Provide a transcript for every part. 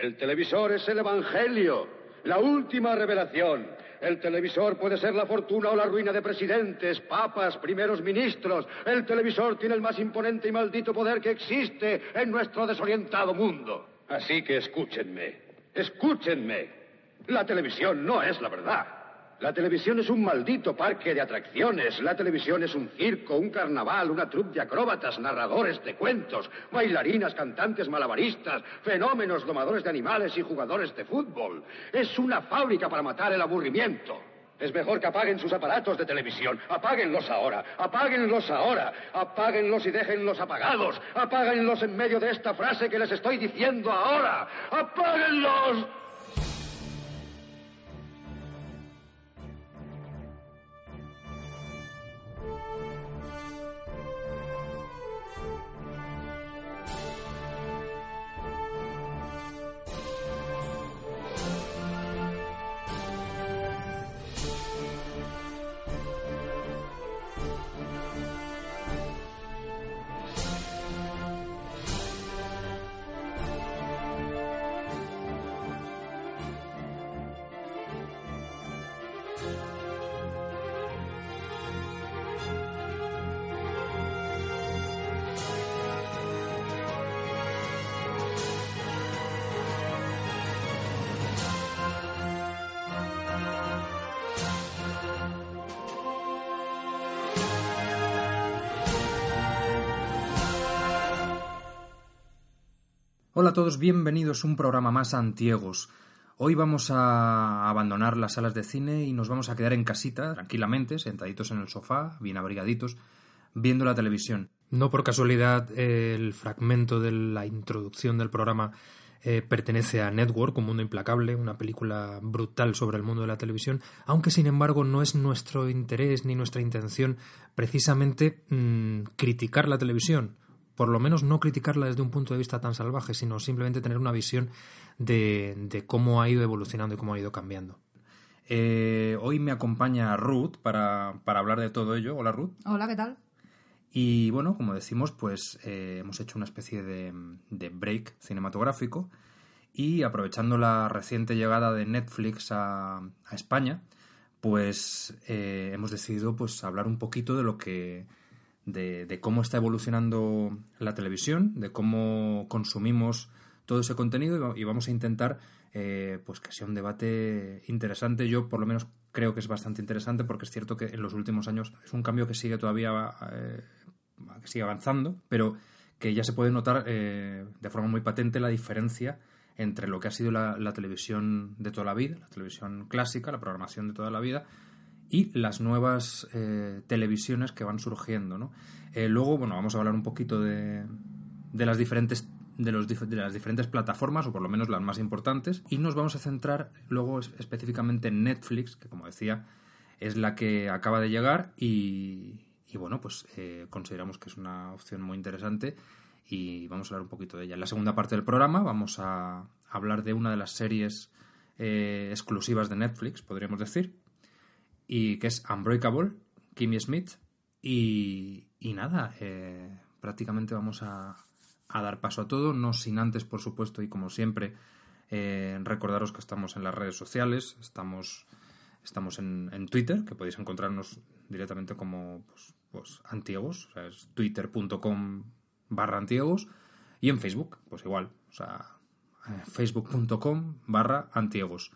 El televisor es el Evangelio, la última revelación. El televisor puede ser la fortuna o la ruina de presidentes, papas, primeros ministros. El televisor tiene el más imponente y maldito poder que existe en nuestro desorientado mundo. Así que escúchenme, escúchenme. La televisión no es la verdad. La televisión es un maldito parque de atracciones. La televisión es un circo, un carnaval, una troupe de acróbatas, narradores de cuentos, bailarinas, cantantes malabaristas, fenómenos domadores de animales y jugadores de fútbol. Es una fábrica para matar el aburrimiento. Es mejor que apaguen sus aparatos de televisión. Apáguenlos ahora. Apáguenlos ahora. Apáguenlos y déjenlos apagados. Apáguenlos en medio de esta frase que les estoy diciendo ahora. ¡Apáguenlos! Todos, bienvenidos a un programa más Antiegos. Hoy vamos a abandonar las salas de cine y nos vamos a quedar en casita, tranquilamente, sentaditos en el sofá, bien abrigaditos, viendo la televisión. No por casualidad el fragmento de la introducción del programa eh, pertenece a Network, un mundo implacable, una película brutal sobre el mundo de la televisión, aunque sin embargo no es nuestro interés ni nuestra intención precisamente mm, criticar la televisión por lo menos no criticarla desde un punto de vista tan salvaje, sino simplemente tener una visión de, cómo ha ido evolucionando y cómo ha ido cambiando. Eh, hoy me acompaña Ruth para, hablar de todo ello. Hola Ruth. Hola, ¿qué tal? Y bueno, como decimos, pues eh, hemos hecho una especie de, break cinematográfico y aprovechando la reciente llegada de Netflix a, España, pues eh, hemos decidido pues hablar un poquito de lo que de, cómo está evolucionando la televisión, de cómo consumimos todo ese contenido y vamos a intentar eh, pues que sea un debate interesante. Yo por lo menos creo que es bastante interesante porque es cierto que en los últimos años es un cambio que sigue todavía eh, que sigue avanzando, pero que ya se puede notar eh, de forma muy patente la diferencia entre lo que ha sido la, televisión de toda la vida, la televisión clásica, la programación de toda la vida, y las nuevas eh, televisiones que van surgiendo. ¿no? Eh, luego, bueno, vamos a hablar un poquito de, de las diferentes de, los, de las diferentes plataformas, o por lo menos las más importantes, y nos vamos a centrar luego específicamente en Netflix, que como decía, es la que acaba de llegar y, bueno, pues eh, consideramos que es una opción muy interesante y vamos a hablar un poquito de ella. En la segunda parte del programa vamos a hablar de una de las series exclusivas de Netflix, podríamos decir, y que es Unbreakable, Kimmy Smith. Y, y nada, eh, prácticamente vamos a, a, dar paso a todo, no sin antes, por supuesto, y como siempre, eh, recordaros que estamos en las redes sociales, estamos, estamos en, en Twitter, que podéis encontrarnos directamente como pues, pues antiegos, o sea, es twitter.com barra antiegos, y en Facebook, pues igual, o sea, eh, facebook.com barra antiegos.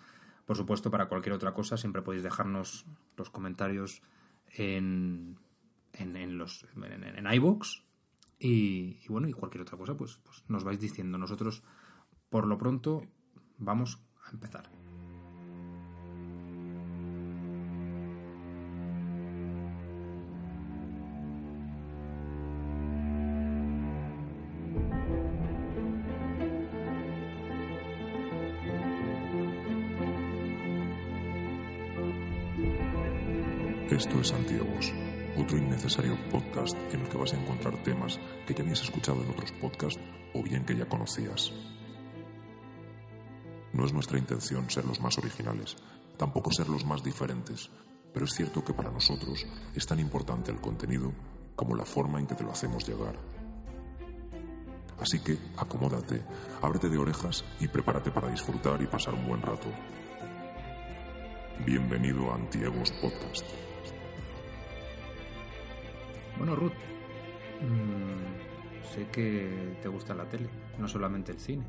Por supuesto, para cualquier otra cosa siempre podéis dejarnos los comentarios en, en, los, en, iVoox y, bueno, y cualquier otra cosa, pues, pues nos vais diciendo. Nosotros, por lo pronto, vamos a empezar. Esto es Antiegos, otro innecesario podcast en el que vas a encontrar temas que ya habías escuchado en otros podcasts o bien que ya conocías. No es nuestra intención ser los más originales, tampoco ser los más diferentes, pero es cierto que para nosotros es tan importante el contenido como la forma en que te lo hacemos llegar. Así que acomódate, ábrete de orejas y prepárate para disfrutar y pasar un buen rato. Bienvenido a Antiegos Podcast. Bueno, Ruth, mm, sé que te gusta la tele, no solamente el cine.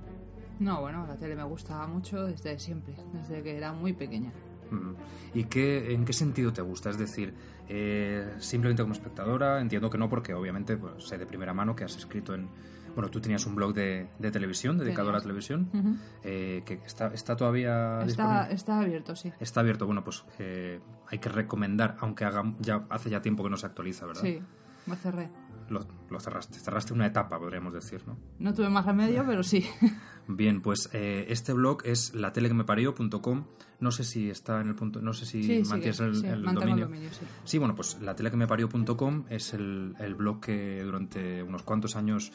No, bueno, la tele me gusta mucho desde siempre, desde que era muy pequeña. Mm. ¿Y qué, en qué sentido te gusta? Es decir, eh, simplemente como espectadora, entiendo que no, porque obviamente pues, sé de primera mano que has escrito en... Bueno, tú tenías un blog de, de televisión, dedicado a la televisión, eh, que está, está todavía está abierto, sí. Está abierto. Bueno, pues eh, hay que recomendar, aunque haga, ya, hace ya tiempo que no se actualiza, ¿verdad? Sí, me cerré. Lo, lo cerraste. Cerraste una etapa, podríamos decir, ¿no? No tuve más remedio, pero sí. Bien, pues eh, este blog es latelequemepario.com. No sé si está en el punto, no sé si sí, mantienes sigue, el, sí, el dominio. el dominio, sí. Sí, bueno, pues latelequemepario.com es el, el blog que durante unos cuantos años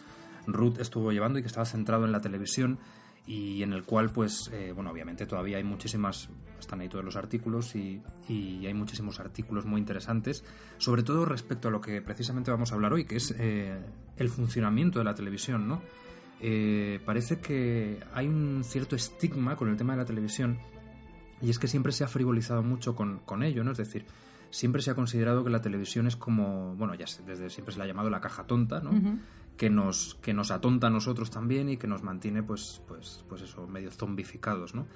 Ruth estuvo llevando y que estaba centrado en la televisión y en el cual, pues, eh, bueno, obviamente todavía hay muchísimas, están ahí todos los artículos y, y hay muchísimos artículos muy interesantes, sobre todo respecto a lo que precisamente vamos a hablar hoy, que es eh, el funcionamiento de la televisión, ¿no? Eh, parece que hay un cierto estigma con el tema de la televisión y es que siempre se ha frivolizado mucho con, con ello, ¿no? Es decir, siempre se ha considerado que la televisión es como, bueno, ya desde siempre se le ha llamado la caja tonta, ¿no? Ujú. Que nos que nos atonta a nosotros también y que nos mantiene pues pues pues eso medio zombificados no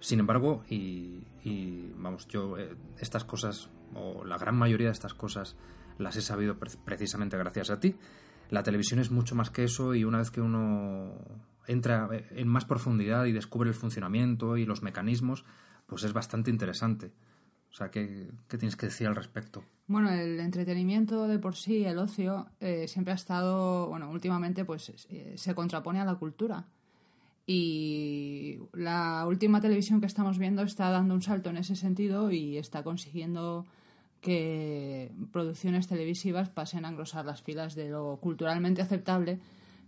sin embargo y, y, vamos yo eh, estas cosas o la gran mayoría de estas cosas las he sabido pre- precisamente gracias a ti. La televisión es mucho más que eso y una vez que uno entra eh, en más profundidad y descubre el funcionamiento y los mecanismos pues es bastante interesante o sea qué, qué tienes que decir al respecto Bueno, el entretenimiento de por sí, el ocio, eh, siempre ha estado, bueno, últimamente pues eh, se contrapone a la cultura. Y la última televisión que estamos viendo está dando un salto en ese sentido y está consiguiendo que producciones televisivas pasen a engrosar las filas de lo culturalmente aceptable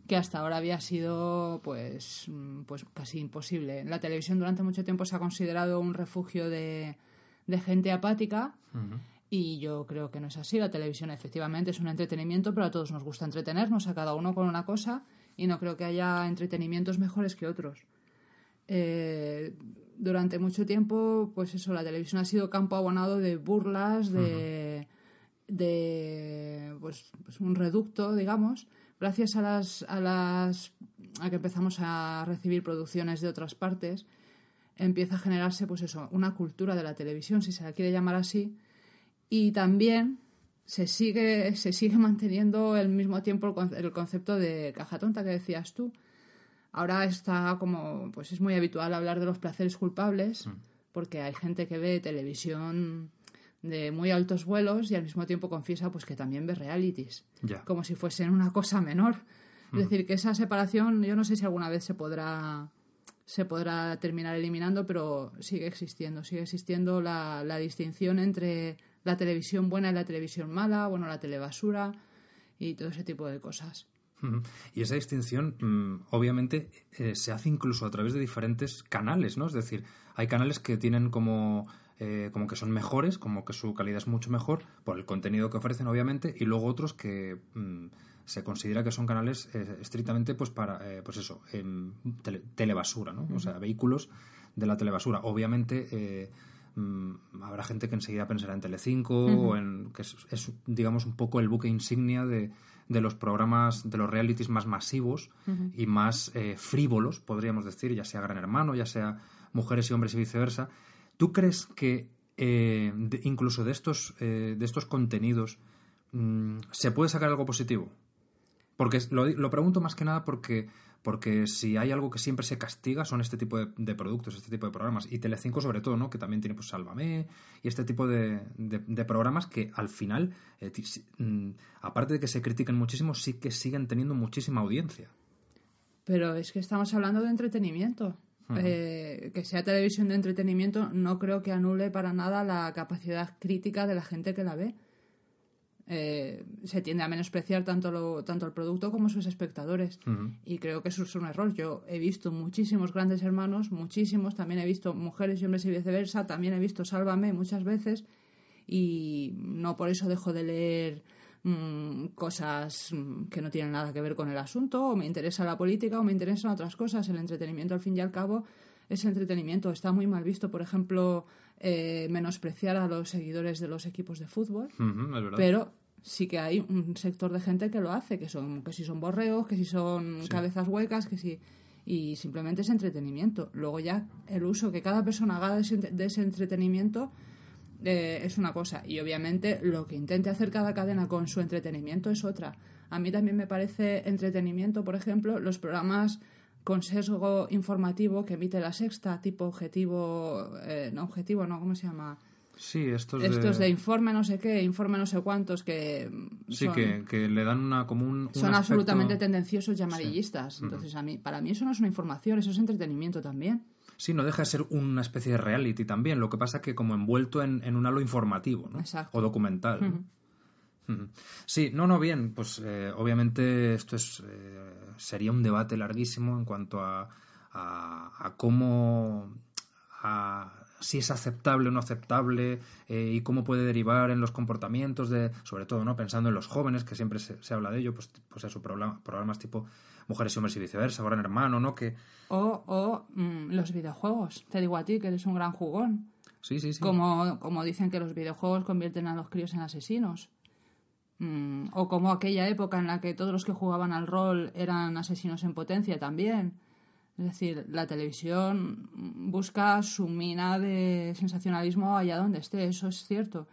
que hasta ahora había sido pues, mm, pues casi imposible. La televisión durante mucho tiempo se ha considerado un refugio de, de gente apática y yo creo que no es así. La televisión efectivamente es un entretenimiento, pero a todos nos gusta entretenernos, a cada uno con una cosa, y no creo que haya entretenimientos mejores que otros. Eh, durante mucho tiempo, pues eso, la televisión ha sido campo abonado de burlas, de, de pues, pues un reducto, digamos. Gracias a las, a las a que empezamos a recibir producciones de otras partes, empieza a generarse, pues eso, una cultura de la televisión, si se la quiere llamar así, y también se sigue, se sigue manteniendo al mismo tiempo el, conce- el concepto de caja tonta que decías tú. Ahora está como, pues es muy habitual hablar de los placeres culpables, porque hay gente que ve televisión de muy altos vuelos y al mismo tiempo confiesa pues que también ve realities, Ya. como si fuesen una cosa menor. Es decir, que esa separación, yo no sé si alguna vez se podrá se podrá terminar eliminando, pero sigue existiendo, sigue existiendo la, la distinción entre la televisión buena y la televisión mala, bueno, la telebasura y todo ese tipo de cosas. Y esa distinción, mm, obviamente, eh, se hace incluso a través de diferentes canales, ¿no? Es decir, hay canales que tienen como, eh, como que son mejores, como que su calidad es mucho mejor por el contenido que ofrecen, obviamente, y luego otros que mm, se considera que son canales eh, estrictamente, pues para, eh, pues eso, em, tele- telebasura, ¿no? O sea, vehículos de la telebasura. Obviamente. eh, mm, habrá gente que enseguida pensará en Telecinco o en que es, es, digamos un poco el buque insignia de, de los programas de los realities más masivos y más frívolos podríamos decir ya sea Gran Hermano ya sea Mujeres y Hombres y viceversa ¿tú crees que de- incluso de estos de estos contenidos mm, se puede sacar algo positivo? Porque lo, lo pregunto más que nada porque, porque si hay algo que siempre se castiga son este tipo de, de productos, este tipo de programas. Y Telecinco sobre todo, ¿no? Que también tiene pues Sálvame y este tipo de, de- de programas que al final, eh, mm, aparte de que se critican muchísimo, sí que siguen teniendo muchísima audiencia. Pero es que estamos hablando de entretenimiento. Eh, que sea televisión de entretenimiento no creo que anule para nada la capacidad crítica de la gente que la ve. Eh, se tiende a menospreciar tanto, lo, tanto el producto como sus espectadores. Y creo que eso es un error. Yo he visto muchísimos grandes hermanos, muchísimos. También he visto mujeres y hombres y viceversa. También he visto Sálvame muchas veces. Y no por eso dejo de leer mm, cosas mm, que no tienen nada que ver con el asunto, o me interesa la política, o me interesan otras cosas. El entretenimiento, al fin y al cabo, es entretenimiento. Está muy mal visto, por ejemplo, eh, menospreciar a los seguidores de los equipos de fútbol, es verdad. pero sí que hay un sector de gente que lo hace, que son que si son borreos, que si son cabezas huecas, que si y simplemente es entretenimiento. Luego ya el uso que cada persona haga de ese, de ese entretenimiento eh, es una cosa y obviamente lo que intente hacer cada cadena con su entretenimiento es otra. A mí también me parece entretenimiento, por ejemplo, los programas con sesgo informativo que emite la sexta, tipo objetivo, eh, no objetivo, no, ¿cómo se llama? Sí, estos, Estos de... de informe no sé qué, informe no sé cuántos, que Sí, son, que, que le dan una como un, un son aspecto- absolutamente tendenciosos y amarillistas. Entonces, a mí, para mí eso no es una información, eso es entretenimiento también. Sí, no deja de ser una especie de reality también. Lo que pasa que como envuelto en, en un halo informativo, ¿no? Exacto. O documental. Sí, no, no, bien. Pues eh, obviamente esto es eh, sería un debate larguísimo en cuanto a, a, a cómo a si es aceptable o no aceptable eh, y cómo puede derivar en los comportamientos de, sobre todo, ¿no? Pensando en los jóvenes, que siempre se, se habla de ello, pues, pues eso, programa- programas tipo Mujeres y Hombres y Viceversa, Gran Hermano, ¿no? Que O, o mm, los videojuegos. Te digo a ti que eres un gran jugón. sí, sí, sí. Como, como dicen que los videojuegos convierten a los críos en asesinos. Mm, o como aquella época en la que todos los que jugaban al rol eran asesinos en potencia también. Es decir, la televisión busca su mina de sensacionalismo allá donde esté, eso es cierto.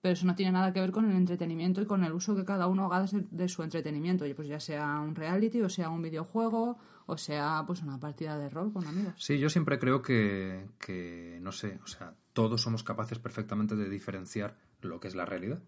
Pero eso no tiene nada que ver con el entretenimiento y con el uso que cada uno haga de, su entretenimiento. Pues ya sea un reality, o sea un videojuego, o sea pues una partida de rol con amigos. Sí, yo siempre creo que, que, no sé, o sea, todos somos capaces perfectamente de diferenciar lo que es la realidad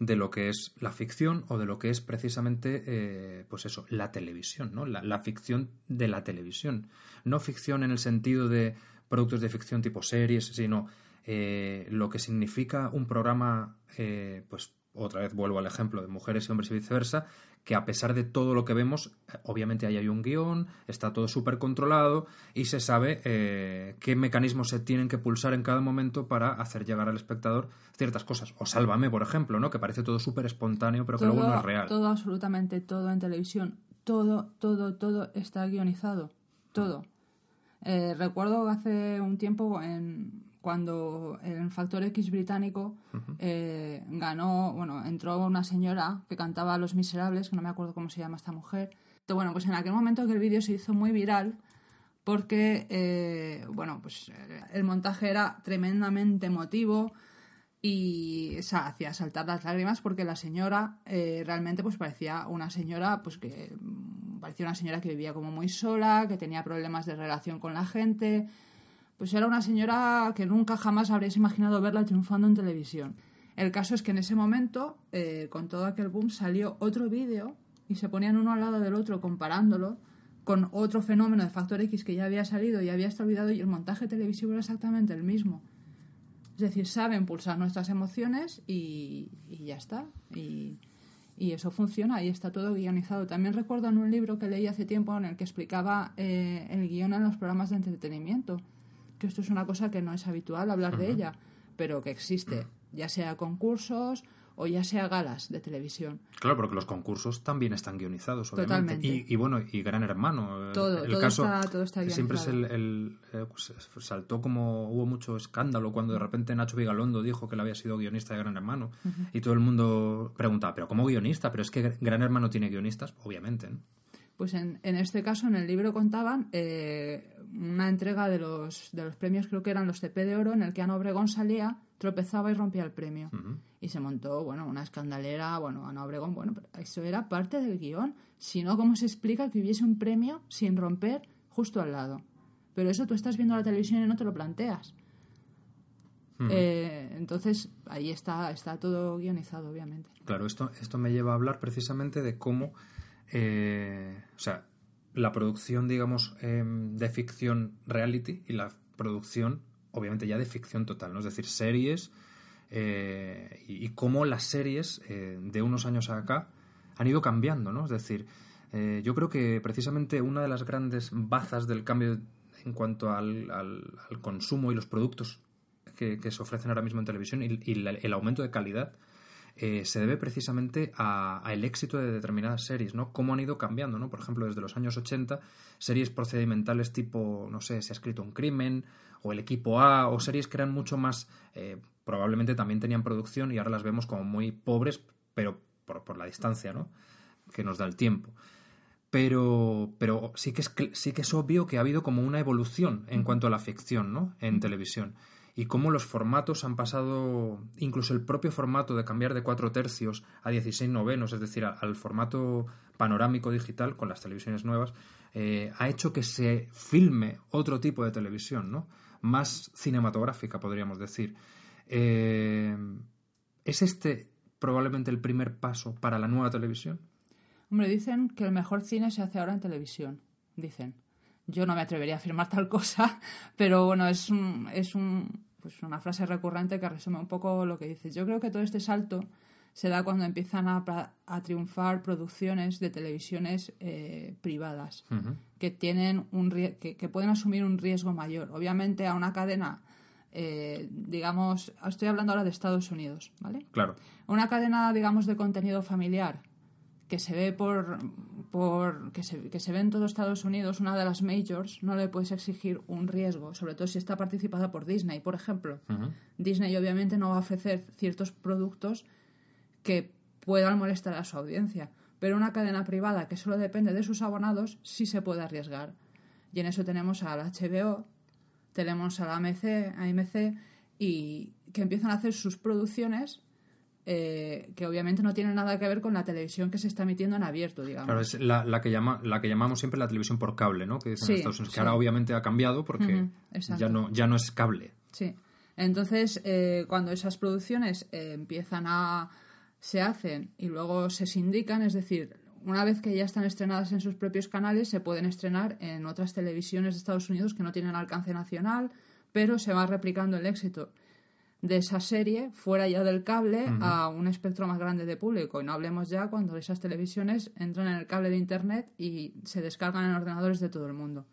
de lo que es la ficción o de lo que es precisamente, eh, pues eso, la televisión, ¿no? La, la ficción de la televisión. No ficción en el sentido de productos de ficción tipo series, sino eh, lo que significa un programa, eh, pues otra vez vuelvo al ejemplo de mujeres y hombres y viceversa, que a pesar de todo lo que vemos, obviamente ahí hay un guion, está todo súper controlado y se sabe eh, qué mecanismos se tienen que pulsar en cada momento para hacer llegar al espectador ciertas cosas. O Sálvame, por ejemplo, ¿no? que parece todo súper espontáneo, pero que luego no es real. Todo, absolutamente todo en televisión. Todo, todo, todo está guionizado. Todo. Eh, recuerdo hace un tiempo en, cuando en Factor X británico eh, ganó, bueno, entró una señora que cantaba Los Miserables, que no me acuerdo cómo se llama esta mujer. Entonces, bueno, pues en aquel momento que el vídeo se hizo muy viral porque, eh, bueno, pues eh, el montaje era tremendamente emotivo y o sea, hacía saltar las lágrimas porque la señora eh, realmente pues parecía una señora pues que mm, parecía una señora que vivía como muy sola, que tenía problemas de relación con la gente, pues era una señora que nunca jamás habrías imaginado verla triunfando en televisión. El caso es que en ese momento, eh, con todo aquel boom, salió otro vídeo y se ponían uno al lado del otro comparándolo con otro fenómeno de Factor X que ya había salido y había estado olvidado y el montaje televisivo era exactamente el mismo. Es decir, saben pulsar nuestras emociones y, ya está. Y, y eso funciona y está todo guionizado. También recuerdo en un libro que leí hace tiempo en el que explicaba eh, el guion en los programas de entretenimiento, que esto es una cosa que no es habitual hablar de ella, pero que existe, ya sea concursos o ya sea galas de televisión. Claro, porque los concursos también están guionizados, obviamente. Totalmente. Y, y bueno, y Gran Hermano. eh, Todo, el todo caso está- todo está Siempre es el, guionizado. el, eh, pues, saltó como hubo mucho escándalo cuando de repente Nacho Vigalondo dijo que él había sido guionista de Gran Hermano. Y todo el mundo preguntaba, ¿pero cómo guionista? Pero es que Gran Hermano tiene guionistas, obviamente, ¿no? Pues en, en este caso, en el libro contaban eh, una entrega de los, de los premios, creo que eran los TP de Oro, en el que Ana Obregón salía, tropezaba y rompía el premio. Y se montó, bueno, una escandalera, bueno, Ana Obregón, bueno, pero eso era parte del guion. Si no, ¿cómo se explica que hubiese un premio sin romper justo al lado? Pero eso tú estás viendo la televisión y no te lo planteas. Eh, entonces, ahí está, está todo guionizado, obviamente. Claro, esto, esto me lleva a hablar precisamente de cómo, eh, o sea, la producción, digamos, em, de ficción reality y la producción, obviamente, ya de ficción total, ¿no? Es decir, series eh, y, y cómo las series eh, de unos años acá han ido cambiando, ¿no? Es decir, eh, yo creo que precisamente una de las grandes bazas del cambio en cuanto al, al- al consumo y los productos que, que se ofrecen ahora mismo en televisión y, y el aumento de calidad eh, se debe precisamente al éxito de determinadas series, ¿no? Cómo han ido cambiando, ¿no? Por ejemplo, desde los años 80, series procedimentales tipo, no sé, se ha escrito un crimen, o el equipo A, o series que eran mucho más, eh, probablemente también tenían producción y ahora las vemos como muy pobres, pero por, por la distancia, ¿no? Que nos da el tiempo pero, pero sí, que es, sí que es obvio que ha habido como una evolución en cuanto a la ficción, ¿no? En televisión. Y cómo los formatos han pasado, incluso el propio formato de cambiar de cuatro tercios a 16 novenos, es decir, al formato panorámico digital con las televisiones nuevas, eh, ha hecho que se filme otro tipo de televisión, ¿no? Más cinematográfica, podríamos decir. Eh, ¿Es este probablemente el primer paso para la nueva televisión? Hombre, dicen que el mejor cine se hace ahora en televisión. Dicen. Yo no me atrevería a afirmar tal cosa, pero bueno, es, un, es un, pues una frase recurrente que resume un poco lo que dices. Yo creo que todo este salto se da cuando empiezan a, a triunfar producciones de televisiones eh, privadas que tienen un que, que, pueden asumir un riesgo mayor. Obviamente a una cadena, eh, digamos, estoy hablando ahora de Estados Unidos, ¿vale? Claro. Una cadena, digamos, de contenido familiar que se ve por, por que, se, que se ve en todo Estados Unidos, una de las majors, no le puedes exigir un riesgo, sobre todo si está participada por Disney, por ejemplo. Disney obviamente no va a ofrecer ciertos productos que puedan molestar a su audiencia, pero una cadena privada que solo depende de sus abonados sí se puede arriesgar. Y en eso tenemos al HBO, tenemos a la AMC, AMC y que empiezan a hacer sus producciones eh, que obviamente no tiene nada que ver con la televisión que se está emitiendo en abierto, digamos. Claro, es la, que, llama, la que llamamos siempre la televisión por cable, ¿no? Que, ahora obviamente ha cambiado porque ya, no, ya no es cable. Sí. Entonces, eh, cuando esas producciones eh, empiezan a... se hacen y luego se sindican, es decir, una vez que ya están estrenadas en sus propios canales, se pueden estrenar en otras televisiones de Estados Unidos que no tienen alcance nacional, pero se va replicando el éxito de esa serie fuera ya del cable a un espectro más grande de público. Y no hablemos ya cuando esas televisiones entran en el cable de Internet y se descargan en ordenadores de todo el mundo.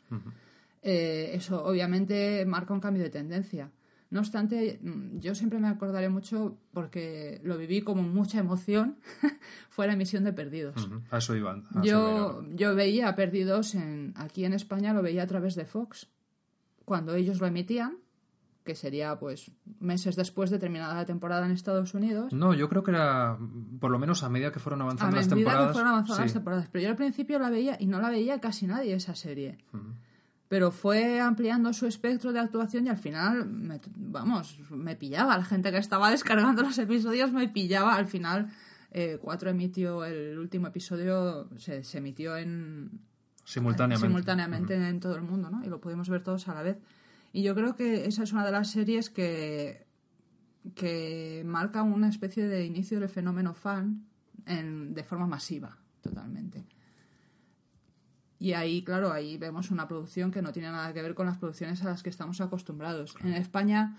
Eh, eso obviamente marca un cambio de tendencia. No obstante, mm, yo siempre me acordaré mucho porque lo viví como mucha emoción, fue la emisión de Perdidos. A eso iban. yo, yo veía Perdidos en, aquí en España, lo veía a través de Fox. Cuando ellos lo emitían, que sería pues meses después de terminada la temporada en Estados Unidos. No, yo creo que era por lo menos a medida que fueron avanzando las temporadas. A medida que fueron avanzando las temporadas. Pero yo al principio la veía y no la veía casi nadie esa serie. Pero fue ampliando su espectro de actuación y al final, vamos, me pillaba. La gente que estaba descargando los episodios me pillaba. Al final, eh, cuatro emitió el último episodio, se, emitió en. Simultáneamente. Simultáneamente en todo el mundo, ¿no? Y lo pudimos ver todos a la vez. Y yo creo que esa es una de las series que, que marca una especie de inicio del fenómeno fan en, de forma masiva, totalmente. Y ahí, claro, ahí vemos una producción que no tiene nada que ver con las producciones a las que estamos acostumbrados. En España,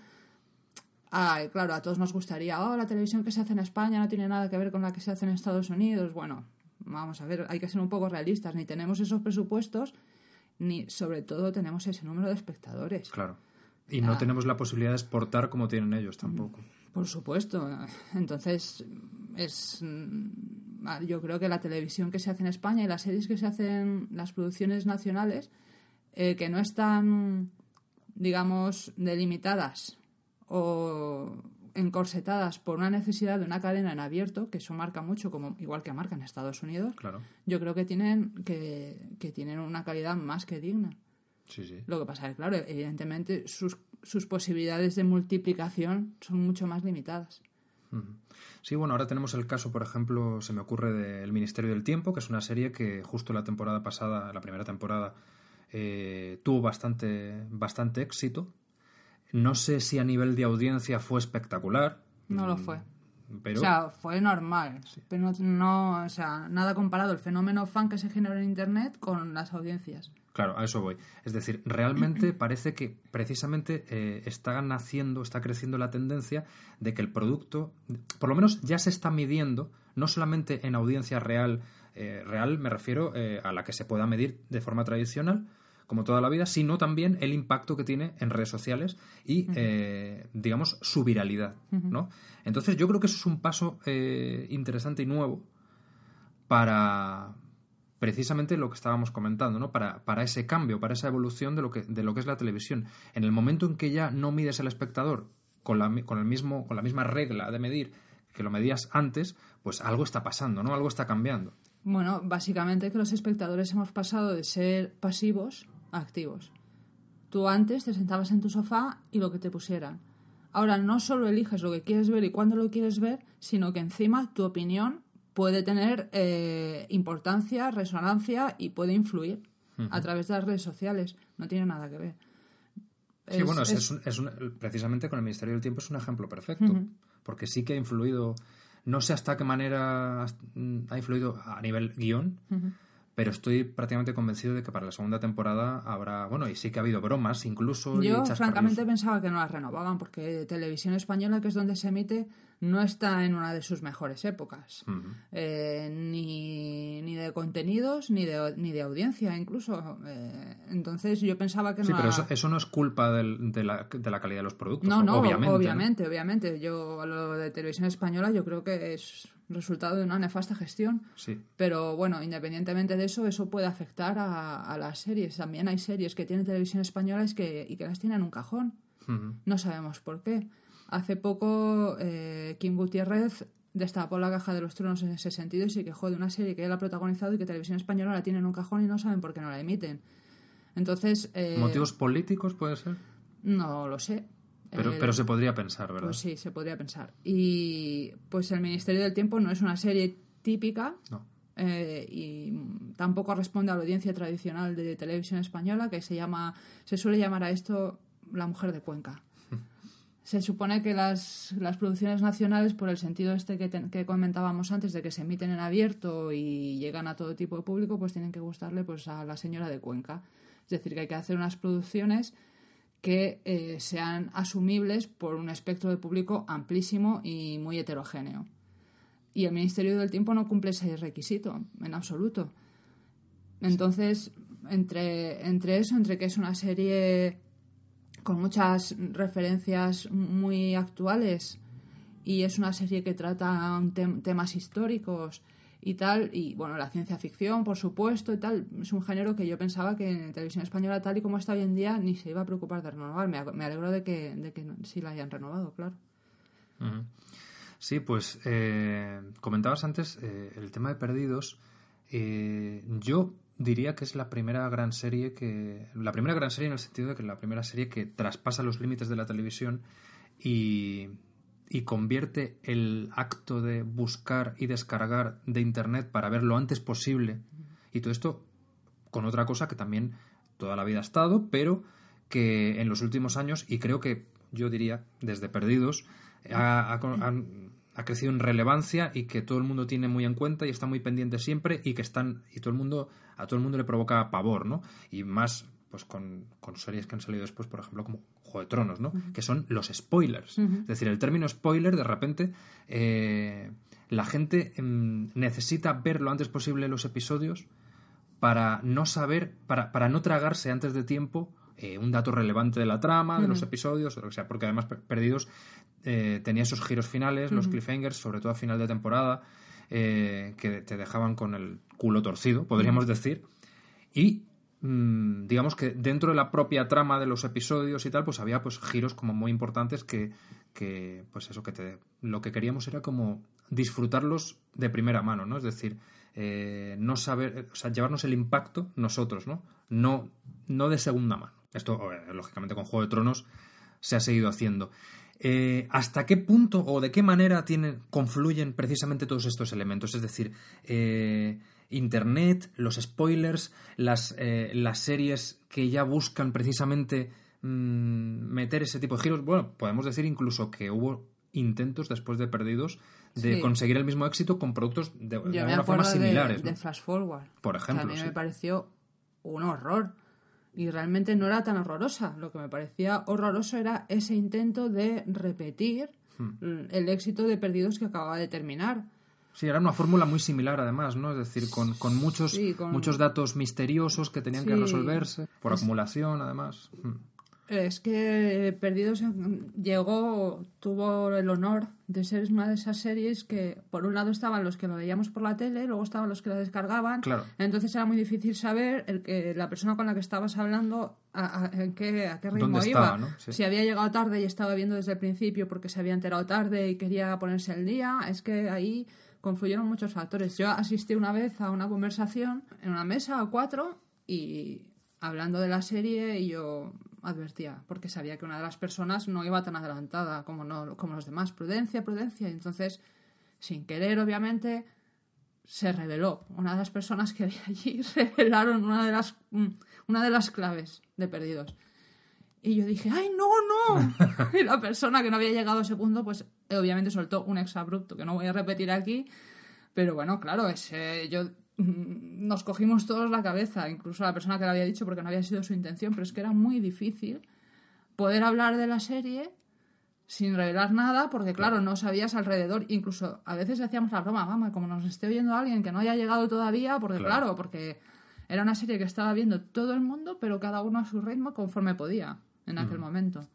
claro, a todos nos gustaría, oh, la televisión que se hace en España no tiene nada que ver con la que se hace en Estados Unidos. Bueno, vamos a ver, hay que ser un poco realistas, ni tenemos esos presupuestos ni sobre todo tenemos ese número de espectadores. Claro. Y no tenemos la posibilidad de exportar como tienen ellos tampoco. Mm, por supuesto. Entonces, es mm, yo creo que la televisión que se hace en España y las series que se hacen, las producciones nacionales, eh, que no están, digamos, delimitadas o encorsetadas por una necesidad de una cadena en abierto, que eso marca mucho, como igual que marca en Estados Unidos, claro. yo creo que tienen, que, tienen una calidad más que digna. Sí, sí. Lo que pasa es que, claro, evidentemente sus, sus posibilidades de multiplicación son mucho más limitadas. Sí, bueno, ahora tenemos el caso, por ejemplo, se me ocurre del Ministerio del Tiempo, que es una serie que justo la temporada pasada, la primera temporada, eh, tuvo bastante, bastante éxito no sé si a nivel de audiencia fue espectacular. No lo fue. Pero... O sea, fue normal. Pero no, o sea, nada comparado el fenómeno fan que se generó en Internet con las audiencias. Claro, a eso voy. Es decir, realmente parece que precisamente eh, está naciendo, está creciendo la tendencia de que el producto, por lo menos ya se está midiendo, no solamente en audiencia real, eh, real me refiero eh, a la que se pueda medir de forma tradicional, como toda la vida, sino también el impacto que tiene en redes sociales y, eh, digamos, su viralidad, ¿no? Entonces yo creo que eso es un paso eh, interesante y nuevo para precisamente lo que estábamos comentando, ¿no? Para, para ese cambio, para esa evolución de lo, que, de lo que es la televisión. En el momento en que ya no mides al espectador con la, con el mismo, con la misma regla de medir que lo medías antes, pues algo está pasando, ¿no? Algo está cambiando. Bueno, básicamente que los espectadores hemos pasado de ser pasivos activos. Tú antes te sentabas en tu sofá y lo que te pusieran. Ahora no solo eliges lo que quieres ver y cuándo lo quieres ver, sino que encima tu opinión puede tener eh, importancia, resonancia y puede influir a través de las redes sociales. No tiene nada que ver. Sí, bueno, es, precisamente con el Ministerio del Tiempo es un ejemplo perfecto, porque sí que ha influido, no sé hasta qué manera ha influido a nivel guion, pero estoy prácticamente convencido de que para la segunda temporada habrá, bueno, y sí que ha habido bromas incluso. Yo francamente pensaba que no las renovaban porque Televisión Española, que es donde se emite, no está en una de sus mejores épocas, eh, ni, ni, de contenidos ni de, ni de audiencia incluso. Eh, entonces yo pensaba que no. Sí, pero eso, no es culpa de, la, de, la, calidad de los productos. No, no, obviamente. Obviamente, obviamente. Yo lo de televisión española yo creo que es resultado de una nefasta gestión. Sí. Pero bueno, independientemente de eso, eso puede afectar a, las series. También hay series que tienen televisión española y que, y que las tienen en un cajón. No sabemos por qué. Hace poco eh, Kim Gutiérrez destapó la caja de los tronos en ese sentido y se quejó de una serie que él ha protagonizado y que televisión española la tiene en un cajón y no saben por qué no la emiten. Entonces. Eh, ¿Motivos políticos puede ser? No lo sé. Pero, pero se podría pensar, ¿verdad? Pues sí, se podría pensar. Y pues el Ministerio del Tiempo no es una serie típica. Eh, y tampoco responde a la audiencia tradicional de televisión española que se llama se suele llamar a esto la mujer de Cuenca se supone que las, las, producciones nacionales, por el sentido este que, que, comentábamos antes, de que se emiten en abierto y llegan a todo tipo de público, pues tienen que gustarle pues, a la señora de Cuenca. Es decir, que hay que hacer unas producciones que eh, sean asumibles por un espectro de público amplísimo y muy heterogéneo. Y el Ministerio del Tiempo no cumple ese requisito en absoluto. Entonces, entre, entre eso, entre que es una serie con muchas referencias muy actuales y es una serie que trata temas históricos y tal, y bueno, la ciencia ficción, por supuesto, y tal, es un género que yo pensaba que en televisión española, tal y como está hoy en día, ni se iba a preocupar de renovar. Me, alegro de que, de que sí la hayan renovado, claro. Sí, pues eh, comentabas antes eh, el tema de Perdidos. Eh, yo diría que es la primera gran serie que. La primera gran serie en el sentido de que es la primera serie que traspasa los límites de la televisión y y convierte el acto de buscar y descargar de Internet para ver lo antes posible. Y todo esto con otra cosa que también toda la vida ha estado, pero que en los últimos años, y creo que yo diría desde Perdidos, ha, crecido en relevancia y que todo el mundo tiene muy en cuenta y está muy pendiente siempre y que están y todo el mundo a todo el mundo le provoca pavor, ¿no? Y más pues con, con series que han salido después, por ejemplo, como Juego de Tronos, ¿no? Que son los spoilers. Es decir, el término spoiler, de repente, eh, la gente em, necesita ver lo antes posible los episodios para no saber, para, para no tragarse antes de tiempo eh, un dato relevante de la trama, de los episodios, o lo que sea, porque además Perdidos eh, tenía esos giros finales, los cliffhangers, sobre todo a final de temporada, que te dejaban con el culo torcido, podríamos decir. Y Mm, digamos que dentro de la propia trama de los episodios y tal, pues había pues giros como muy importantes que, que pues eso que te, lo que queríamos era como disfrutarlos de primera mano, ¿no? Es decir, eh, no saber, o sea, llevarnos el impacto nosotros, ¿no? No, no de segunda mano. Esto, lógicamente, con Juego de Tronos se ha seguido haciendo. Eh, ¿Hasta qué punto o de qué manera tienen, confluyen precisamente todos estos elementos? Es decir, eh, Internet, los spoilers, las, eh, las series que ya buscan precisamente mm, meter ese tipo de giros. Bueno, podemos decir incluso que hubo intentos después de Perdidos de conseguir el mismo éxito con productos de, alguna forma similares. De, Flash Forward. Por ejemplo. a mí me pareció un horror. Y realmente no era tan horrorosa. Lo que me parecía horroroso era ese intento de repetir hmm. el éxito de Perdidos que acababa de terminar Sí, era una fórmula muy similar además, ¿no? Es decir, con, con muchos, Sí, con- muchos datos misteriosos que tenían que resolverse, por acumulación además. Mm. Es que Perdidos llegó, tuvo el honor de ser una de esas series que, por un lado, estaban los que lo veíamos por la tele, luego estaban los que la descargaban. Claro. Entonces era muy difícil saber el que la persona con la que estabas hablando a, qué, a qué ritmo ¿Dónde iba. estaba, no? Sí. Si había llegado tarde y estaba viendo desde el principio porque se había enterado tarde y quería ponerse al día, es que ahí confluyeron muchos factores. Yo asistí una vez a una conversación en una mesa a cuatro y hablando de la serie y yo advertía, porque sabía que una de las personas no iba tan adelantada como, no, como los demás. Prudencia, prudencia. Y entonces, sin querer, obviamente, se reveló. Una de las personas que había allí revelaron una de las, mm, una de las claves de Perdidos. Y yo dije, ¡ay, no, no! y la persona que no había llegado a ese punto, pues eh, obviamente soltó un exabrupto que no voy a repetir aquí. Pero bueno, claro, ese, yo nos cogimos todos la cabeza, incluso la persona que lo había dicho porque no había sido su intención, pero es que era muy difícil poder hablar de la serie sin revelar nada, porque claro, no sabías alrededor, incluso a veces hacíamos la broma, mamá, como nos esté oyendo alguien que no haya llegado todavía, porque Claro. claro, porque era una serie que estaba viendo todo el mundo, pero cada uno a su ritmo conforme podía en aquel momento.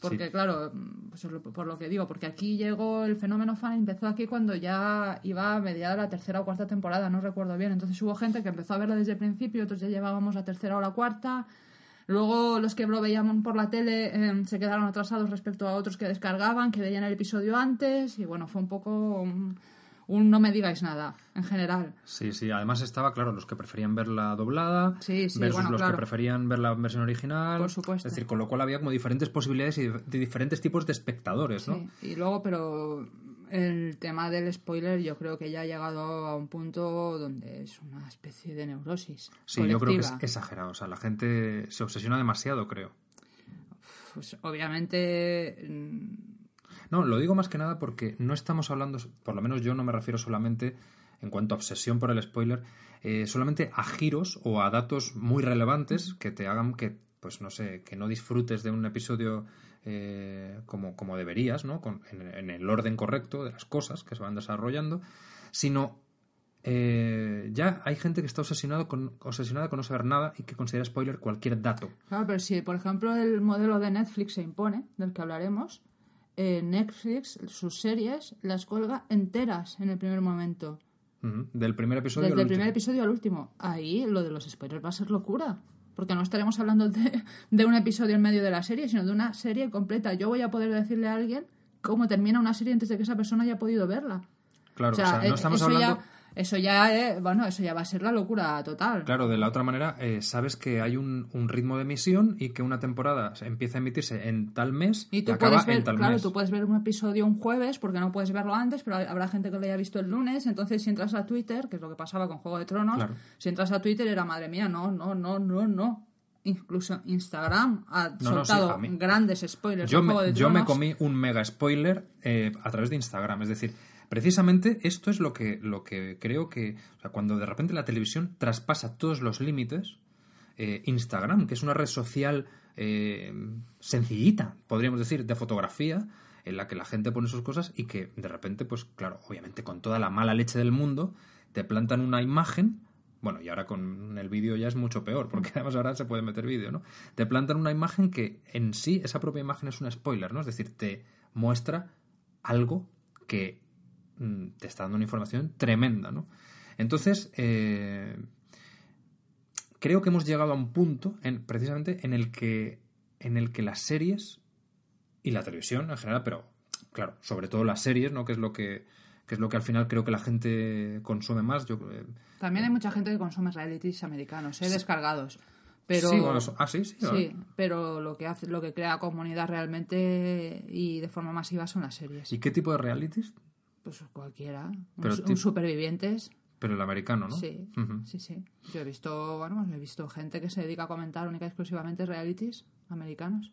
Porque, Sí. claro, mm, pues por lo que digo, porque aquí llegó el fenómeno fan, empezó aquí cuando ya iba a mediada la tercera o cuarta temporada, no recuerdo bien. Entonces hubo gente que empezó a verla desde el principio, otros ya llevábamos la tercera o la cuarta. Luego los que lo veíamos por la tele eh, se quedaron atrasados respecto a otros que descargaban, que veían el episodio antes. Y bueno, fue un poco un, un no me digáis nada, en general. Sí, sí. Además estaba, claro, los que preferían verla doblada Sí, sí, versus bueno, los claro. que preferían ver la versión original. Por supuesto. Es decir, con lo cual había como diferentes posibilidades y de, diferentes tipos de espectadores, ¿no? Sí, y luego, pero el tema del spoiler yo creo que ya ha llegado a un punto donde es una especie de neurosis. Sí, yo creo que es exagerado. O sea, la gente se obsesiona demasiado, creo. Pues obviamente mm, No, lo digo más que nada porque no estamos hablando, por lo menos yo no me refiero solamente, en cuanto a obsesión por el spoiler, eh, solamente a giros o a datos muy relevantes que te hagan que, pues no sé, que no disfrutes de un episodio eh, como, como deberías, ¿no? Con- en, en el orden correcto de las cosas que se van desarrollando, sino eh, ya hay gente que está obsesionado con, obsesionada con no saber nada y que considera spoiler cualquier dato. Claro, pero si, por ejemplo, el modelo de Netflix se impone, del que hablaremos, eh, Netflix, sus series, las cuelga enteras en el primer momento. Del primer episodio Desde al el primer último. episodio al último. Ahí lo de los spoilers va a ser locura. Porque no estaremos hablando de, de un episodio en medio de la serie, sino de una serie completa. Yo voy a poder decirle a alguien cómo termina una serie antes de que esa persona haya podido verla. Claro, o sea, no eh, estamos hablando... ya, eso ya, eh, bueno, eso ya va a ser la locura total. Claro, de la otra manera, eh, sabes que hay un, un ritmo de emisión y que una temporada empieza a emitirse en tal mes Y tú acaba puedes ver, en tal claro, mes. tú puedes ver un episodio un jueves porque no puedes verlo antes, pero habrá gente que lo haya visto el lunes. Entonces, si entras a Twitter, que es lo que pasaba con Juego de Tronos, Claro. si entras a Twitter era madre mía, no, no, no, no, no. Incluso Instagram ha No, no, sí, soltado grandes spoilers. Yo Juego me, de yo me comí un mega spoiler eh, a través de Instagram. Es decir, precisamente esto es lo que, lo que creo que. O sea, cuando de repente la televisión traspasa todos los límites, eh, Instagram, que es una red social eh, sencillita, podríamos decir, de fotografía, en la que la gente pone sus cosas y que de repente, pues claro, obviamente con toda la mala leche del mundo, te plantan una imagen. Bueno, y ahora con el vídeo ya es mucho peor, porque además ahora se puede meter vídeo, ¿no? Te plantan una imagen que en sí, esa propia imagen es un spoiler, ¿no? Es decir, te muestra algo que te está dando una información tremenda, ¿no? Entonces, eh, creo que hemos llegado a un punto, en, precisamente, en el que en el que las series y la televisión en general, pero claro, sobre todo las series, ¿no? Que es lo que que es lo que al final creo que la gente consume más. Yo, eh, También hay mucha gente que consume realities americanos, ¿eh? descargados. Pero, sí, bueno, ah, sí, sí. Sí, pero lo que hace, lo que crea comunidad realmente y de forma masiva son las series. ¿Y qué tipo de realities? Pues cualquiera. Un, Pero un supervivientes. Pero el americano, ¿no? Sí, sí, sí. Yo he visto, bueno, he visto gente que se dedica a comentar única y exclusivamente realities americanos.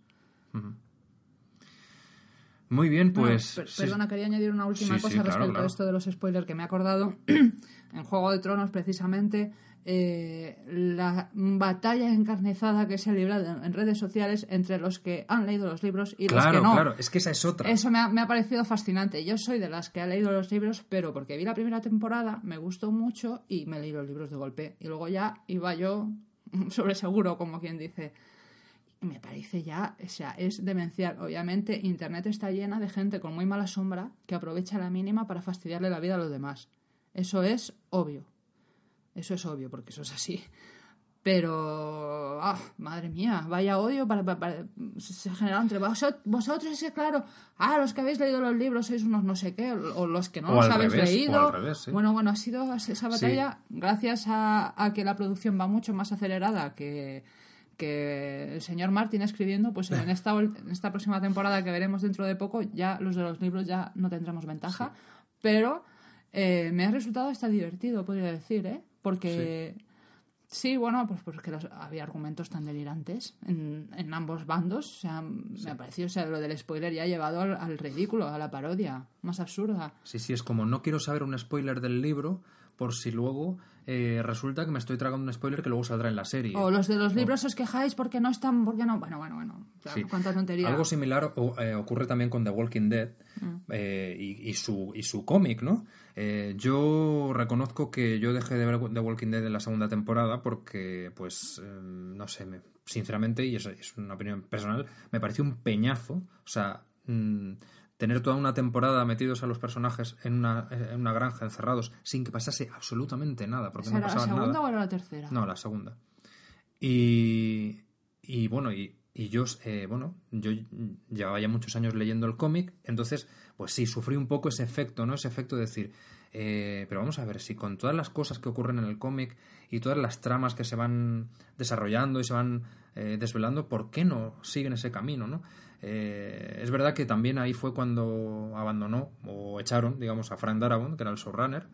Muy bien, Bueno, pues. sí. perdona, quería añadir una última Sí, sí, cosa claro, respecto claro. a esto de los spoilers que me he acordado. en Juego de Tronos, precisamente, eh, la batalla encarnizada que se ha librado en redes sociales entre los que han leído los libros y los que no. Claro, es que esa es otra. Eso me ha, me ha, parecido fascinante. Yo soy de las que ha leído los libros, pero porque vi la primera temporada, me gustó mucho y me leí los libros de golpe. Y luego ya iba yo sobre seguro, como quien dice. Me parece ya, o sea, es demencial. Obviamente, Internet está llena de gente con muy mala sombra que aprovecha la mínima para fastidiarle la vida a los demás. Eso es obvio. Eso es obvio, porque eso es así. Pero, ah, madre mía, vaya odio para, para, para se ha generado entre vosotros, vosotros, es claro, ah, los que habéis leído los libros sois unos no sé qué, o los que no O los habéis revés, leído. al revés, sí. Bueno, bueno, ha sido esa batalla gracias a, a que la producción va mucho más acelerada que, que el señor Martin escribiendo, pues en esta, ol- en esta próxima temporada que veremos dentro de poco, ya los de los libros ya no tendremos ventaja, pero eh, me ha resultado hasta divertido, podría decir, ¿eh? Porque sí, bueno, pues porque los- había argumentos tan delirantes en, en ambos bandos, o sea, me ha parecido, o sea, lo del spoiler ya ha llevado al, al ridículo, a la parodia, más absurda. Sí, sí, es como no quiero saber un spoiler del libro por si luego eh, resulta que me estoy tragando un spoiler que luego saldrá en la serie. O los de los libros os quejáis porque no están, porque no, bueno, bueno, bueno, claro, Sí. cuánta tontería. Algo similar o- eh, ocurre también con The Walking Dead Mm. eh, y, y su, y su cómic, ¿no? Eh, yo reconozco que yo dejé de ver The Walking Dead en la segunda temporada porque, pues, eh, no sé, me- sinceramente, y es, es una opinión personal, me pareció un peñazo. O sea, mm, tener toda una temporada metidos a los personajes en una, en una granja, encerrados, sin que pasase absolutamente nada, porque ¿Esa no era la segunda nada. o era la tercera? No, la segunda. Y, y bueno, y, y yo, eh, bueno, yo llevaba ya muchos años leyendo el cómic, entonces, pues sí, sufrí un poco ese efecto, ¿no? Ese efecto de decir, eh, pero vamos a ver, si con todas las cosas que ocurren en el cómic y todas las tramas que se van desarrollando y se van eh, desvelando, ¿por qué no siguen ese camino, no? Eh, es verdad que también ahí fue cuando abandonó o echaron, digamos, a Frank Darabont, que era el showrunner,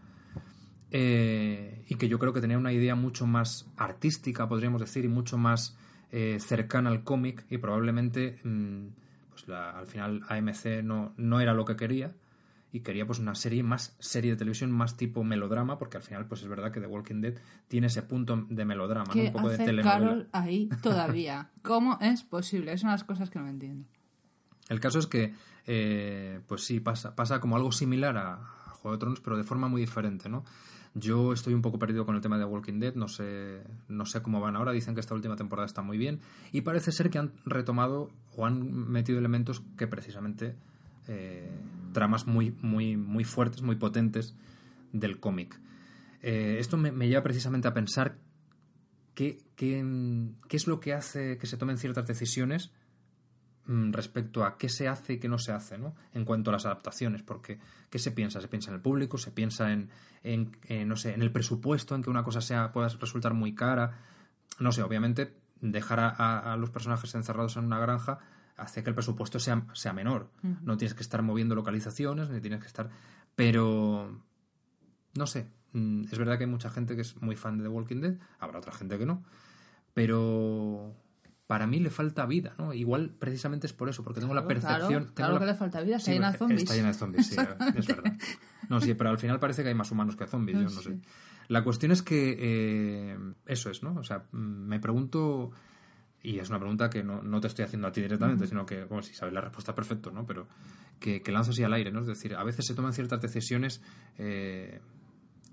eh, y que yo creo que tenía una idea mucho más artística, podríamos decir, y mucho más eh, cercana al cómic, y probablemente mm, pues la- al final AMC no, no era lo que quería, y quería pues una serie más serie de televisión, más tipo melodrama, porque al final pues es verdad que The Walking Dead tiene ese punto de melodrama, ¿no? ¿Qué un poco de hace. Carol ahí todavía? ¿Cómo es posible? Es una de las cosas que no entiendo. El caso es que, eh, pues sí, pasa, pasa como algo similar a Juego de Tronos, pero de forma muy diferente, ¿no? Yo estoy un poco perdido con el tema de Walking Dead, no sé, no sé cómo van ahora, dicen que esta última temporada está muy bien, y parece ser que han retomado o han metido elementos que precisamente eh, tramas muy, muy, muy fuertes, muy potentes del cómic. Eh, esto me, me lleva precisamente a pensar qué, qué, qué es lo que hace que se tomen ciertas decisiones respecto a qué se hace y qué no se hace, ¿no? En cuanto a las adaptaciones, porque ¿qué se piensa? Se piensa en el público, se piensa en, no sé, en el presupuesto, en que una cosa sea pueda resultar muy cara, no sé, obviamente dejar a, a- a los personajes encerrados en una granja hace que el presupuesto sea, sea menor. No tienes que estar moviendo localizaciones, ni tienes que estar... Pero... No sé. mm, Es verdad que hay mucha gente que es muy fan de The Walking Dead, habrá otra gente que no. Pero para mí le falta vida, ¿no? Igual precisamente es por eso, porque tengo la percepción... claro, tengo claro la- que le falta vida, está Sí, llena de zombies. Está llena de zombies, sí, es verdad. No, sí, pero al final parece que hay más humanos que zombies, yo no sé. La cuestión es que eh, eso es, ¿no? O sea, me pregunto, y es una pregunta que no, no te estoy haciendo a ti directamente, sino que, bueno, si sabes la respuesta, perfecto, ¿no? Pero que, que lanzo así al aire, ¿no? Es decir, a veces se toman ciertas decisiones eh,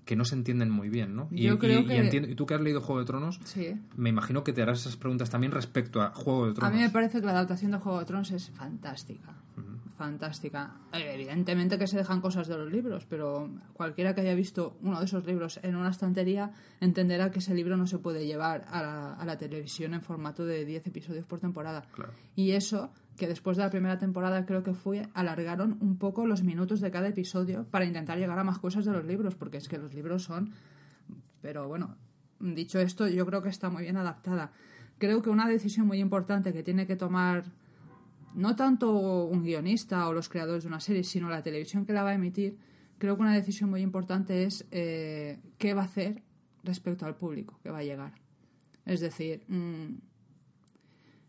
que no se entienden muy bien, ¿no? Y, creo y- y que- entiendo- y tú que has leído Juego de Tronos, Sí. me imagino que te harás esas preguntas también respecto a Juego de A Tronos. mí me parece que la adaptación de Juego de Tronos es fantástica. Fantástica. Eh, Evidentemente que se dejan cosas de los libros, pero cualquiera que haya visto uno de esos libros en una estantería entenderá que ese libro no se puede llevar a la, a la televisión en formato de 10 episodios por temporada. Claro. Y eso, que después de la primera temporada creo que fue, alargaron un poco los minutos de cada episodio para intentar llegar a más cosas de los libros, porque es que los libros son pero bueno, dicho esto, yo creo que está muy bien adaptada. Creo que una decisión muy importante que tiene que tomar no tanto un guionista o los creadores de una serie, sino la televisión que la va a emitir, creo que una decisión muy importante es eh, qué va a hacer respecto al público que va a llegar. Es decir, mm,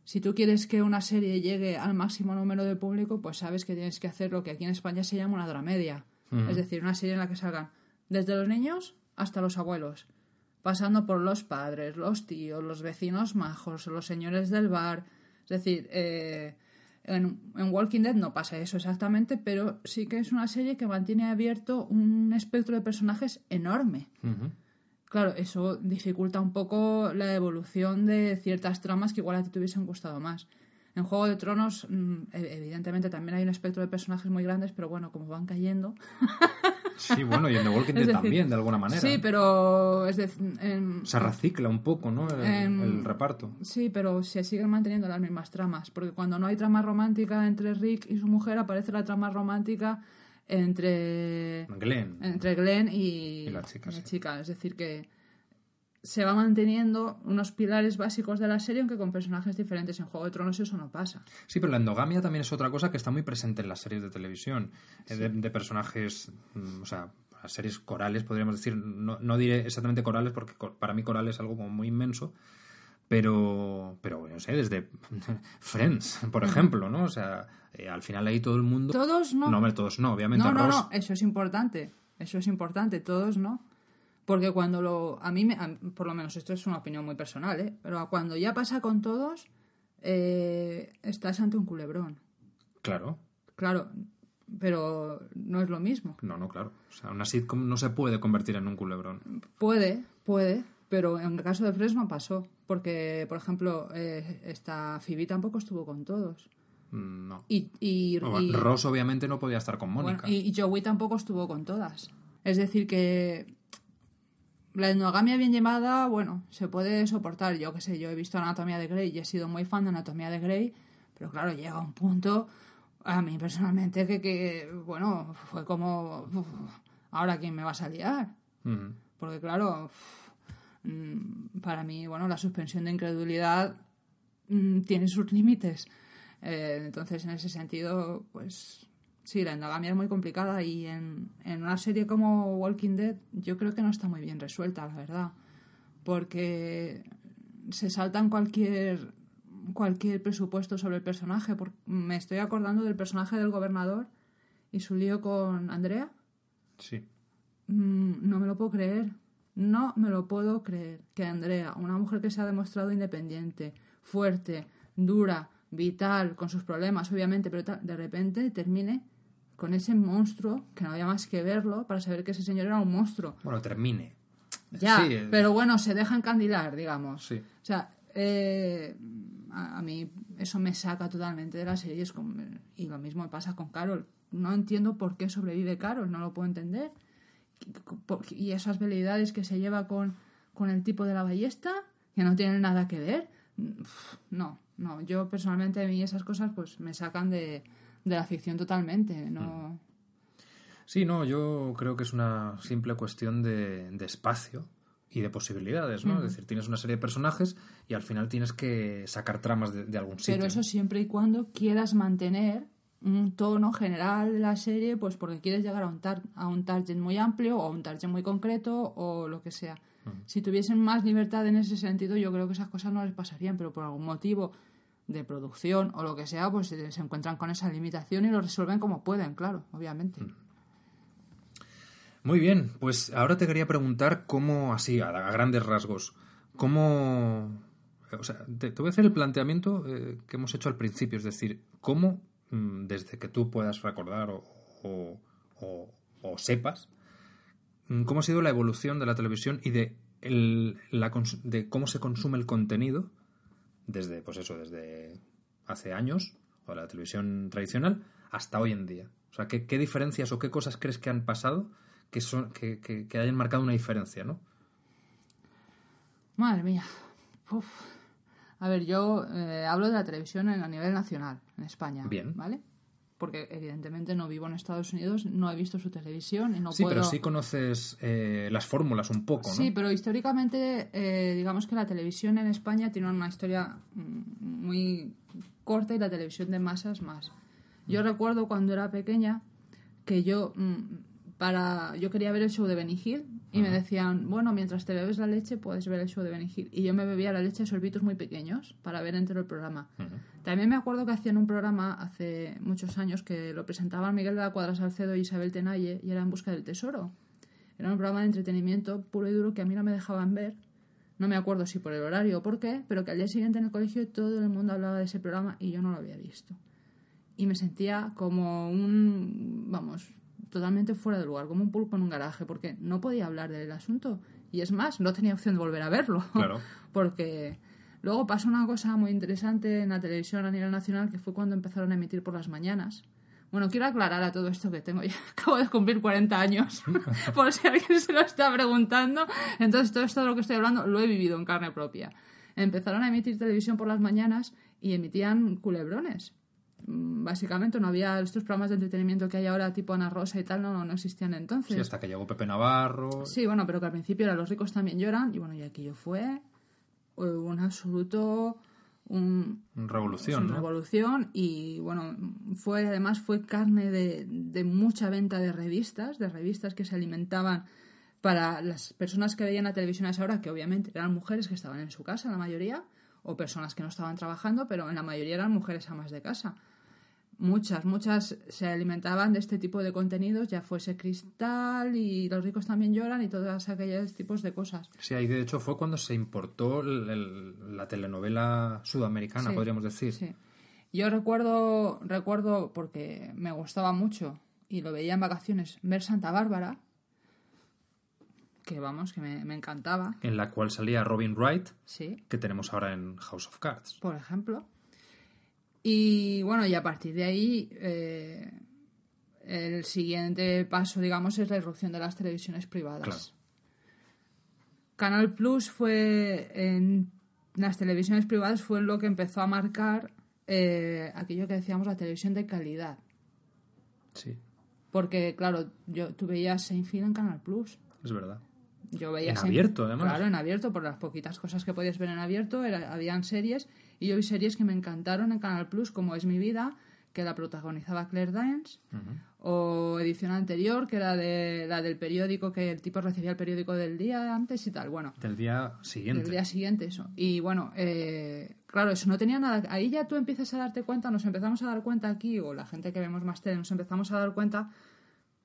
si tú quieres que una serie llegue al máximo número de público, pues sabes que tienes que hacer lo que aquí en España se llama una dramedia. Es decir, una serie en la que salgan desde los niños hasta los abuelos. pasando por los padres, los tíos, los vecinos majos, los señores del bar. Es decir, eh, en, en Walking Dead no pasa eso exactamente, pero sí que es una serie que mantiene abierto un espectro de personajes enorme. Claro, eso dificulta un poco la evolución de ciertas tramas que igual a ti te hubiesen gustado más. En Juego de Tronos, mm, e- evidentemente también hay un espectro de personajes muy grandes, pero bueno, como van cayendo. Sí, bueno, y en The Walking Dead también, de alguna manera. Sí, pero es decir, en- Se recicla un poco, ¿no? El, el reparto. Sí, pero se siguen manteniendo las mismas tramas, porque cuando no hay trama romántica entre Rick y su mujer, aparece la trama romántica entre, Glenn. entre Glenn y, Y la chica, y la sí. chica. Es decir, que se va manteniendo unos pilares básicos de la serie, aunque con personajes diferentes. En Juego de Tronos eso no pasa. Sí, pero la endogamia también es otra cosa que está muy presente en las series de televisión, eh, de, de personajes, mm, o sea, las series corales, podríamos decir, no, no diré exactamente corales porque para mí coral es algo como muy inmenso, pero, pero no sé, desde Friends, por ejemplo, ¿no? O sea, eh, al final ahí todo el mundo... Todos no. No, todos no, obviamente. No, no, Ross, no, eso es importante. Eso es importante, todos no. Porque cuando lo. A mí, me, a- por lo menos, esto es una opinión muy personal, ¿eh? Pero cuando ya pasa con todos, eh, estás ante un culebrón. Claro, Claro, pero no es lo mismo. no, no, claro. O sea, una sitcom no se puede convertir en un culebrón. Puede, puede, pero en el caso de Fresh no pasó. Porque, por ejemplo, eh, esta Phoebe tampoco estuvo con todos. Mm, No. Y, y, Ross obviamente no podía estar con Bueno, Mónica. y, y Joey tampoco estuvo con todas. Es decir, que la endogamia bien llevada, bueno, se puede soportar. Yo qué sé, yo he visto Anatomía de Grey y he sido muy fan de Anatomía de Grey, pero claro, llega un punto, a mí personalmente, que, que bueno, fue como, uf, ¿ahora quién me va a liar? Ujú. Porque claro, uf, mm, para mí, bueno, la suspensión de incredulidad mm, tiene sus límites. Eh, entonces, en ese sentido, pues sí, la endogamia es muy complicada y en, en una serie como Walking Dead yo creo que no está muy bien resuelta, la verdad. Porque se saltan cualquier cualquier presupuesto sobre el personaje. Por- me estoy acordando del personaje del gobernador y su lío con Andrea. Sí. Mm, no me lo puedo creer. No me lo puedo creer. Que Andrea, una mujer que se ha demostrado independiente, fuerte, dura, vital, con sus problemas, obviamente, pero de repente termine con ese monstruo que no había más que verlo para saber que ese señor era un monstruo. Bueno, termine. Ya, Sí, eh, pero bueno, se deja encandilar, digamos. Sí. O sea, eh, a, a mí eso me saca totalmente de la serie. es como- y lo mismo me pasa con Carol. No entiendo por qué sobrevive Carol, no lo puedo entender. Y esas habilidades que se lleva con, con el tipo de la ballesta, que no tienen nada que ver. No, no. Yo personalmente a mí esas cosas pues me sacan de, de la ficción totalmente. No. Sí, no, yo creo que es una simple cuestión de, de espacio y de posibilidades, ¿no? Es decir, tienes una serie de personajes y al final tienes que sacar tramas de, de algún sitio. Pero eso siempre y cuando quieras mantener un tono general de la serie, pues porque quieres llegar a un, tar- a un target muy amplio o a un target muy concreto o lo que sea. Si tuviesen más libertad en ese sentido, yo creo que esas cosas no les pasarían, pero por algún motivo de producción o lo que sea, pues se encuentran con esa limitación y lo resuelven como pueden, claro, obviamente. Muy bien, pues ahora te quería preguntar cómo, así, a, grandes rasgos, cómo... O sea, te, voy a hacer el planteamiento eh, que hemos hecho al principio, es decir, cómo, mm, desde que tú puedas recordar o, o- o- o sepas, mm, cómo ha sido la evolución de la televisión y de, el- la de cómo se consume el contenido desde, pues eso, desde hace años, o la televisión tradicional, hasta hoy en día. O sea, ¿qué, qué diferencias o qué cosas crees que han pasado que, son, que, que- que hayan marcado una diferencia, ¿no? Madre mía. Uf. A ver, yo eh, hablo de la televisión en, a nivel nacional, en España. Bien. ¿Vale? Porque evidentemente no vivo en Estados Unidos, no he visto su televisión y no sí, puedo... pero sí conoces eh, las fórmulas un poco, ¿no? Sí, pero históricamente, eh, digamos que la televisión en España tiene una historia mm, muy corta y la televisión de masas más. Yo recuerdo cuando era pequeña que yo mm, para yo quería ver el show de Benny Hill y me decían, bueno, mientras te bebes la leche puedes ver el show de Benny Hill. Y yo me bebía la leche de sorbitos muy pequeños para ver entero el programa. También me acuerdo que hacían un programa hace muchos años que lo presentaban Miguel de la Cuadra Salcedo y Isabel Tenalle y era En busca del tesoro. Era un programa de entretenimiento puro y duro que a mí no me dejaban ver. No me acuerdo si por el horario o por qué, pero que al día siguiente en el colegio todo el mundo hablaba de ese programa y yo no lo había visto. Y me sentía como un, vamos, totalmente fuera de lugar, como un pulpo en un garaje, porque no podía hablar del asunto. Y es más, no tenía opción de volver a verlo. Claro. porque luego pasó una cosa muy interesante en la televisión a nivel nacional, que fue cuando empezaron a emitir por las mañanas. Bueno, quiero aclarar a todo esto que tengo ya, acabo de cumplir 40 años, por si alguien se lo está preguntando. Entonces, todo esto de lo que estoy hablando lo he vivido en carne propia. Empezaron a emitir televisión por las mañanas y emitían culebrones. Mm, Básicamente no había estos programas de entretenimiento que hay ahora, tipo Ana Rosa y tal, no, no existían entonces. Sí, hasta que llegó Pepe Navarro. Sí, bueno, pero que al principio era Los ricos también lloran, y bueno, y aquello fue eh, un absoluto un, Revolución, una ¿no? revolución y bueno fue además fue carne de, de mucha venta de revistas de revistas que se alimentaban para las personas que veían la televisión a esa hora que obviamente eran mujeres que estaban en su casa la mayoría o personas que no estaban trabajando pero en la mayoría eran mujeres amas de casa muchas muchas se alimentaban de este tipo de contenidos ya fuese cristal y los ricos también lloran y todos aquellos tipos de cosas Sí, ahí de hecho fue cuando se importó el- el- la telenovela sudamericana, Sí, podríamos decir. Sí. Yo recuerdo, recuerdo porque me gustaba mucho y lo veía en vacaciones, ver Santa Bárbara, que vamos, que me, me encantaba, En la cual salía Robin Wright, sí, que tenemos ahora en House of Cards. por ejemplo. Y bueno, y a partir de ahí, eh, el siguiente paso, digamos, es la irrupción de las televisiones privadas. Claro. Canal Plus fue en las televisiones privadas fue lo que empezó a marcar eh, aquello que decíamos la televisión de calidad. Sí, Porque, claro, yo, tú veías Seinfeld en Canal Plus. es verdad. Yo veía En abierto, además. Claro, en abierto, por las poquitas cosas que podías ver en abierto, era- habían series. Y yo vi series que me encantaron en Canal Plus, como Es mi vida, que la protagonizaba Claire Danes. O edición anterior, que era de la del periódico, que el tipo recibía el periódico del día antes y tal. Bueno, Del día siguiente. del día siguiente, eso. Y bueno, eh, claro, eso no tenía nada. Ahí ya tú empiezas a darte cuenta, nos empezamos a dar cuenta aquí, o la gente que vemos más tele, nos empezamos a dar cuenta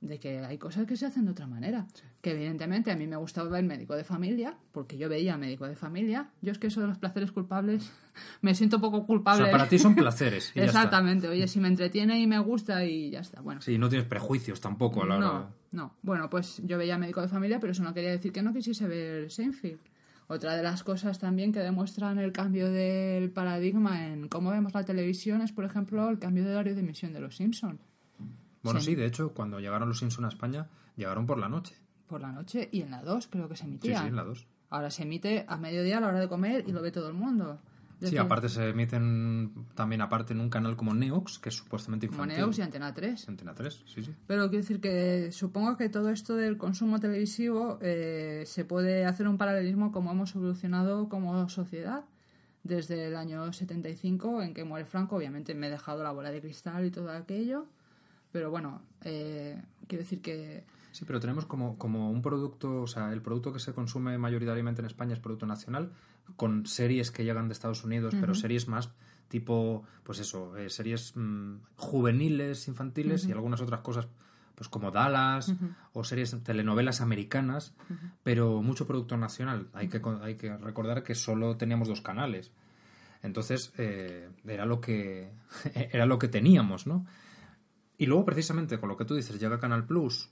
de que hay cosas que se hacen de otra manera. Que evidentemente a mí me gustaba el médico de familia, porque yo veía médico de familia. Yo es que eso de los placeres culpables me siento poco O culpable. sea, para ti son placeres. y. Exactamente. Oye, si me entretiene y me gusta y ya está. Bueno. Sí, no tienes prejuicios tampoco a la hora No, no. Bueno, pues yo veía médico de familia, pero eso no quería decir que no quisiese ver Seinfeld. Otra de las cosas también que demuestran el cambio del paradigma en cómo vemos la televisión es, por ejemplo, el cambio de horario de emisión de Los Simpson Bueno, Sí. sí, de hecho, cuando llegaron los Simpson a España, llegaron por la noche. por la noche y en la 2 creo que se Sí, emitía. sí, en la 2. Ahora se emite a mediodía a la hora de comer y lo ve todo el mundo. Sí, aparte se emiten también aparte en un canal como Neox, que es supuestamente como infantil. Neox y Antena 3. Antena 3, sí, sí. Pero quiero decir que supongo que todo esto del consumo televisivo eh, se puede hacer un paralelismo como hemos evolucionado como sociedad. Desde el año 75, en que muere Franco, obviamente me he dejado la bola de cristal y todo aquello. Pero bueno, eh, quiero decir que Sí, pero tenemos como, como un producto, o sea, el producto que se consume mayoritariamente en España es producto nacional, con series que llegan de Estados Unidos, pero series más tipo, pues eso, eh, series mm, juveniles, infantiles y algunas otras cosas, pues como Dallas o series, telenovelas americanas, pero mucho producto nacional. Hay que, hay que recordar que solo teníamos dos canales. Entonces, eh, era lo que era lo que teníamos, ¿no? Y luego, precisamente, con lo que tú dices, llega Canal Plus.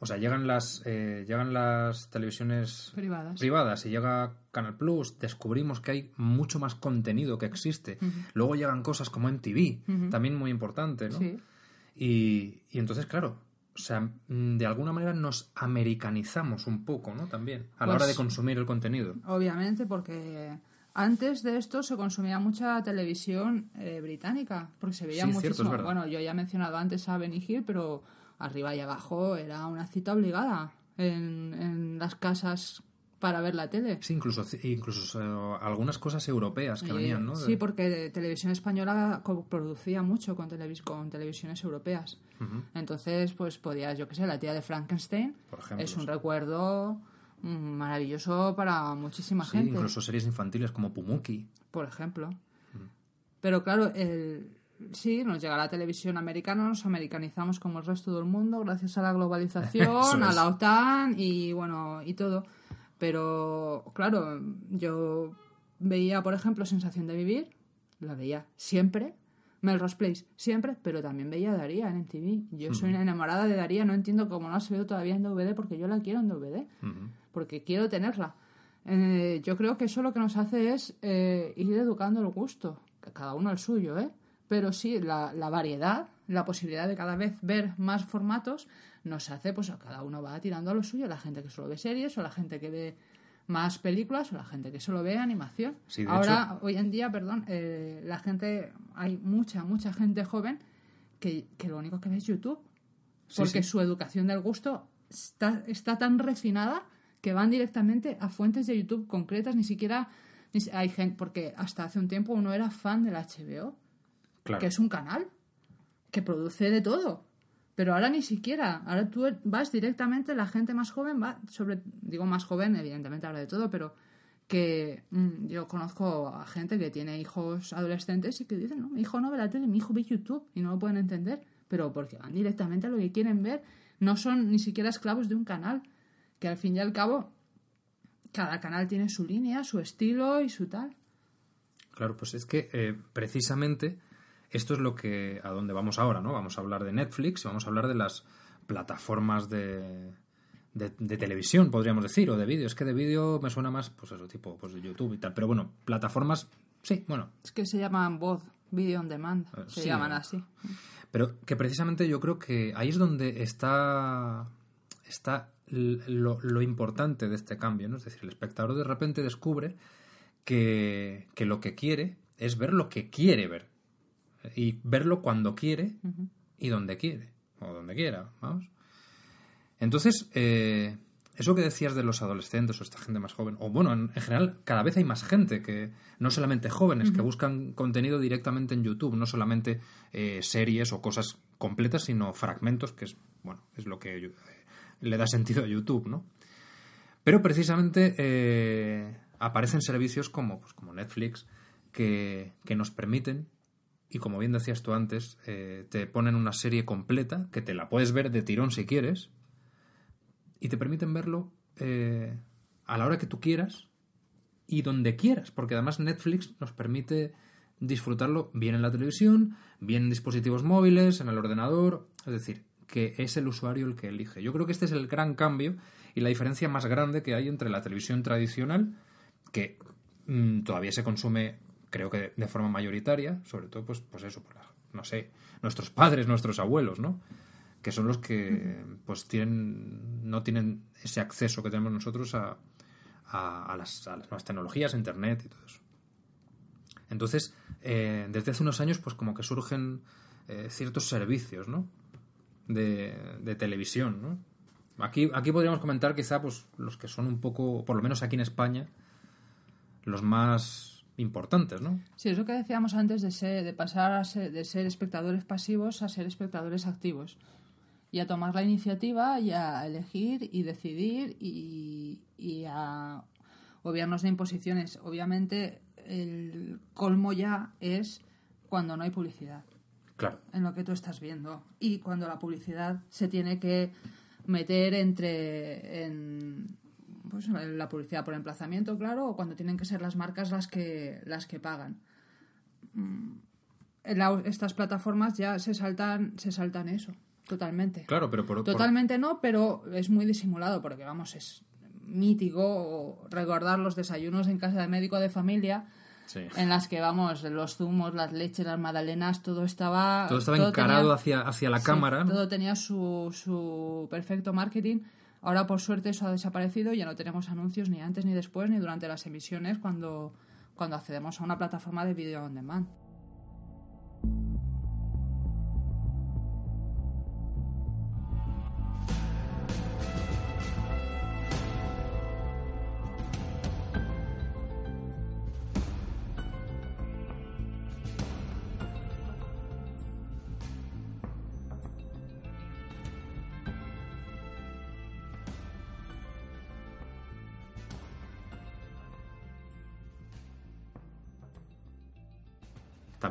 O sea, llegan las, eh, llegan las televisiones privadas. privadas y llega Canal Plus, descubrimos que hay mucho más contenido que existe. Luego llegan cosas como MTV, también muy importante, ¿no? Sí. Y, y entonces, claro, o sea, mm, de alguna manera nos americanizamos un poco, ¿no? También, a la Pues- hora de consumir el contenido. Obviamente, porque antes de esto se consumía mucha televisión eh, británica, porque se veía Sí, muchísimo. bueno, yo ya he mencionado antes a Benny Hill, pero arriba y abajo era una cita obligada en, en las casas para ver la tele. Sí, incluso, incluso eh, algunas cosas europeas que Y- venían, ¿no? Sí, porque Televisión Española producía mucho con, televis con televisiones europeas. Entonces, pues podías, yo qué sé, la tía de Frankenstein Por ejemplo, es un sí. recuerdo maravilloso para muchísima Sí, gente incluso series infantiles como Pumuki. por ejemplo. Pero claro, el, Sí, nos llega la televisión americana, nos americanizamos como el resto del mundo gracias a la globalización, a la OTAN y bueno, y todo. Pero claro, yo veía, por ejemplo, Sensación de Vivir, la veía siempre, Melrose Place siempre, pero también veía Daría en MTV. Yo soy una enamorada de Daría, no entiendo cómo no se ve todavía en DVD porque yo la quiero en DVD, porque quiero tenerla. Eh, yo creo que eso lo que nos hace es eh, ir educando el gusto, cada uno el suyo, ¿eh? Pero sí, la, la variedad, la posibilidad de cada vez ver más formatos, nos hace, pues a cada uno va tirando a lo suyo, la gente que solo ve series, o la gente que ve más películas, o la gente que solo ve animación. Sí, de Ahora, hoy en día, perdón, eh, la gente, hay mucha, mucha gente joven que, que lo único que ve es YouTube. Porque sí. su educación del gusto está, está tan refinada que van directamente a fuentes de YouTube concretas, ni siquiera ni hay gente, porque hasta hace un tiempo uno era fan del HBO, Claro. que es un canal que produce de todo. Pero ahora ni siquiera, ahora tú vas directamente, la gente más joven va sobre, digo más joven, evidentemente habla de todo, pero que mm, yo conozco a gente que tiene hijos adolescentes y que dicen, no, mi hijo no ve la tele, mi hijo ve YouTube y no lo pueden entender, pero porque van directamente a lo que quieren ver, no son ni siquiera esclavos de un canal, que al fin y al cabo cada canal tiene su línea, su estilo y su tal. Claro, pues es que eh, precisamente esto es lo que a donde vamos ahora, ¿no? Vamos a hablar de Netflix y vamos a hablar de las plataformas de, de, de televisión, podríamos decir, o de vídeo. Es que de vídeo me suena más, pues eso, tipo pues de YouTube y tal. Pero bueno, plataformas, sí, bueno. Es que se llaman voz, video on demand, Eh, se sí, llaman así. Pero que precisamente yo creo que ahí es donde está, está lo, lo importante de este cambio, ¿no? Es decir, el espectador de repente descubre que, que lo que quiere es ver lo que quiere ver. Y verlo cuando quiere y donde quiere. O donde quiera, vamos. Entonces, eh, eso que decías de los adolescentes o esta gente más joven, o bueno, en, en general, cada vez hay más gente que, no solamente jóvenes, que buscan contenido directamente en YouTube, no solamente eh, series o cosas completas, sino fragmentos, que es, bueno, es lo que eh, le da sentido a YouTube, ¿no? Pero precisamente eh, aparecen servicios como, pues, como Netflix que, que nos permiten, y como bien decías tú antes, eh, te ponen una serie completa que te la puedes ver de tirón si quieres, y te permiten verlo eh, a la hora que tú quieras y donde quieras, porque además Netflix nos permite disfrutarlo bien en la televisión, bien en dispositivos móviles, en el ordenador, es decir, que es el usuario el que elige. Yo creo que este es el gran cambio y la diferencia más grande que hay entre la televisión tradicional, que mm, todavía se consume, creo que de forma mayoritaria, sobre todo, pues, pues eso, por la- no sé, nuestros padres, nuestros abuelos, ¿no? Que son los que, pues, tienen, no tienen ese acceso que tenemos nosotros a, a, a las, a las nuevas tecnologías, Internet y todo eso. Entonces, eh, desde hace unos años, pues como que surgen eh, ciertos servicios, ¿no? De, de televisión, ¿no? Aquí, aquí podríamos comentar quizá pues los que son un poco, por lo menos aquí en España, los más importantes, ¿no? Sí, es lo que decíamos antes de, ser, de pasar a ser, de ser espectadores pasivos a ser espectadores activos. Y a tomar la iniciativa y a elegir y decidir y, y a obviarnos de imposiciones. Obviamente el colmo ya es cuando no hay publicidad Claro. en lo que tú estás viendo y cuando la publicidad se tiene que meter entre en pues, la publicidad por emplazamiento claro o cuando tienen que ser las marcas las que las que pagan Mm, la- estas plataformas ya se saltan se saltan eso totalmente Claro, pero por, por- Totalmente no, pero es muy disimulado porque, vamos, es mítico recordar los desayunos en casa de médico de familia Sí. en las que, vamos, los zumos, las leches, las magdalenas, todo estaba... todo estaba encarado tenía- hacia, hacia la Sí, cámara. Todo tenía su, su perfecto marketing. Ahora, por suerte, eso ha desaparecido. Ya no tenemos anuncios ni antes, ni después, ni durante las emisiones cuando, cuando accedemos a una plataforma de video on demand.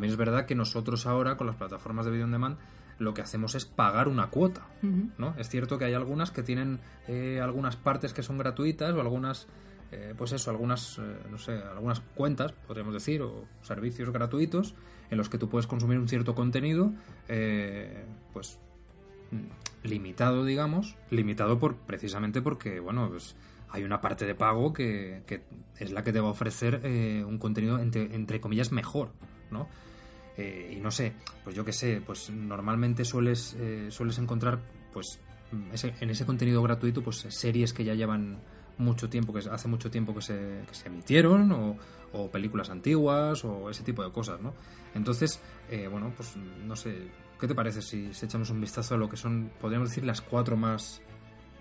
También es verdad que nosotros ahora, con las plataformas de video on demand, lo que hacemos es pagar una cuota. ¿no? Es cierto que hay algunas que tienen eh, algunas partes que son gratuitas o algunas, eh, pues eso, algunas, eh, no sé, algunas cuentas, podríamos decir, o servicios gratuitos en los que tú puedes consumir un cierto contenido, pues mm, limitado, digamos, limitado por precisamente porque, bueno, pues hay una parte de pago que, que es la que te va a ofrecer eh, un contenido entre, entre comillas mejor, ¿no? Eh, y no sé, pues yo qué sé, pues normalmente sueles, eh, sueles encontrar, pues ese- en ese contenido gratuito, pues series que ya llevan mucho tiempo, que hace mucho tiempo que se, que se emitieron, o, o películas antiguas, o ese tipo de cosas, ¿no? Entonces, eh, bueno, pues no sé, ¿qué te parece si, si echamos un vistazo a lo que son, podríamos decir, las cuatro más,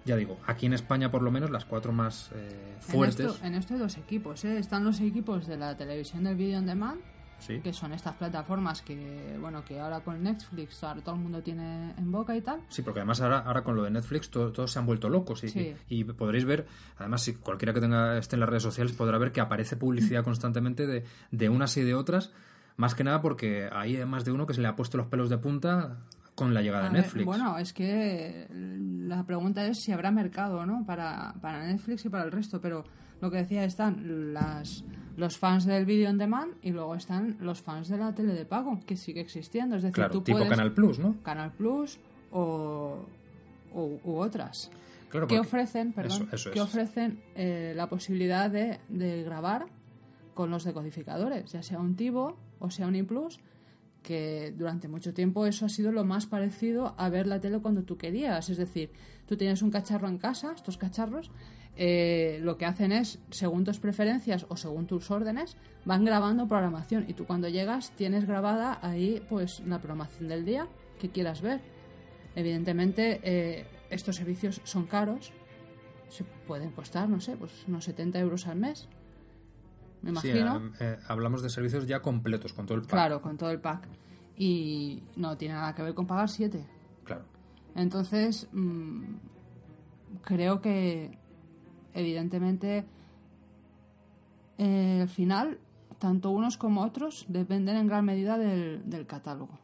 ya digo, aquí en España por lo menos, las cuatro más eh, fuertes? En esto, en esto hay dos equipos, ¿eh? Están los equipos de la televisión del video on demand, Sí. que son estas plataformas que, bueno, que ahora con Netflix ahora todo el mundo tiene en boca y tal. Sí, porque además ahora, ahora con lo de Netflix to- todos se han vuelto locos y, Sí. y podréis ver, además si cualquiera que tenga esté en las redes sociales podrá ver que aparece publicidad constantemente de, de unas y de otras, más que nada porque hay más de uno que se le ha puesto los pelos de punta con la llegada de Netflix. bueno, es que la pregunta es si habrá mercado, ¿no? Para, para Netflix y para el resto, pero lo que decía están las los fans del video on demand y luego están los fans de la tele de pago, que sigue existiendo. Es decir, claro, tú tipo puedes Canal Plus, ¿no? Canal Plus o, u, u otras. Claro, que ofrecen, perdón, Eso- eso que es. ofrecen eh, la posibilidad de, de grabar con los decodificadores, ya sea un Tivo o sea un iPlus, que durante mucho tiempo eso ha sido lo más parecido a ver la tele cuando tú querías. Es decir, tú tienes un cacharro en casa, estos cacharros, eh, lo que hacen es, según tus preferencias o según tus órdenes, van grabando programación y tú cuando llegas tienes grabada ahí pues la programación del día que quieras ver. Evidentemente, eh, estos servicios son caros, se pueden costar, no sé, pues unos 70 euros al mes. Me imagino. eh, eh, hablamos de servicios ya completos, con todo el pack. Claro, con todo el pack. Y no tiene nada que ver con pagar 7. Claro. Entonces, mm, creo que evidentemente eh, al final, tanto unos como otros dependen en gran medida del, del catálogo.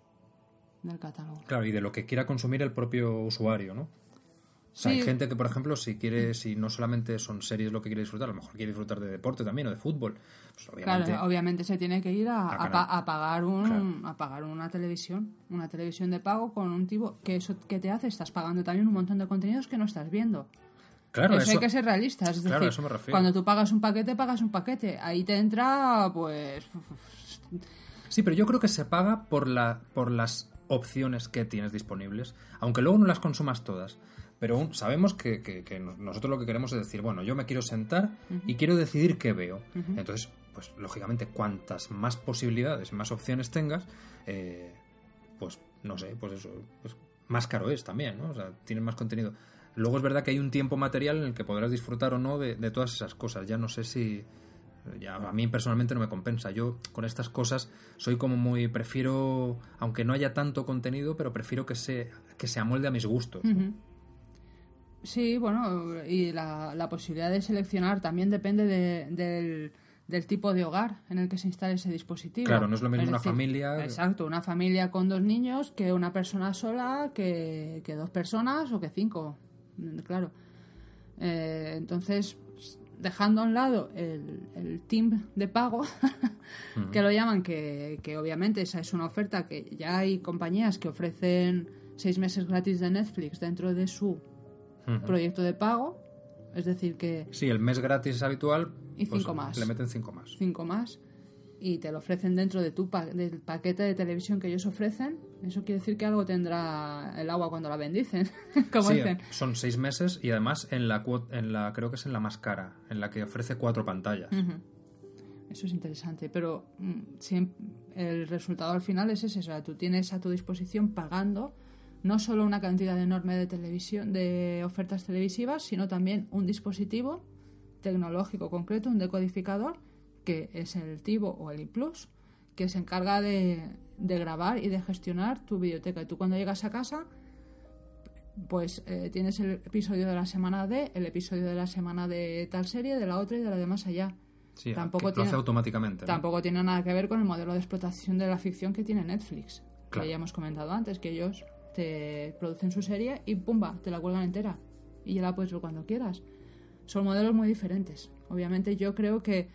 Del catálogo. Claro, y de lo que quiera consumir el propio usuario, ¿no? O sea, Sí. hay gente que, por ejemplo, si quiere, si no solamente son series lo que quiere disfrutar, a lo mejor quiere disfrutar de deporte también o de fútbol. Pues obviamente, Claro, obviamente se tiene que ir a, a pagar un, Claro. a pagar una televisión, una televisión de pago con un tipo que eso que te hace, estás pagando también un montón de contenidos que no estás viendo. Claro, eso, eso, hay que ser realistas. Es claro, decir, a eso me refiero. cuando tú pagas un paquete, pagas un paquete. Ahí te entra, pues. Sí, pero yo creo que se paga por, la, por las opciones que tienes disponibles, aunque luego no las consumas todas. Pero sabemos que, que- que nos- nosotros lo que queremos es decir, bueno, yo me quiero sentar y quiero decidir qué veo. Entonces, pues lógicamente, cuantas más posibilidades, más opciones tengas, eh, pues no sé, pues eso, pues más caro es también, ¿no? O sea, tienes más contenido. Luego es verdad que hay un tiempo material en el que podrás disfrutar o no de, de todas esas cosas. Ya no sé si, ya a mí personalmente no me compensa. Yo con estas cosas soy como muy prefiero, aunque no haya tanto contenido, pero prefiero que se que se amolde a mis gustos. Sí, bueno, y la, la posibilidad de seleccionar también depende de- del, del tipo de hogar en el que se instale ese dispositivo. Claro, no es lo mismo una familia- Exacto, una familia con dos niños que una persona sola, que, que dos personas o que cinco. Claro. Eh, entonces, dejando a un lado el, el team de pago, que lo llaman, que, que obviamente esa es una oferta que ya hay compañías que ofrecen seis meses gratis de Netflix dentro de su proyecto de pago, es decir, que Sí, el mes gratis habitual. Y pues, cinco más. Le meten cinco más. cinco más y te lo ofrecen dentro de tu pa- del paquete de televisión que ellos ofrecen, eso quiere decir que algo tendrá el agua cuando la bendicen, como Sí, dicen. son seis meses y además en la, en la creo que es en la más cara, en la que ofrece cuatro pantallas. Eso es interesante, pero mm, siem- el resultado al final es ese, o sea, tú tienes a tu disposición pagando no solo una cantidad enorme de televisión, de ofertas televisivas, sino también un dispositivo tecnológico concreto, un decodificador, que es el Tivo o el iPlus, que se encarga de, de grabar y de gestionar tu biblioteca. Y tú cuando llegas a casa, pues eh, tienes el episodio de la semana de, el episodio de la semana de tal serie, de la otra y de la de más allá. Sí, tampoco tiene, hace automáticamente. ¿no? tampoco tiene nada que ver con el modelo de explotación de la ficción que tiene Netflix. Claro. Que ya hemos comentado antes, que ellos te producen su serie y pumba, te la cuelgan entera. Y ya la puedes ver cuando quieras. Son modelos muy diferentes. Obviamente yo creo que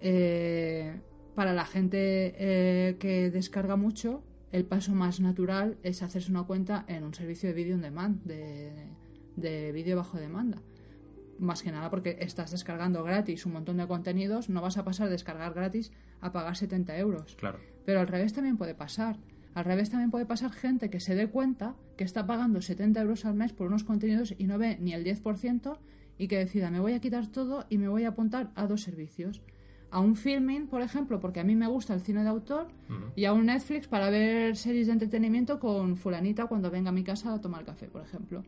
eh, para la gente eh, que descarga mucho, el paso más natural es hacerse una cuenta en un servicio de vídeo on demand, de, de vídeo bajo demanda. Más que nada porque estás descargando gratis un montón de contenidos, no vas a pasar de descargar gratis a pagar 70 euros. Claro. Pero al revés también puede pasar. Al revés también puede pasar gente que se dé cuenta que está pagando 70 euros al mes por unos contenidos y no ve ni el 10% y que decida me voy a quitar todo y me voy a apuntar a dos servicios. A un filming, por ejemplo, porque a mí me gusta el cine de autor, y a un Netflix para ver series de entretenimiento con fulanita cuando venga a mi casa a tomar café, por ejemplo.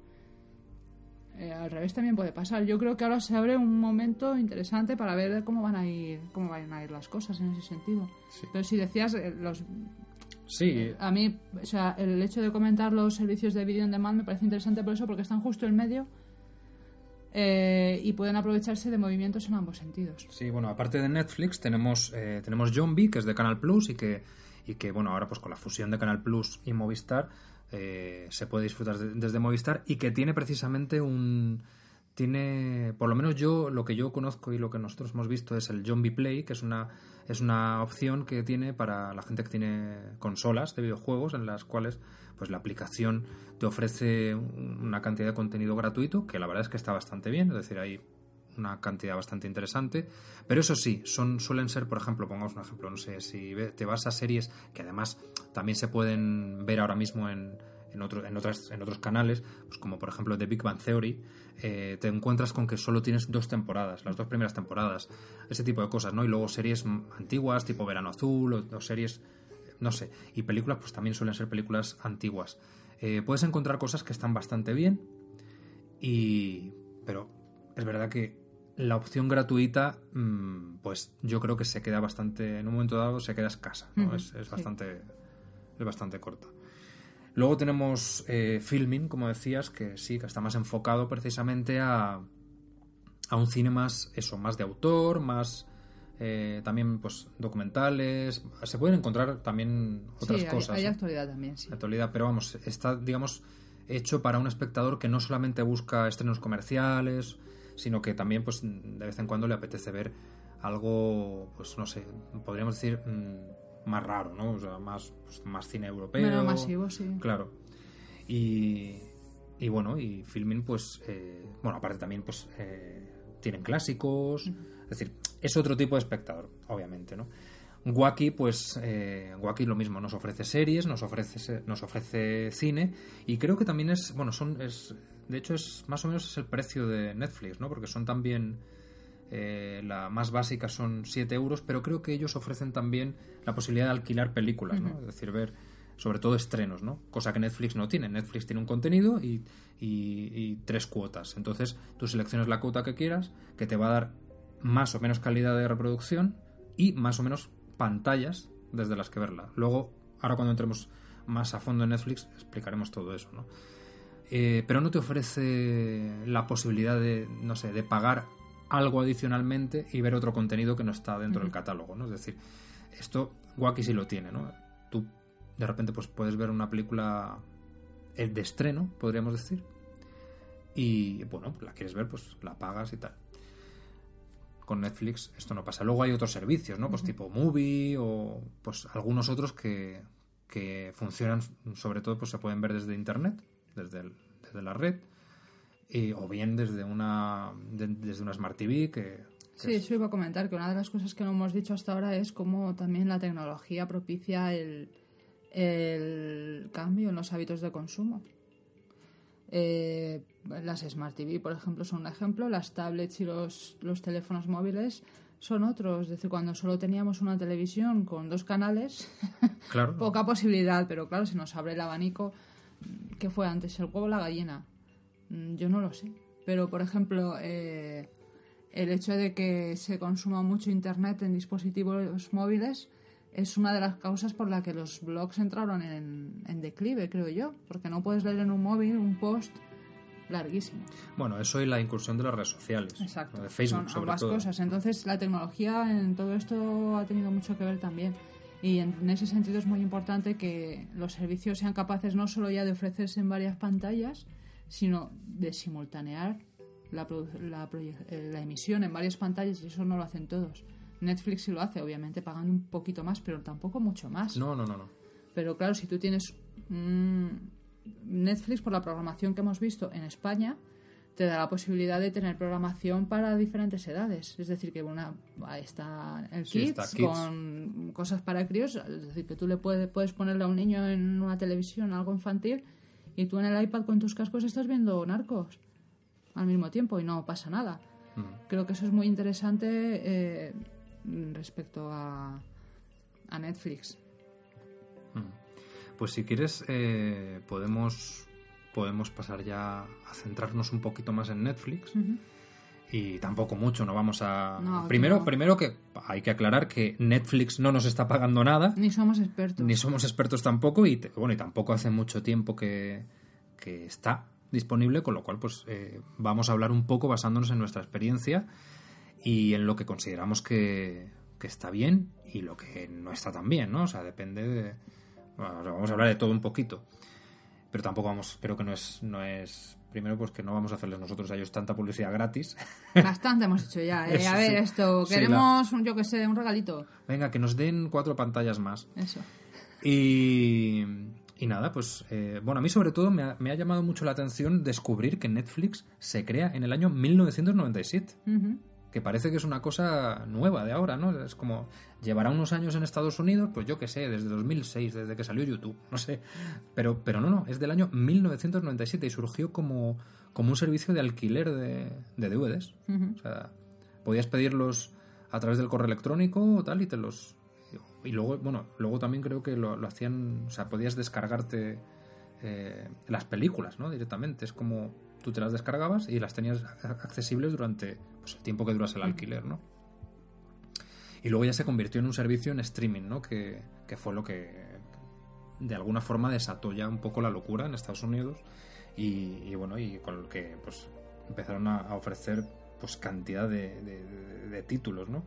Eh, al revés también puede pasar. Yo creo que ahora se abre un momento interesante para ver cómo van a ir, cómo van a ir las cosas en ese sentido. Sí. Pero si decías eh, los Sí, a mí, o sea, el hecho de comentar los servicios de video on demand me parece interesante por eso, porque están justo en medio eh, y pueden aprovecharse de movimientos en ambos sentidos. Sí, bueno, aparte de Netflix tenemos, eh, tenemos Zombie, que es de Canal Plus y que, y que, bueno, ahora pues con la fusión de Canal Plus y Movistar eh, se puede disfrutar de- desde Movistar y que tiene precisamente un... Tiene, por lo menos yo, lo que yo conozco y lo que nosotros hemos visto es el Zombie Play, que es una, es una opción que tiene para la gente que tiene consolas de videojuegos en las cuales pues la aplicación te ofrece un- una cantidad de contenido gratuito que la verdad es que está bastante bien, es decir, hay una cantidad bastante interesante. Pero eso sí, son, suelen ser, por ejemplo, pongamos un ejemplo, no sé, si te vas a series que además también se pueden ver ahora mismo en, en, en, otras, en otros canales, pues como por ejemplo The Big Bang Theory, eh, te encuentras con que solo tienes dos temporadas, las dos primeras temporadas, ese tipo de cosas, ¿no? Y luego series antiguas, tipo Verano Azul, o, o series, no sé, y películas, pues también suelen ser películas antiguas. Eh, puedes encontrar cosas que están bastante bien, y pero es verdad que la opción gratuita, mm, pues yo creo que se queda bastante, en un momento dado se queda escasa, es, es sí. bastante, es bastante corta. Luego tenemos eh, Filming, como decías, que sí, que está más enfocado precisamente a, a un cine más, eso, más de autor, más eh, también pues documentales. Se pueden encontrar también otras sí, hay- cosas. hay, actualidad también, sí. actualidad, pero vamos, está, digamos, hecho para un espectador que no solamente busca estrenos comerciales, sino que también, pues, de vez en cuando le apetece ver algo, pues, no sé, podríamos decir, mm, más raro, ¿no? O sea, más, pues, más cine europeo. Menos masivo, sí. Claro. Y, y bueno, y Filmin, pues, eh, bueno, aparte también, pues, eh, tienen clásicos. Es decir, es otro tipo de espectador, obviamente, ¿no? Wacky, pues, eh, Wacky lo mismo, nos ofrece series, nos ofrece, nos ofrece cine y creo que también es, bueno, son, es, de hecho es más o menos es el precio de Netflix, ¿no? Porque son también, eh, la más básica son 7 euros, pero creo que ellos ofrecen también la posibilidad de alquilar películas, ¿no? Es decir, ver sobre todo estrenos, ¿no? Cosa que Netflix no tiene. Netflix tiene un contenido y, y- y tres cuotas. Entonces tú seleccionas la cuota que quieras, que te va a dar más o menos calidad de reproducción y más o menos pantallas desde las que verla. Luego, ahora cuando entremos más a fondo en Netflix, explicaremos todo eso, ¿no? Eh, pero no te ofrece la posibilidad de, no sé, de pagar algo adicionalmente y ver otro contenido que no está dentro del catálogo, ¿no? Es decir, esto Wacky sí lo tiene, ¿no? Tú de repente pues puedes ver una película eh, de estreno, podríamos decir, y bueno, la quieres ver, pues la pagas y tal. Con Netflix esto no pasa. Luego hay otros servicios, ¿no? Pues tipo Movie o pues algunos otros que, que funcionan, sobre todo, pues se pueden ver desde internet, desde, el- desde la red, y- o bien desde una de- desde una Smart TV que, que Sí, es- eso iba a comentar, que una de las cosas que no hemos dicho hasta ahora es cómo también la tecnología propicia el, el cambio en los hábitos de consumo. Eh, las Smart TV, por ejemplo, son un ejemplo, las tablets y los, los teléfonos móviles son otros. Es decir, cuando solo teníamos una televisión con dos canales, claro, poca posibilidad, pero claro, se nos abre el abanico. ¿Qué fue antes, el huevo o la gallina? Mm, Yo no lo sé. Pero, por ejemplo, eh, el hecho de que se consuma mucho Internet en dispositivos móviles es una de las causas por la que los blogs entraron en, en declive, creo yo. Porque no puedes leer en un móvil un post larguísimo. Bueno, eso y la incursión de las redes sociales. Exacto. De Facebook, Son sobre ambas todo. cosas. Entonces, la tecnología en todo esto ha tenido mucho que ver también. Y en, ese sentido es muy importante que los servicios sean capaces no solo ya de ofrecerse en varias pantallas, sino de simultanear la, eh, la emisión en varias pantallas y eso no lo hacen todos. Netflix sí lo hace, obviamente pagando un poquito más, pero tampoco mucho más. No, no, no, no. Pero claro, si tú tienes mm, Netflix, por la programación que hemos visto en España, te da la posibilidad de tener programación para diferentes edades. Es decir, que una ahí está el Sí, Kids, está Kids. con cosas para críos. Es decir, que tú le puedes, puedes ponerle a un niño en una televisión algo infantil y tú en el iPad con tus cascos estás viendo narcos al mismo tiempo y no pasa nada. Mm. Creo que eso es muy interesante eh, respecto a, a Netflix. Pues si quieres, eh, podemos, podemos pasar ya a centrarnos un poquito más en Netflix. Y tampoco mucho, no vamos a... No, primero, no. primero que hay que aclarar que Netflix no nos está pagando nada, Ni somos expertos. ni somos expertos tampoco, y te- bueno, y tampoco hace mucho tiempo que, que está disponible, con lo cual pues eh, vamos a hablar un poco basándonos en nuestra experiencia y en lo que consideramos que, que está bien y lo que no está tan bien, ¿no? O sea, depende de... bueno, vamos a hablar de todo un poquito. Pero tampoco vamos, creo que no es, no es... Primero, pues que no vamos a hacerles nosotros a ellos tanta publicidad gratis. Bastante hemos hecho ya. ¿eh? Eso a ver, sí. esto, Sí, queremos, un, yo que sé, un regalito. Venga, que nos den cuatro pantallas más. Eso. Y, y nada, pues eh, bueno, a mí sobre todo me ha, me ha llamado mucho la atención descubrir que Netflix se crea en el año 1997, Ujú. Que parece que es una cosa nueva de ahora, ¿no? Es como, llevará unos años en Estados Unidos, pues yo qué sé, desde 2006, desde que salió YouTube, no sé, pero, pero no, no, es del año 1997 y surgió como, como un servicio de alquiler de, de DVDs. O sea, podías pedirlos a través del correo electrónico o tal y te los... Y luego, bueno, luego también creo que lo, lo hacían, o sea, podías descargarte eh, las películas, ¿no? Directamente. Es como tú te las descargabas y las tenías accesibles durante pues, el tiempo que durase el alquiler, ¿no? Y luego ya se convirtió en un servicio en streaming, ¿no? Que, que fue lo que de alguna forma desató ya un poco la locura en Estados Unidos y, y bueno, y con el que pues empezaron a, a ofrecer pues cantidad de, de- de- de títulos, ¿no?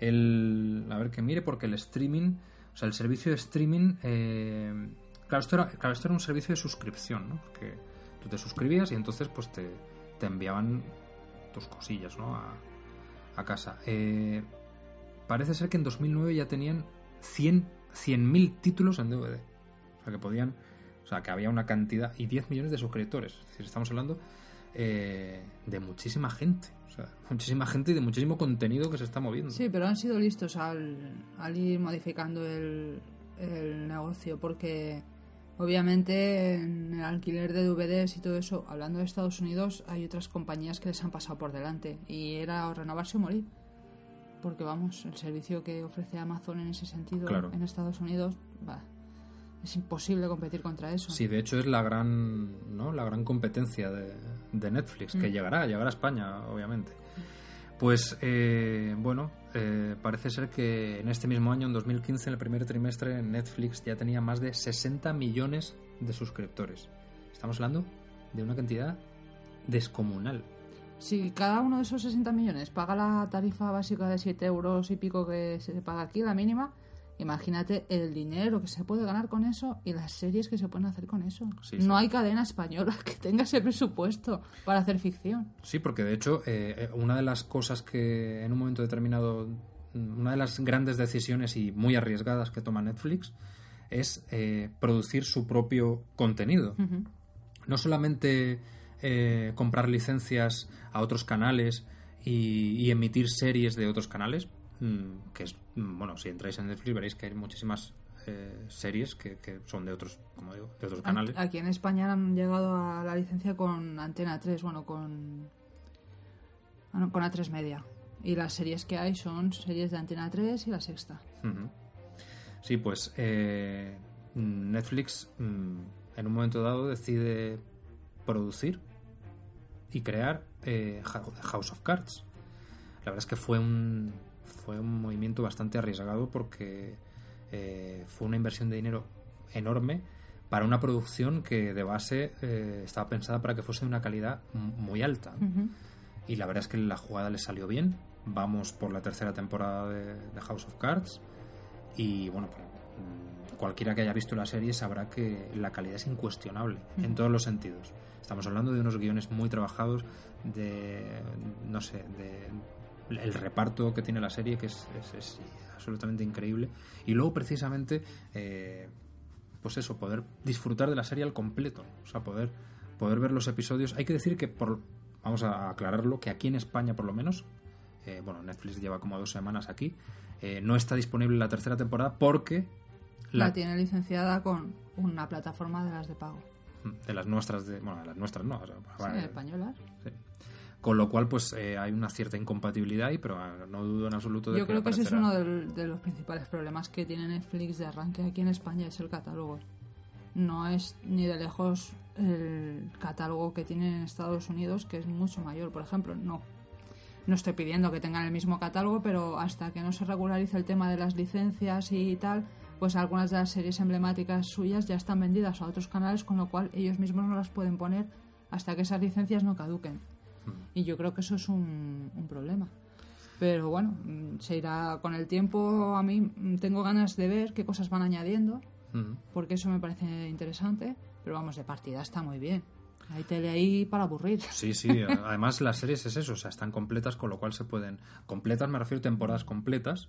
El, a ver que mire, porque el streaming, o sea, el servicio de streaming, eh, claro, esto era, claro, esto era un servicio de suscripción, ¿no? Porque te suscribías y entonces pues te, te enviaban tus cosillas, ¿no? A, a casa. Eh, parece ser que en 2009 ya tenían 100 100.000 títulos en DVD. O sea, que podían, o sea, que había una cantidad y 10 millones de suscriptores. Es decir, estamos hablando eh, de muchísima gente. O sea, muchísima gente y de muchísimo contenido que se está moviendo. Sí, pero han sido listos al, al ir modificando el, el negocio porque obviamente en el alquiler de DVDs y todo eso, hablando de Estados Unidos, hay otras compañías que les han pasado por delante y era o renovarse o morir. Porque vamos, el servicio que ofrece Amazon en ese sentido Claro. en Estados Unidos, es imposible competir contra eso. Sí, de hecho es la gran, ¿no? la gran competencia de, de Netflix, que Mm. llegará, llegará a España, obviamente. Pues eh, bueno, eh, parece ser que en este mismo año, en 2015, en el primer trimestre, Netflix ya tenía más de 60 millones de suscriptores. Estamos hablando de una cantidad descomunal. Si cada uno de esos 60 millones paga la tarifa básica de 7 euros y pico que se paga aquí, la mínima, imagínate el dinero que se puede ganar con eso y las series que se pueden hacer con eso. Sí, no hay cadena española que tenga ese presupuesto para hacer ficción. Sí, porque de hecho, eh, una de las cosas que en un momento determinado, mm, una de las grandes decisiones y muy arriesgadas que toma Netflix es eh, producir su propio contenido. No solamente eh, comprar licencias a otros canales y, y emitir series de otros canales, que es, mm, bueno, si entráis en Netflix veréis que hay muchísimas eh, series que, que son de otros, como digo, de otros canales. Aquí en España han llegado a la licencia con Antena 3, bueno, con, con A3 Media. Y las series que hay son series de Antena 3 y la sexta. Sí, pues eh, Netflix mm, en un momento dado decide producir y crear eh, House of Cards. La verdad es que fue un, fue un movimiento bastante arriesgado porque eh, fue una inversión de dinero enorme para una producción que de base eh, estaba pensada para que fuese de una calidad muy alta. Y la verdad es que la jugada le salió bien. Vamos por la tercera temporada de, de House of Cards. Y bueno, pues, mm, cualquiera que haya visto la serie sabrá que la calidad es incuestionable en todos los sentidos. Estamos hablando de unos guiones muy trabajados, de, no sé, de el reparto que tiene la serie, que es, es- es absolutamente increíble. Y luego, precisamente, eh, pues eso, poder disfrutar de la serie al completo. O sea, poder, poder ver los episodios. Hay que decir que, por, vamos a aclararlo, que aquí en España, por lo menos, eh, bueno, Netflix lleva como dos semanas aquí, eh, no está disponible la tercera temporada porque La tiene licenciada con una plataforma de las de pago. de las nuestras, de, bueno, de las nuestras no. o sea, Sí, vale, españolas. sí. Con lo cual, pues eh, hay una cierta incompatibilidad ahí, pero ah, no dudo en absoluto de Yo que creo que ese es uno del- de los principales problemas que tiene Netflix de arranque aquí en España, es el catálogo. No es ni de lejos el catálogo que tiene en Estados Unidos, que es mucho mayor, por ejemplo. No, no estoy pidiendo que tengan el mismo catálogo, pero hasta que no se regularice el tema de las licencias y tal, pues algunas de las series emblemáticas suyas ya están vendidas a otros canales, con lo cual ellos mismos no las pueden poner hasta que esas licencias no caduquen. Y yo creo que eso es un, un problema. Pero bueno, mm, se irá con el tiempo. A mí mm, tengo ganas de ver qué cosas van añadiendo, porque eso me parece interesante. Pero vamos, de partida está muy bien. Hay tele ahí para aburrir. Sí, sí. Además, las series es eso, o sea, están completas, con lo cual se pueden. Completas, me refiero a temporadas completas,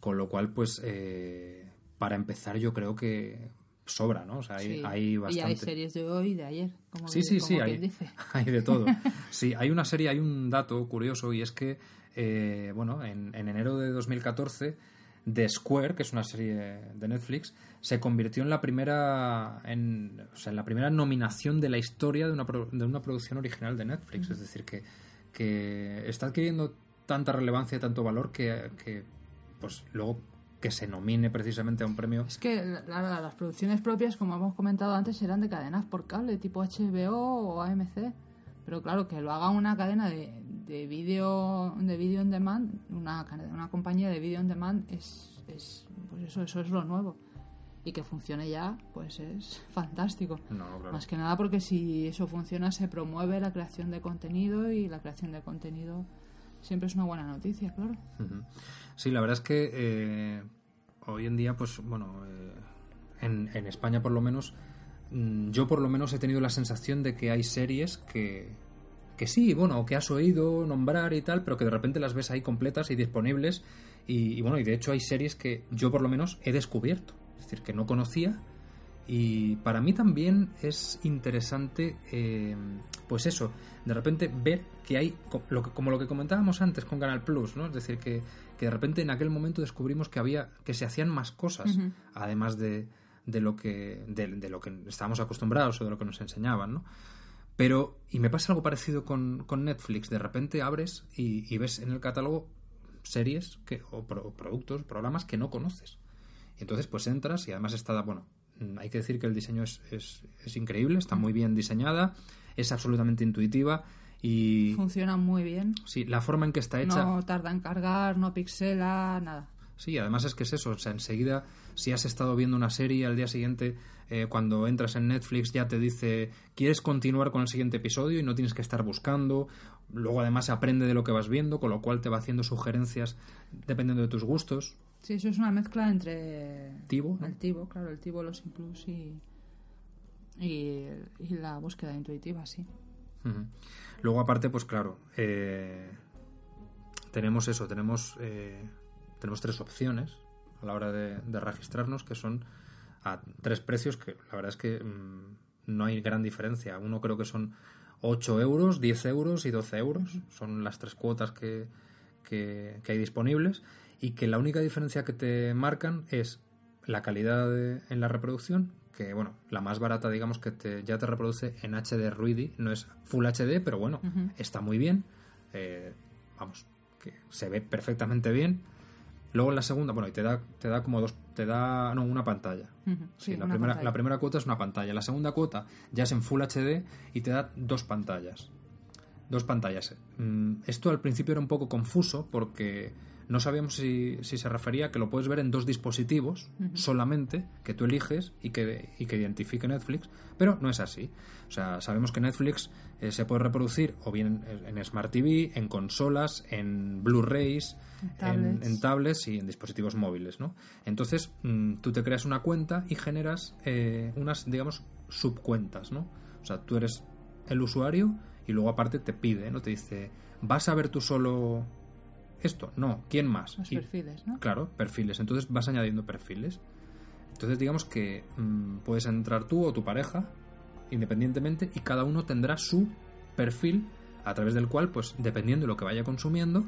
con lo cual, pues, eh, para empezar, yo creo que sobra, ¿no? O sea, hay, Sí. hay Y bastante. hay series de hoy y de ayer. Como Sí, que- sí, como sí, hay, dice. hay de todo. Sí, hay una serie, hay un dato curioso y es que, eh, bueno, en, en enero de 2014, The Square, que es una serie de Netflix, se convirtió en la primera, en, o sea, en la primera nominación de la historia de una, de una producción original de Netflix. Es decir, que, que está adquiriendo tanta relevancia y tanto valor que, que, pues luego que se nomine precisamente a un premio. Es que la- la- las producciones propias, como hemos comentado antes, eran de cadenas por cable, tipo HBO o AMC. Pero claro, que lo haga una cadena de, de vídeo de video on demand, una, una compañía de video on demand, es, es, pues eso, eso es lo nuevo. Y que funcione ya, pues es fantástico. No, claro. Más que nada porque si eso funciona, se promueve la creación de contenido y la creación de contenido siempre es una buena noticia, claro. Ujú. Sí, la verdad es que eh, hoy en día, pues bueno, eh, en, en España por lo menos, mm, yo por lo menos he tenido la sensación de que hay series que, que sí, bueno, que has oído nombrar y tal, pero que de repente las ves ahí completas y disponibles. Y, bueno, y de hecho hay series que yo por lo menos he descubierto, es decir, que no conocía. Y para mí también es interesante, eh, pues eso, de repente ver que hay, co- lo que- como lo que comentábamos antes con Canal Plus, ¿no? Es decir, que, que de repente en aquel momento descubrimos que había, que se hacían más cosas, además de, de lo que, de, de lo que estábamos acostumbrados o de lo que nos enseñaban, ¿no? Pero, y me pasa algo parecido con, con Netflix, de repente abres y, y ves en el catálogo series que, o, pro- o productos, programas que no conoces. Y entonces pues entras y además está, bueno, hay que decir que el diseño es, es, es increíble, está muy bien diseñada, es absolutamente intuitiva y Funciona muy bien. sí, la forma en que está hecha... No tarda en cargar, no pixela, nada. Sí, además es que es eso, o sea, enseguida, si has estado viendo una serie, al día siguiente, eh, cuando entras en Netflix, ya te dice, ¿quieres continuar con el siguiente episodio? Y no tienes que estar buscando. Luego, además, aprende de lo que vas viendo, con lo cual te va haciendo sugerencias dependiendo de tus gustos. Sí, eso es una mezcla entre Tivo, ¿no? el Tivo, claro, el Tivo, los Inclus y, y, y la búsqueda intuitiva, sí. Ujú. Luego, aparte, pues claro, eh, tenemos eso, tenemos, eh, tenemos tres opciones a la hora de, de registrarnos, que son a tres precios que la verdad es que mm, no hay gran diferencia. Uno creo que son 8 euros, 10 euros y 12 euros. Son las tres cuotas que, que, que hay disponibles y que la única diferencia que te marcan es la calidad de- en la reproducción, que bueno, la más barata digamos que te, ya te reproduce en HD Ruidi, no es Full HD, pero bueno, está muy bien, eh, vamos, que se ve perfectamente bien. Luego en la segunda, bueno, y te da, te da como dos, te da, no, una pantalla. Ujú, Sí, sí, la, primera, pantalla. la primera cuota es una pantalla. La segunda cuota ya es en Full HD y te da dos pantallas. Dos pantallas. Mm, Esto al principio era un poco confuso porque no sabíamos si, si se refería a que lo puedes ver en dos dispositivos solamente, que tú eliges y que, y que identifique Netflix, pero no es así. O sea, sabemos que Netflix eh, se puede reproducir o bien en, Smart TV, en consolas, en Blu-rays, en, tablets. y en dispositivos móviles, ¿no? Entonces, mm, tú te creas una cuenta y generas eh, unas, digamos, subcuentas, ¿no? O sea, tú eres el usuario y luego aparte te pide, ¿no? Te dice, ¿vas a ver tú solo esto? No, ¿quién más? Los perfiles, ¿no? Claro, perfiles. Entonces vas añadiendo perfiles. Entonces digamos que mm, puedes entrar tú o tu pareja independientemente y cada uno tendrá su perfil a través del cual, pues dependiendo de lo que vaya consumiendo,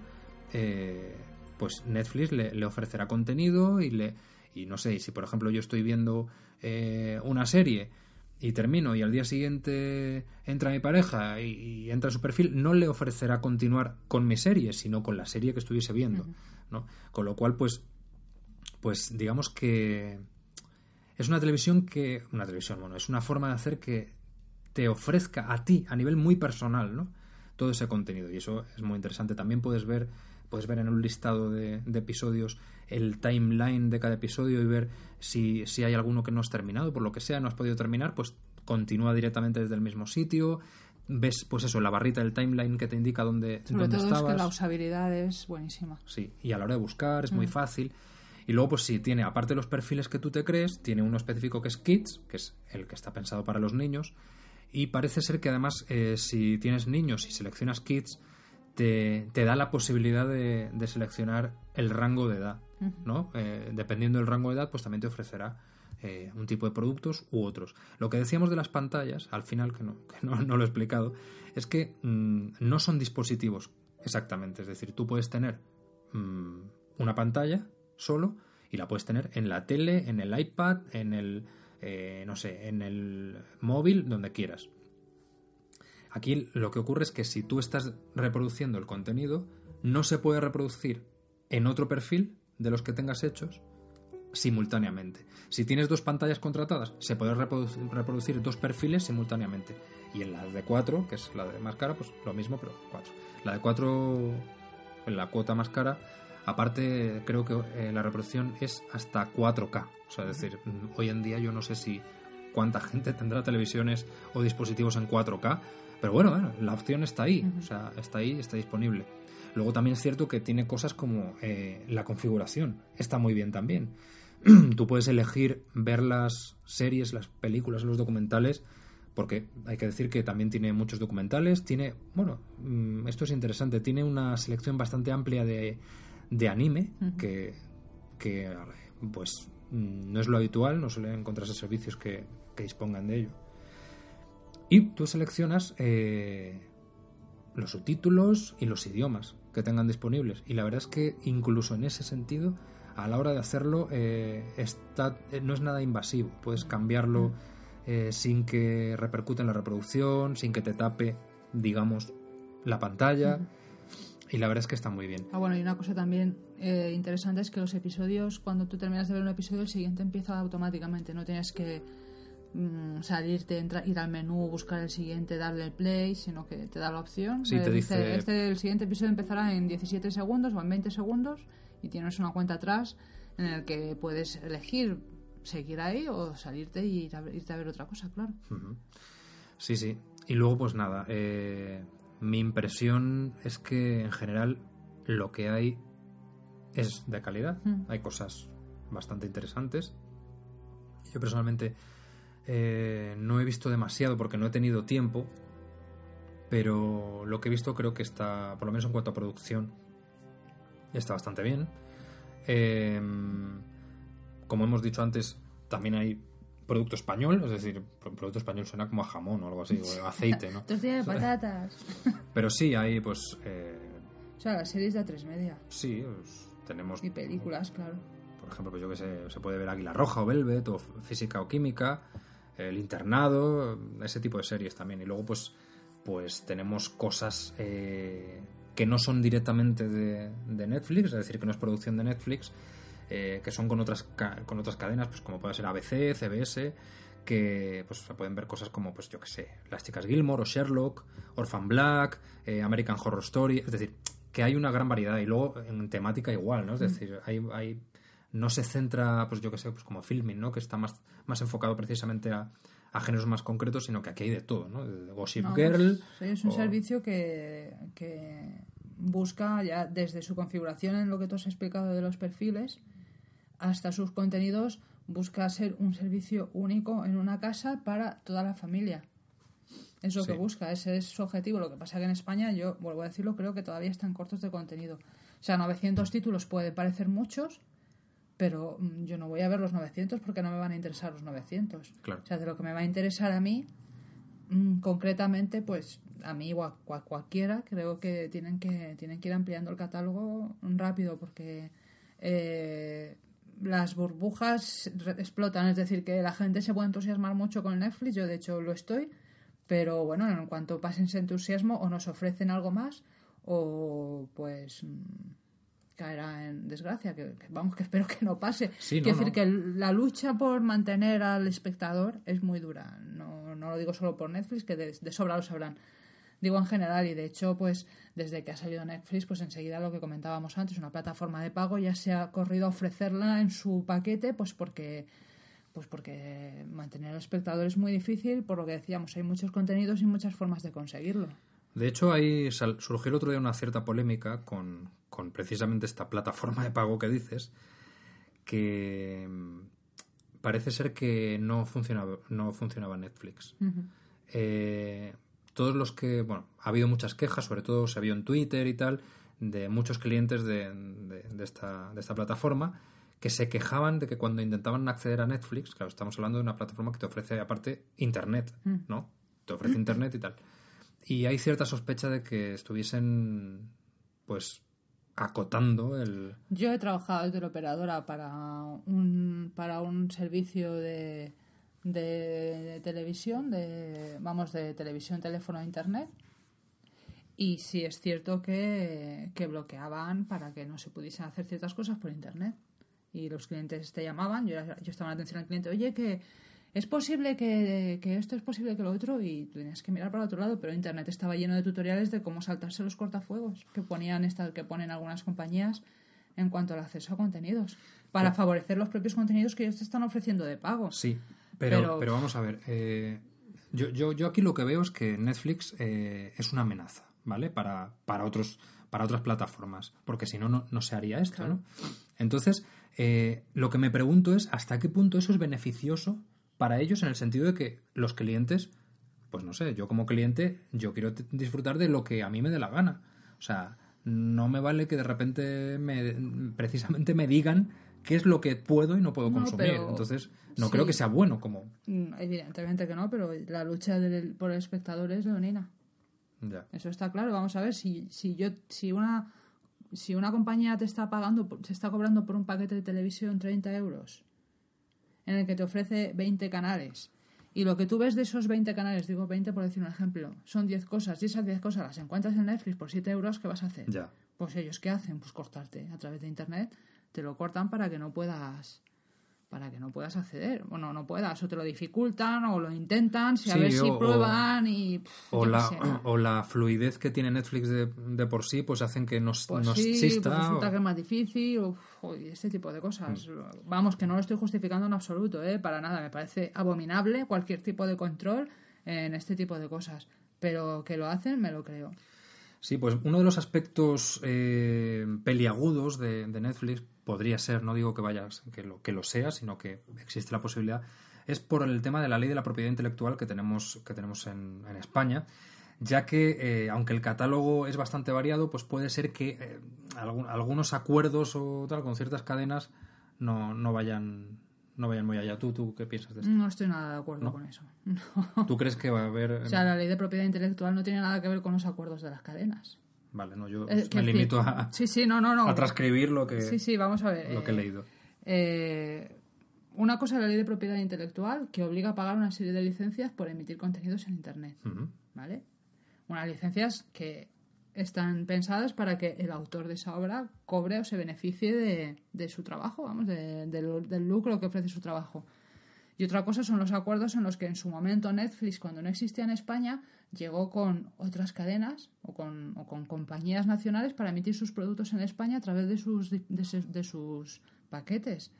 eh, pues Netflix le, ofrecerá contenido y le y no sé, si por ejemplo yo estoy viendo eh, una serie y termino y al día siguiente entra mi pareja y, entra su perfil, no le ofrecerá continuar con mi serie, sino con la serie que estuviese viendo, ¿no? Con lo cual, pues, pues digamos que es una televisión que, una televisión, bueno, es una forma de hacer que te ofrezca a ti, a nivel muy personal, ¿no? Todo ese contenido y eso es muy interesante. También puedes ver, puedes ver en un listado de, de episodios el timeline de cada episodio y ver si, si hay alguno que no has terminado, por lo que sea, no has podido terminar, pues continúa directamente desde el mismo sitio. Ves, pues eso, la barrita del timeline que te indica dónde, Sobre dónde todo es que la usabilidad es buenísima. Sí, y a la hora de buscar es muy mm. fácil. Y luego, pues sí, tiene, aparte de los perfiles que tú te crees, tiene uno específico que es Kids, que es el que está pensado para los niños. Y parece ser que además, eh, si tienes niños y seleccionas Kids, te, te da la posibilidad de, de, seleccionar el rango de edad. ¿no? Eh, dependiendo del rango de edad, pues también te ofrecerá eh, un tipo de productos u otros. Lo que decíamos de las pantallas, al final, que no, no, lo he explicado, es que mm, no son dispositivos exactamente. Es decir, tú puedes tener mm, una pantalla solo y la puedes tener en la tele, en el iPad, en el, eh, no sé, en el móvil, donde quieras. Aquí lo que ocurre es que si tú estás reproduciendo el contenido, no se puede reproducir en otro perfil de los que tengas hechos simultáneamente. Si tienes dos pantallas contratadas, se puede reproducir, dos perfiles simultáneamente. Y en la de 4, que es la de más cara, pues lo mismo, pero 4. La de 4, en la cuota más cara, aparte creo que eh, la reproducción es hasta 4K. O sea, es decir, hoy en día yo no sé si cuánta gente tendrá televisiones o dispositivos en 4K, pero bueno, la opción está ahí, o sea, está ahí, está disponible. Luego también es cierto que tiene cosas como eh, la configuración. Está muy bien también. Tú puedes elegir ver las series, las películas, los documentales, porque hay que decir que también tiene muchos documentales. Tiene, bueno, mm, esto es interesante, tiene una selección bastante amplia de, de anime, que, que, pues mm, no es lo habitual, no suelen encontrarse servicios que, que dispongan de ello. Y tú seleccionas eh, los subtítulos y los idiomas que tengan disponibles. Y la verdad es que incluso en ese sentido, a la hora de hacerlo, eh, está, eh, no es nada invasivo. Puedes cambiarlo mm. eh, sin que repercute en la reproducción, sin que te tape, digamos, la pantalla. Y la verdad es que está muy bien. Ah, bueno, y una cosa también interesante es que los episodios, cuando tú terminas de ver un episodio, el siguiente empieza automáticamente. No tienes que Mm, salirte, entrar, ir al menú, buscar el siguiente, darle el play, sino que te da la opción. Sí, te dice, Este, el siguiente episodio empezará en 17 segundos o en 20 segundos y tienes una cuenta atrás en el que puedes elegir seguir ahí o salirte y ir a, irte a ver otra cosa, claro. Sí, sí. Y luego, pues nada, eh, mi impresión es que en general lo que hay es de calidad. Hay cosas bastante interesantes. Yo personalmente eh, no he visto demasiado porque no he tenido tiempo, pero lo que he visto creo que está, por lo menos en cuanto a producción, está bastante bien. Em, como hemos dicho antes, también hay producto español, es decir, producto español suena como a jamón o algo así, o aceite, ¿no? de patatas. Pero sí, hay pues... Eh, o sea, las series de A3 Media. Sí, pues, tenemos... Y películas, claro. Por ejemplo, pues yo que sé, se puede ver Águila Roja o Velvet o Física o Química. El Internado, ese tipo de series también. Y luego, pues, pues tenemos cosas eh, que no son directamente de, Netflix, es decir, que no es producción de Netflix, eh, que son con otras, con otras cadenas, pues como puede ser ABC, CBS, que pues se pueden ver cosas como, pues yo que sé, Las chicas Gilmore o Sherlock, Orphan Black, eh, American Horror Story, es decir, que hay una gran variedad y luego en temática igual, ¿no? Es decir, hay, hay no se centra, pues yo que sé, pues como filming, ¿no? Que está más, más enfocado precisamente a, a géneros más concretos, sino que aquí hay de todo, ¿no? De Gossip No, Girl. pues, es un o- servicio que, que busca ya desde su configuración en lo que tú has explicado de los perfiles hasta sus contenidos, busca ser un servicio único en una casa para toda la familia. Es lo Sí. que busca, ese es su objetivo. Lo que pasa que en España, yo vuelvo a decirlo, creo que todavía están cortos de contenido. O sea, 900 títulos pueden parecer muchos, pero mm, yo no voy a ver los 900 porque no me van a interesar los 900. Claro. O sea, de lo que me va a interesar a mí, mm, concretamente, pues a mí o a cua- cualquiera, creo que tienen que tienen que ir ampliando el catálogo rápido porque eh, las burbujas explotan. Es decir, que la gente se puede entusiasmar mucho con Netflix, yo de hecho lo estoy, pero bueno, en cuanto pasen ese entusiasmo o nos ofrecen algo más o pues mm, caerá en desgracia, que, que vamos, que espero que no pase. Sí, no, Quiero decir no. que la lucha por mantener al espectador es muy dura. No, no lo digo solo por Netflix, que de, de sobra lo sabrán. Digo en general, y de hecho, pues desde que ha salido Netflix, pues enseguida lo que comentábamos antes, una plataforma de pago, ya se ha corrido a ofrecerla en su paquete, pues porque pues porque mantener al espectador es muy difícil, por lo que decíamos, hay muchos contenidos y muchas formas de conseguirlo. De hecho, ahí sal- surgió el otro día una cierta polémica con, con precisamente esta plataforma de pago que dices, que mm, parece ser que no funcionaba, no funcionaba Netflix. Eh, todos los que, bueno, ha habido muchas quejas, sobre todo se vio en Twitter y tal, de muchos clientes de, de- de esta, de esta plataforma que se quejaban de que cuando intentaban acceder a Netflix, claro, estamos hablando de una plataforma que te ofrece aparte Internet, ¿no? Te ofrece Internet y tal. Y hay cierta sospecha de que estuviesen, pues, acotando el... Yo he trabajado de teleoperadora para un, para un servicio de, de televisión, de, vamos, de televisión, teléfono internet. Y sí es cierto que, que bloqueaban para que no se pudiesen hacer ciertas cosas por internet. Y los clientes te llamaban, yo, yo estaba en atención al cliente, oye, que es posible que, que esto es posible que lo otro, y tenías que mirar para otro lado, pero internet estaba lleno de tutoriales de cómo saltarse los cortafuegos que ponían estas, que ponen algunas compañías en cuanto al acceso a contenidos, para favorecer los propios contenidos que ellos te están ofreciendo de pago. Sí, pero, Pero- pero, vamos a ver. eh, yo, yo, yo aquí lo que veo es que Netflix eh, es una amenaza, ¿vale? Para, para, otros, para otras plataformas, porque si no, no, no se haría esto, ¿no? Entonces, eh, lo que me pregunto es hasta qué punto eso es beneficioso para ellos en el sentido de que los clientes, pues no sé, yo como cliente, yo quiero disfrutar de lo que a mí me dé la gana. O sea, no me vale que de repente me, precisamente me digan qué es lo que puedo y no puedo No, consumir. Entonces, no sí. creo que sea bueno como... Mm, Evidentemente que no, pero la lucha del- por el espectador es leonina. Ya. Eso está claro. Vamos a ver si, si yo si una si una compañía te está pagando se está cobrando por un paquete de televisión 30 euros en el que te ofrece 20 canales y lo que tú ves de esos 20 canales, digo 20 por decir un ejemplo, son 10 cosas y esas 10 cosas las encuentras en Netflix por 7 euros, ¿qué vas a hacer? Ya. Pues ellos qué hacen? Pues cortarte a través de internet, te lo cortan para que no puedas para que no puedas acceder. Bueno, no puedas, o te lo dificultan, o lo intentan, si a ver si o- prueban y... pff, O la, sé. o la fluidez que tiene Netflix de, de por sí, pues hacen que no, Pues no sí, exista. pues resulta que es más difícil, o, este tipo de cosas. Vamos, que no lo estoy justificando en absoluto, ¿eh? para nada. Me parece abominable cualquier tipo de control en este tipo de cosas. Pero que lo hacen, me lo creo. Sí, pues uno de los aspectos eh, peliagudos de, Netflix podría ser, no digo que vayas, que lo, que lo sea, sino que existe la posibilidad, es por el tema de la ley de la propiedad intelectual que tenemos, que tenemos en, en España, ya que eh, aunque el catálogo es bastante variado, pues puede ser que eh, algunos acuerdos o tal con ciertas cadenas no, no vayan no vayan muy allá. ¿Tú, tú qué piensas de esto? No estoy nada de acuerdo con eso. No. ¿Tú crees que va a haber...? O sea, la ley de propiedad intelectual no tiene nada que ver con los acuerdos de las cadenas. Vale, no, yo Eh, me limito a, Sí, sí, no, no, no. a transcribir lo que, Sí, sí, vamos a ver. lo que he eh, leído. Eh, una cosa es la ley de propiedad intelectual que obliga a pagar una serie de licencias por emitir contenidos en Internet. ¿Vale? Unas licencias que están pensadas para que el autor de esa obra cobre o se beneficie de, de su trabajo, vamos, de- del- del lucro que ofrece su trabajo. Y otra cosa son los acuerdos en los que en su momento Netflix, cuando no existía en España, llegó con otras cadenas o con, o con compañías nacionales para emitir sus productos en España a través de sus, de, de sus paquetes.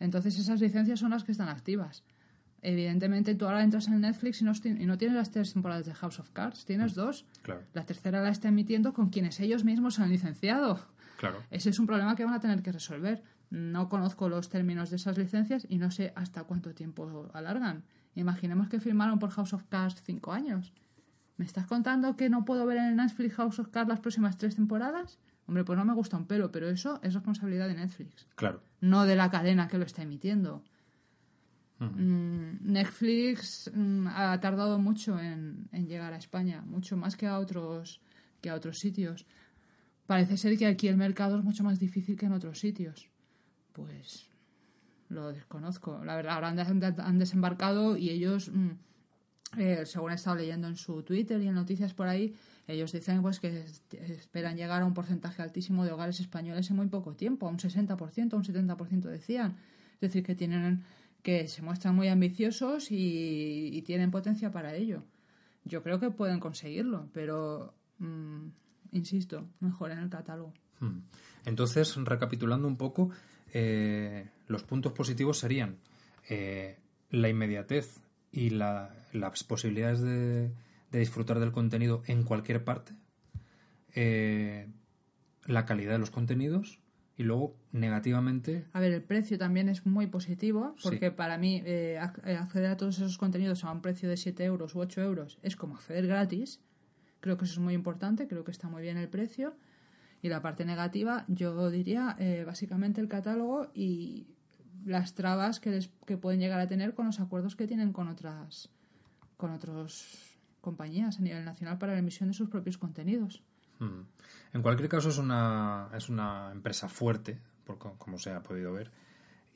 Entonces esas licencias son las que están activas. Evidentemente tú ahora entras en Netflix y no, y no tienes las tres temporadas de House of Cards, tienes dos. Claro. La tercera la está emitiendo con quienes ellos mismos han licenciado. Claro. Ese es un problema que van a tener que resolver. No conozco los términos de esas licencias y no sé hasta cuánto tiempo alargan. Imaginemos que firmaron por House of Cards cinco años. ¿Me estás contando que no puedo ver en Netflix House of Cards las próximas tres temporadas? Hombre, pues no me gusta un pelo, pero eso es responsabilidad de Netflix. Claro. No de la cadena que lo está emitiendo. Mm, Netflix mm, ha tardado mucho en, llegar a España, mucho más que a otros que a otros sitios. Parece ser que aquí el mercado es mucho más difícil que en otros sitios. Pues lo desconozco. La verdad, ahora han, han desembarcado y ellos, mm, eh, según he estado leyendo en su Twitter y en noticias por ahí, ellos dicen pues que esperan llegar a un porcentaje altísimo de hogares españoles en muy poco tiempo, a un 60%, a un 70% decían. Es decir, que tienen que se muestran muy ambiciosos y, tienen potencia para ello. Yo creo que pueden conseguirlo, pero mmm, insisto, mejor en el catálogo. Entonces, recapitulando un poco, eh, los puntos positivos serían eh, la inmediatez y la, las posibilidades de, de, disfrutar del contenido en cualquier parte, eh, la calidad de los contenidos y luego negativamente. A ver, el precio también es muy positivo porque sí. para mí eh, acceder a todos esos contenidos a un precio de 7 euros u 8 euros es como acceder gratis. Creo que eso es muy importante, creo que está muy bien el precio. Y la parte negativa, yo diría eh, básicamente el catálogo y las trabas que, les, que pueden llegar a tener con los acuerdos que tienen con otras con otras compañías a nivel nacional para la emisión de sus propios contenidos. Hmm. En cualquier caso es una, es una empresa fuerte, por, como se ha podido ver,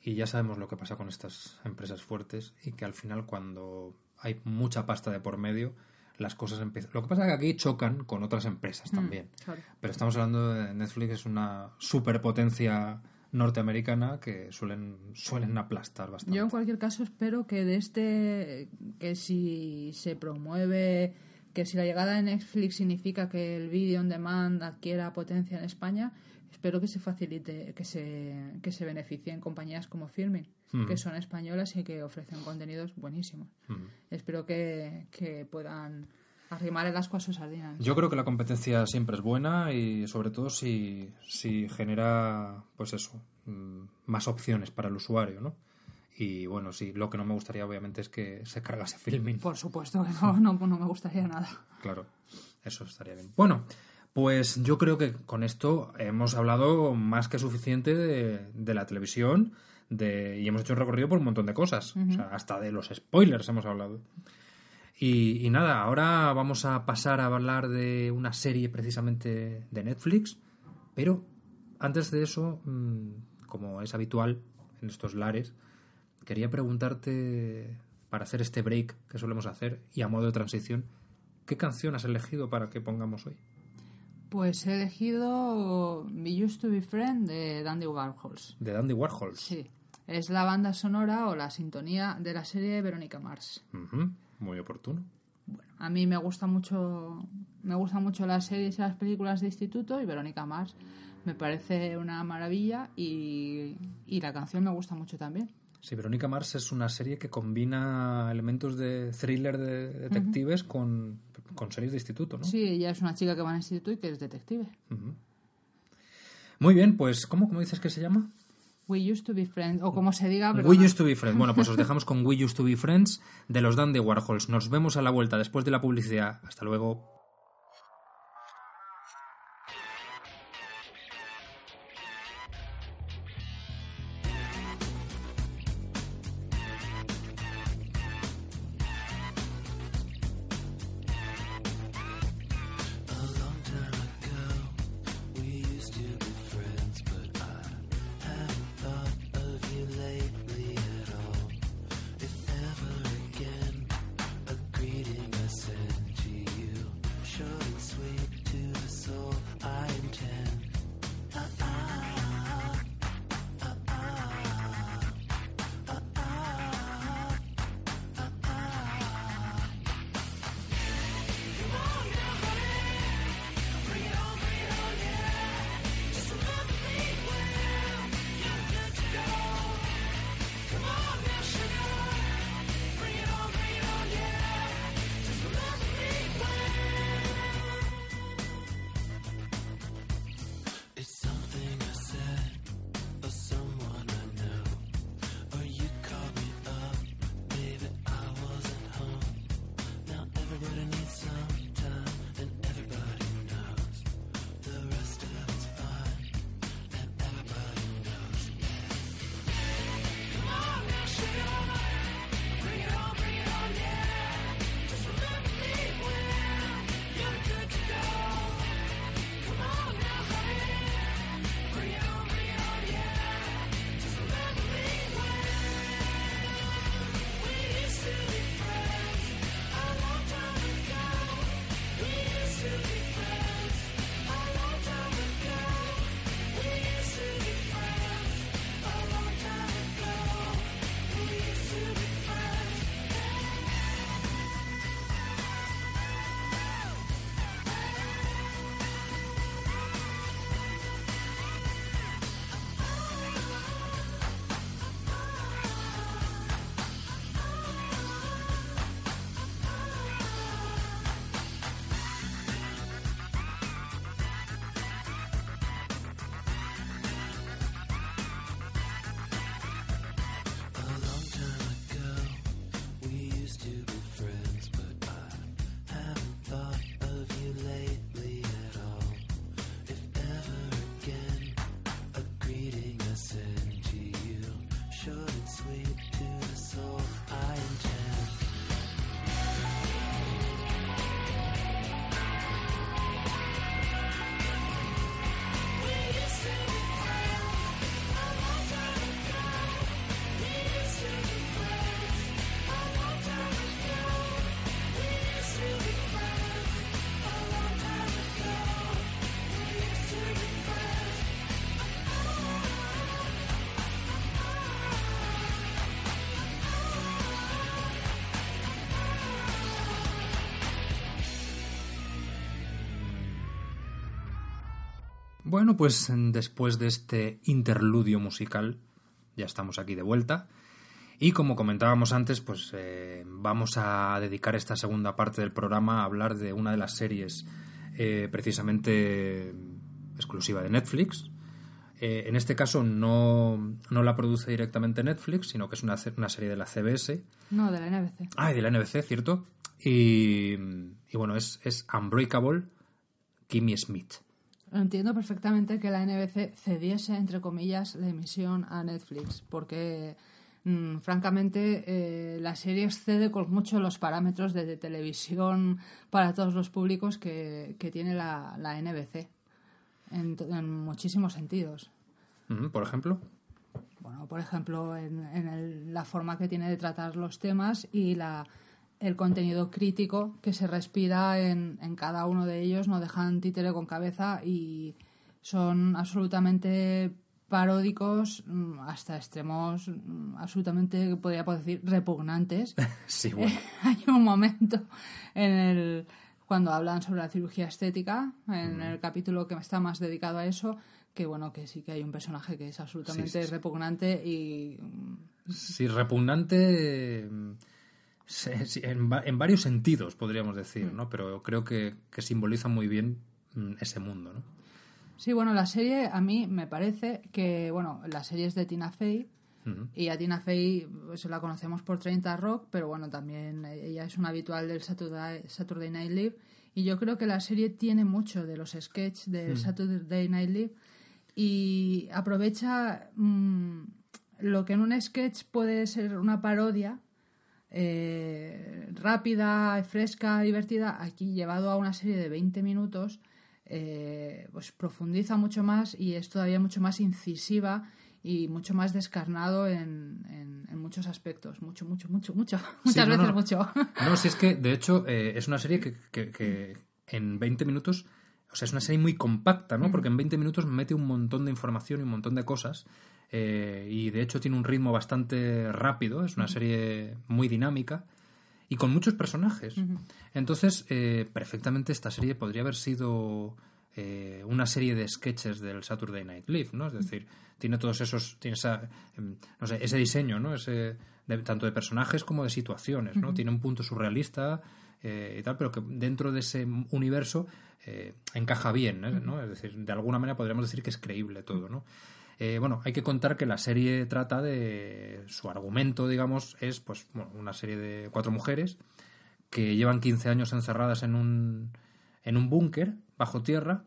y ya sabemos lo que pasa con estas empresas fuertes y que al final cuando hay mucha pasta de por medio, las cosas empiezan. Lo que pasa es que aquí chocan con otras empresas también. Mm, claro. Pero estamos hablando de Netflix, es una superpotencia norteamericana que suelen, suelen aplastar bastante. Yo en cualquier caso espero que de este, que si se promueve, que si la llegada de Netflix significa que el vídeo on demand adquiera potencia en España, espero que se facilite, que se, que se beneficien compañías como Filmin, mm. que son españolas y que ofrecen contenidos buenísimos. Mm. Espero que, que puedan arrimar el asco a sus sardinas. Yo creo que la competencia siempre es buena y sobre todo si, si genera, pues eso, más opciones para el usuario, ¿no? Y bueno, sí, lo que no me gustaría obviamente es que se cargase filming. Por supuesto que no, no, no me gustaría nada. Claro, eso estaría bien. Bueno, pues yo creo que con esto hemos hablado más que suficiente de, de la televisión de, y hemos hecho un recorrido por un montón de cosas. Uh -huh. o sea, hasta de los spoilers hemos hablado. Y, y, nada, ahora vamos a pasar a hablar de una serie precisamente de Netflix, pero antes de eso, como es habitual en estos lares, quería preguntarte, para hacer este break que solemos hacer y a modo de transición, ¿qué canción has elegido para que pongamos hoy? Pues he elegido We Used to Be Friends de Dandy Warhols. ¿De Dandy Warhols? Sí. Es la banda sonora o la sintonía de la serie Verónica Mars. Uh -huh. Muy oportuno. Bueno, a mí me gusta mucho me gustan mucho las series y las películas de instituto y Verónica Mars me parece una maravilla y, y la canción me gusta mucho también. Sí, Verónica Mars es una serie que combina elementos de thriller de detectives uh -huh. con, con, series de instituto, ¿no? Sí, ella es una chica que va al instituto y que es detective. Uh -huh. Muy bien, pues ¿cómo, ¿cómo dices que se llama? We Used to Be Friends, o como se diga. We Used to Be Friends. Bueno, pues os dejamos con We Used to Be Friends de los Dan de Warhols. Nos vemos a la vuelta después de la publicidad. Hasta luego. Bueno, pues después de este interludio musical, ya estamos aquí de vuelta. Y como comentábamos antes, pues eh, vamos a dedicar esta segunda parte del programa a hablar de una de las series eh, precisamente exclusiva de Netflix. Eh, en este caso no, no, la produce directamente Netflix, sino que es una, una, serie de la CBS. No, de la NBC. Ah, de la NBC, cierto. Y, y bueno, es, es Unbreakable Kimmy Smith. Entiendo perfectamente que la NBC cediese, entre comillas, la emisión a Netflix, porque mm, francamente eh, la serie excede con mucho los parámetros de, televisión para todos los públicos que, que tiene la, la NBC, en, en, muchísimos sentidos. ¿Por ejemplo? Bueno, por ejemplo, en, en el, la forma que tiene de tratar los temas y la el contenido crítico que se respira en, en, cada uno de ellos, no dejan títere con cabeza y son absolutamente paródicos mm, hasta extremos mm, absolutamente, podría decir, repugnantes. Sí, bueno. Hay un momento en el cuando hablan sobre la cirugía estética, en mm. el capítulo que está más dedicado a eso, que bueno, que sí que hay un personaje que es absolutamente sí, sí, sí. repugnante y... Sí, repugnante en, en, varios sentidos, podríamos decir, ¿no? Pero creo que, que simboliza muy bien mm, ese mundo, ¿no? Sí, bueno, la serie a mí me parece que, bueno, la serie es de Tina Fey uh -huh. y a Tina Fey pues, la conocemos por 30 Rock, pero bueno, también ella es una habitual del Saturday, Saturday Night Live y yo creo que la serie tiene mucho de los sketches del uh -huh. Saturday Night Live y aprovecha mmm, lo que en un sketch puede ser una parodia, eh, rápida, fresca, divertida, aquí llevado a una serie de 20 minutos, eh, pues profundiza mucho más y es todavía mucho más incisiva y mucho más descarnado en, en, en muchos aspectos. Mucho, mucho, mucho, mucho. Muchas sí, veces no. mucho. No, si es que, de hecho, eh, es una serie que, que, que, en 20 minutos... O sea, es una serie muy compacta, ¿no? Porque en 20 minutos mete un montón de información y un montón de cosas eh, y de hecho tiene un ritmo bastante rápido, es una serie muy dinámica y con muchos personajes. Uh -huh. Entonces, eh, perfectamente esta serie podría haber sido eh, una serie de sketches del Saturday Night Live, ¿no? Es decir, tiene todos esos, tiene esa, em, no sé, ese diseño, ¿no? Ese, de, tanto de personajes como de situaciones, ¿no? Uh -huh. Tiene un punto surrealista eh, y tal, pero que dentro de ese universo eh, encaja bien, ¿no? Es decir, de alguna manera podríamos decir que es creíble todo, ¿no? Eh, bueno, hay que contar que la serie trata de. Su argumento, digamos, es pues bueno, una serie de cuatro mujeres que llevan 15 años encerradas en un, en un búnker bajo tierra.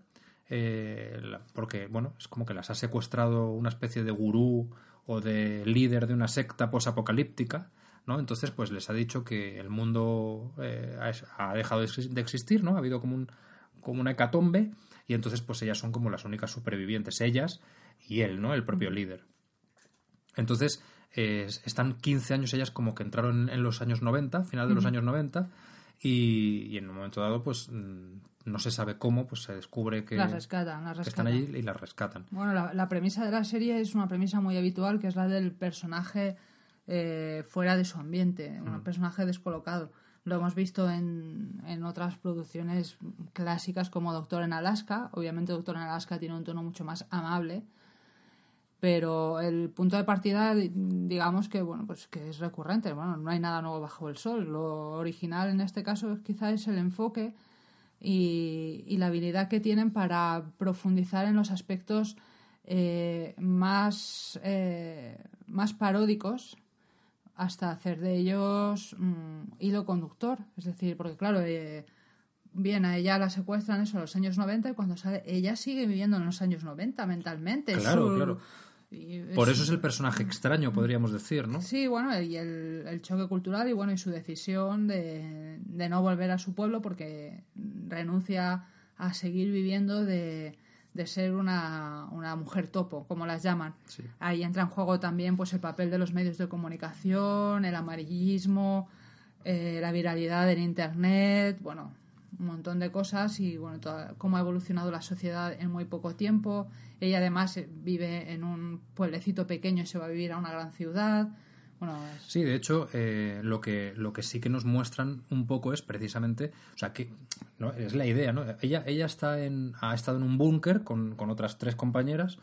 Eh, porque, bueno, es como que las ha secuestrado una especie de gurú o de líder de una secta posapocalíptica, ¿no? Entonces, pues les ha dicho que el mundo eh, ha dejado de existir, ¿no? Ha habido como, un, como una hecatombe y entonces, pues ellas son como las únicas supervivientes. Ellas y él, ¿no? El propio líder. Entonces, eh, están 15 años ellas como que entraron en los años 90, final de los uh -huh. años 90, y, y, en un momento dado, pues mm, no se sabe cómo, pues se descubre que, las rescatan, las rescatan. que están allí y las rescatan. Bueno, la, la, premisa de la serie es una premisa muy habitual, que es la del personaje eh, fuera de su ambiente, un uh -huh. personaje descolocado. Lo hemos visto en, en, otras producciones clásicas como Doctor en Alaska. Obviamente Doctor en Alaska tiene un tono mucho más amable, pero el punto de partida digamos que bueno pues que es recurrente bueno no hay nada nuevo bajo el sol lo original en este caso quizá es el enfoque y, y la habilidad que tienen para profundizar en los aspectos eh, más eh, más paródicos hasta hacer de ellos mmm, hilo conductor es decir porque claro eh, bien, a ella la secuestran eso en los años 90 y cuando sale, ella sigue viviendo en los años 90 mentalmente. Claro, su, claro. Es, Por eso es el personaje extraño, podríamos decir, ¿no? Sí, bueno, y el, el choque cultural y bueno, y su decisión de, de, no volver a su pueblo porque renuncia a seguir viviendo de, de ser una, una, mujer topo, como las llaman. Sí. Ahí entra en juego también pues el papel de los medios de comunicación, el amarillismo, eh, la viralidad en internet, bueno, un montón de cosas y bueno, toda, cómo ha evolucionado la sociedad en muy poco tiempo. Ella además vive en un pueblecito pequeño y se va a vivir a una gran ciudad. Bueno, es- Sí, de hecho, eh, lo, que, lo que sí que nos muestran un poco es precisamente, o sea, que ¿no? es la idea, ¿no? Ella, ella está en, ha estado en un búnker con, con otras tres compañeras,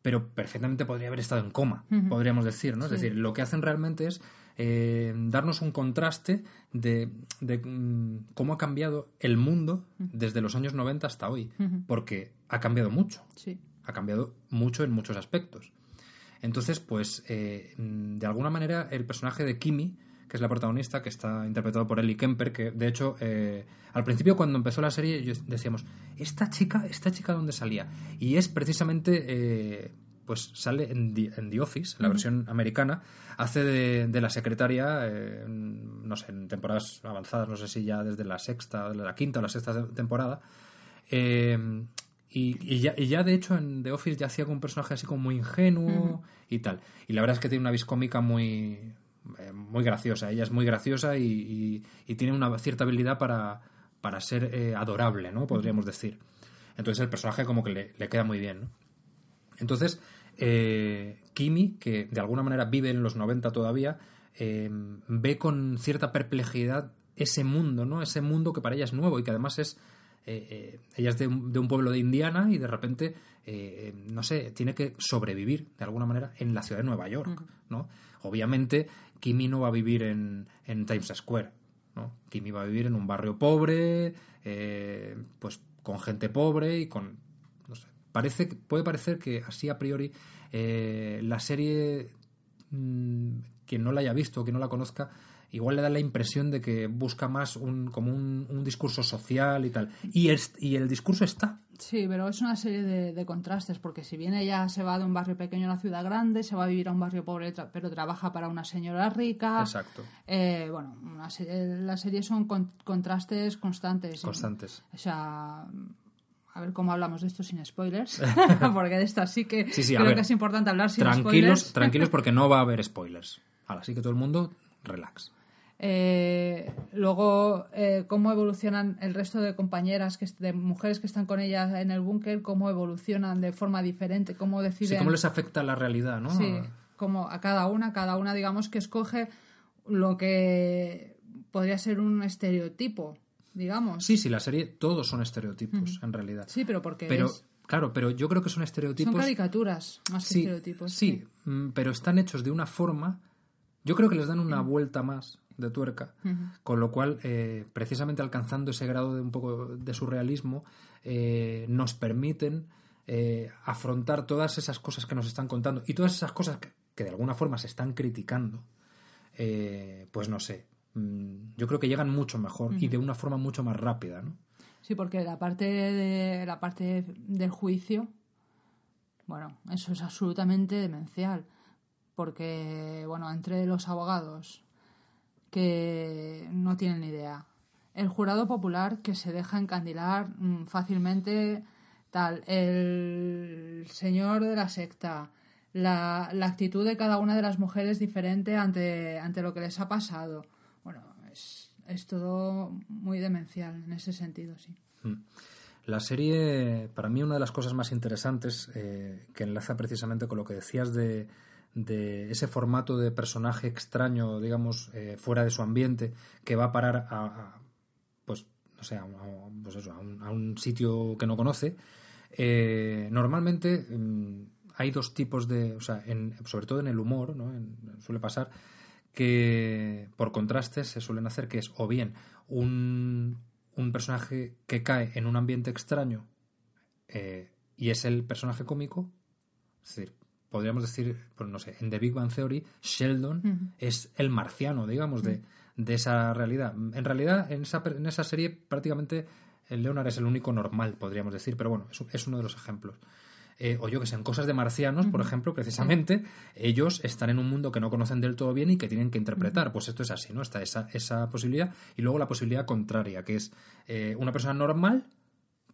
pero perfectamente podría haber estado en coma, podríamos decir, ¿no? Es decir, lo que hacen realmente es eh, darnos un contraste de, de, mm, cómo ha cambiado el mundo desde los años 90 hasta hoy, porque ha cambiado mucho sí. ha cambiado mucho en muchos aspectos. Entonces, pues, eh, mm, de alguna manera, el personaje de Kimi, que es la protagonista, que está interpretado por Ellie Kemper, que de hecho, eh, al principio cuando empezó la serie, decíamos, ¿esta chica, esta chica dónde salía? Y es precisamente, pues sale en The, en The Office, la versión americana, hace de, de la secretaria, eh, no sé, en temporadas avanzadas, no sé si ya desde la sexta, la quinta o la sexta temporada, eh, y, y ya, y ya, de hecho, en The Office ya hacía como un personaje así como muy ingenuo y tal. Y la verdad es que tiene una vis cómica muy, eh, muy graciosa. Ella es muy graciosa y, y- y tiene una cierta habilidad para, para ser eh, adorable, ¿no? Podríamos decir. Entonces el personaje como que le, le queda muy bien, ¿no? Entonces, eh, Kimi, que de alguna manera vive en los 90 todavía, eh, ve con cierta perplejidad ese mundo, ¿no? Ese mundo que para ella es nuevo y que además es... eh, eh, ella es de un, de un pueblo de Indiana y de repente, no sé, tiene que sobrevivir de alguna manera en la ciudad de Nueva York, ¿no? Obviamente, Kimi no va a vivir en, en Times Square, ¿no? Kimi va a vivir en un barrio pobre, pues con gente pobre y con parece puede parecer que así a priori eh, la serie mm, quien no la haya visto quien no la conozca igual le da la impresión de que busca más un como un, un discurso social y tal y es- y el discurso está Sí, pero es una serie de, de contrastes, porque si bien ella se va de un barrio pequeño a una ciudad grande, se va a vivir a un barrio pobre, pero trabaja para una señora rica. exacto Eh, bueno, una serie- la serie son con- contrastes constantes. constantes O sea, a ver cómo hablamos de esto sin spoilers, porque de esto sí que Sí, sí, creo ver. que es importante hablar sin tranquilos spoilers. tranquilos porque no va a haber spoilers Ahora sí que todo el mundo relax Eh, luego, eh, cómo evolucionan el resto de compañeras, que, de mujeres que están con ella en el búnker, cómo evolucionan de forma diferente, cómo sí, deciden... cómo les afecta la realidad no Sí, como a cada una, cada una digamos que escoge lo que podría ser un estereotipo, digamos. sí sí la serie todos son estereotipos en realidad Sí, pero porque pero es- claro pero yo creo que son estereotipos son caricaturas más que estereotipos. Sí, mm, pero están hechos de una forma. Yo creo que les dan una vuelta más de tuerca, con lo cual, eh, precisamente alcanzando ese grado de un poco de surrealismo, eh, nos permiten eh, afrontar todas esas cosas que nos están contando y todas esas cosas que, que de alguna forma se están criticando. eh, pues no sé, yo creo que llegan mucho mejor y de una forma mucho más rápida, ¿no? Sí, porque la parte de la parte del juicio, bueno, eso es absolutamente demencial, porque bueno, entre los abogados que no tienen ni idea, el jurado popular que se deja encandilar mm, fácilmente, tal, el señor de la secta, la, la actitud de cada una de las mujeres diferente ante, ante lo que les ha pasado. Es, todo muy demencial en ese sentido, sí. La serie, para mí, una de las cosas más interesantes eh, que enlaza precisamente con lo que decías de, de ese formato de personaje extraño, digamos, eh, fuera de su ambiente, que va a parar a, pues, no sé, a, pues eso, un, a un sitio que no conoce. Eh, normalmente mm, hay dos tipos de, o sea, en- sobre todo en el humor, ¿no? En- suele pasar que por contrastes se suelen hacer que es o bien un, un personaje que cae en un ambiente extraño eh, y es el personaje cómico, es decir, podríamos decir, pues no sé, en The Big Bang Theory, Sheldon es el marciano, digamos, de, de esa realidad. En realidad, en esa, en esa serie prácticamente el Leonard es el único normal, podríamos decir, pero bueno, es, es uno de los ejemplos. Eh, o yo que sé, en cosas de marcianos, por ejemplo, precisamente, ellos están en un mundo que no conocen del todo bien y que tienen que interpretar. Pues esto es así, ¿no? Está esa, esa posibilidad. Y luego la posibilidad contraria, que es eh, una persona normal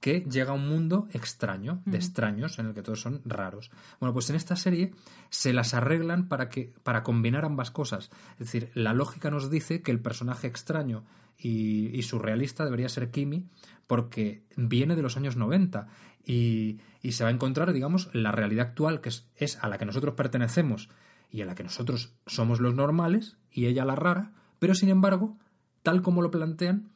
que llega a un mundo extraño, de extraños, en el que todos son raros. Bueno, pues en esta serie se las arreglan para, que, para combinar ambas cosas. Es decir, la lógica nos dice que el personaje extraño y, y surrealista debería ser Kimi porque viene de los años 90 y, y se va a encontrar, digamos, la realidad actual, que es, es a la que nosotros pertenecemos y en la que nosotros somos los normales y ella la rara, pero sin embargo, tal como lo plantean,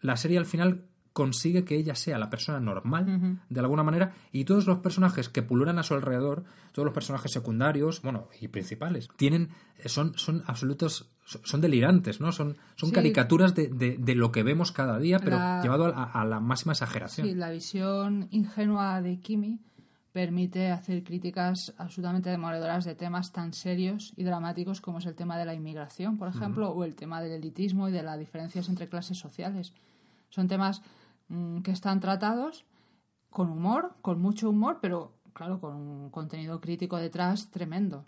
la serie al final consigue que ella sea la persona normal, de alguna manera, y todos los personajes que pululan a su alrededor, todos los personajes secundarios, bueno, y principales, tienen, son, son absolutos, son delirantes, ¿no? Son, son Sí. caricaturas de, de- de lo que vemos cada día, pero La- llevado a, a la máxima exageración. Sí, la visión ingenua de Kimi permite hacer críticas absolutamente demoledoras de temas tan serios y dramáticos como es el tema de la inmigración, por ejemplo, o el tema del elitismo y de las diferencias entre clases sociales. Son temas mm, que están tratados con humor, con mucho humor, pero claro, con un contenido crítico detrás tremendo.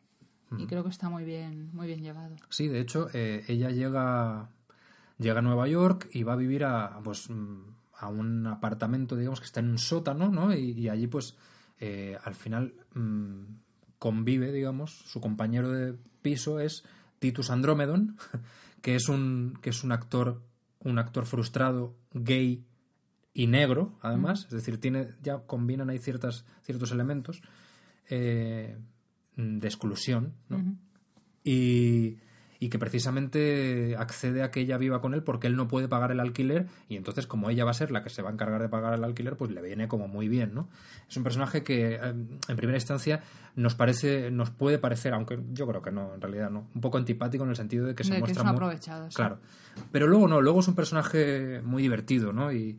Y creo que está muy bien, muy bien llevado. Sí, de hecho, eh, ella llega, llega a Nueva York y va a vivir a, pues, mm, a un apartamento, digamos, que está en un sótano, ¿no? Y, y allí, pues, eh, al final mm, convive, digamos, su compañero de piso es Titus Andromedon, que es un, que es un actor, un actor frustrado, gay y negro, además, es decir, tiene, ya combinan ahí ciertas, ciertos elementos eh, de exclusión, ¿no? y, y que precisamente accede a que ella viva con él porque él no puede pagar el alquiler y entonces como ella va a ser la que se va a encargar de pagar el alquiler pues le viene como muy bien no es un personaje que eh, en primera instancia nos parece nos puede parecer aunque yo creo que no en realidad no un poco antipático en el sentido de que se De que muestra es un muy- aprovechado, sí. claro. Pero luego no luego es un personaje muy divertido no y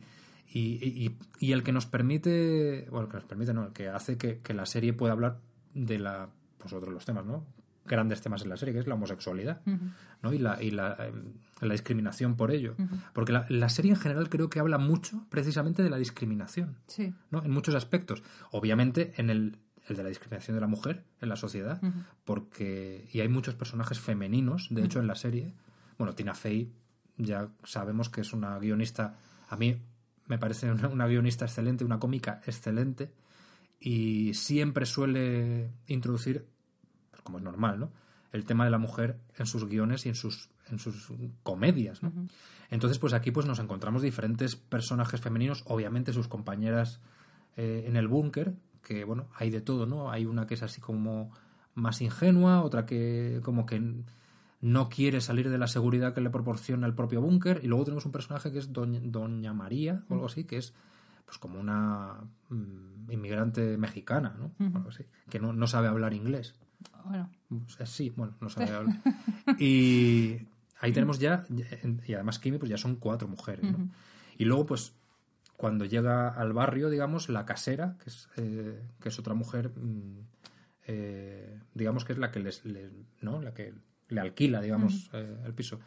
y, y- y el que nos permite bueno el que nos permite no el que hace que, que la serie pueda hablar de la pues otros los temas no grandes temas en la serie que es la homosexualidad ¿no? y, la, y la, eh, la discriminación por ello. Porque la, la serie en general creo que habla mucho precisamente de la discriminación Sí. ¿no? en muchos aspectos. Obviamente en el, el de la discriminación de la mujer en la sociedad porque y hay muchos personajes femeninos de hecho en la serie. Bueno Tina Fey ya sabemos que es una guionista a mí me parece una, una guionista excelente una cómica excelente y siempre suele introducir pues como es normal no el tema de la mujer en sus guiones y en sus en sus comedias ¿no? entonces pues aquí pues nos encontramos diferentes personajes femeninos obviamente sus compañeras eh, en el búnker que bueno hay de todo no hay una que es así como más ingenua otra que como que no quiere salir de la seguridad que le proporciona el propio búnker y luego tenemos un personaje que es doña, doña María o algo así que es pues como una mm, inmigrante mexicana no algo así que no, no sabe hablar inglés Bueno, sí, bueno, no sabe hablar. Y ahí tenemos ya, y además Kimi, pues ya son cuatro mujeres, ¿no? Y luego, pues, cuando llega al barrio, digamos, la casera, que es, eh, que es otra mujer, mm, eh, digamos que es la que les, les- ¿no? La que le alquila, digamos, eh, el piso.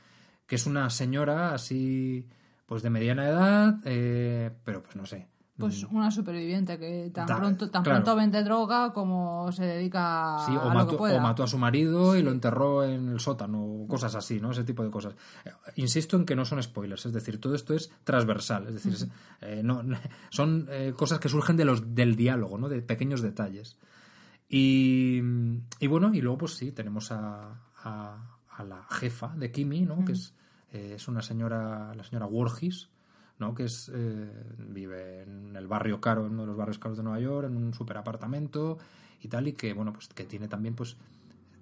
Que es una señora así, pues de mediana edad, eh, pero pues no sé. pues una superviviente que tan Da- pronto tan claro. pronto vende droga como se dedica Sí, o, a lo mató, que pueda. o mató a su marido y lo enterró en el sótano, o cosas así, ¿no? Ese tipo de cosas. Eh, Insisto en que no son spoilers, es decir, todo esto es transversal, es decir, es- eh, no, son eh, cosas que surgen de los, del diálogo, ¿no? De pequeños detalles. Y, y bueno, y luego pues sí, tenemos a, a, a la jefa de Kimi, ¿no? Que es, eh, es una señora, la señora Voorhees, ¿no? que es eh, vive en el barrio caro, en uno de los barrios caros de Nueva York, en un super apartamento y tal, y que bueno, pues que tiene también pues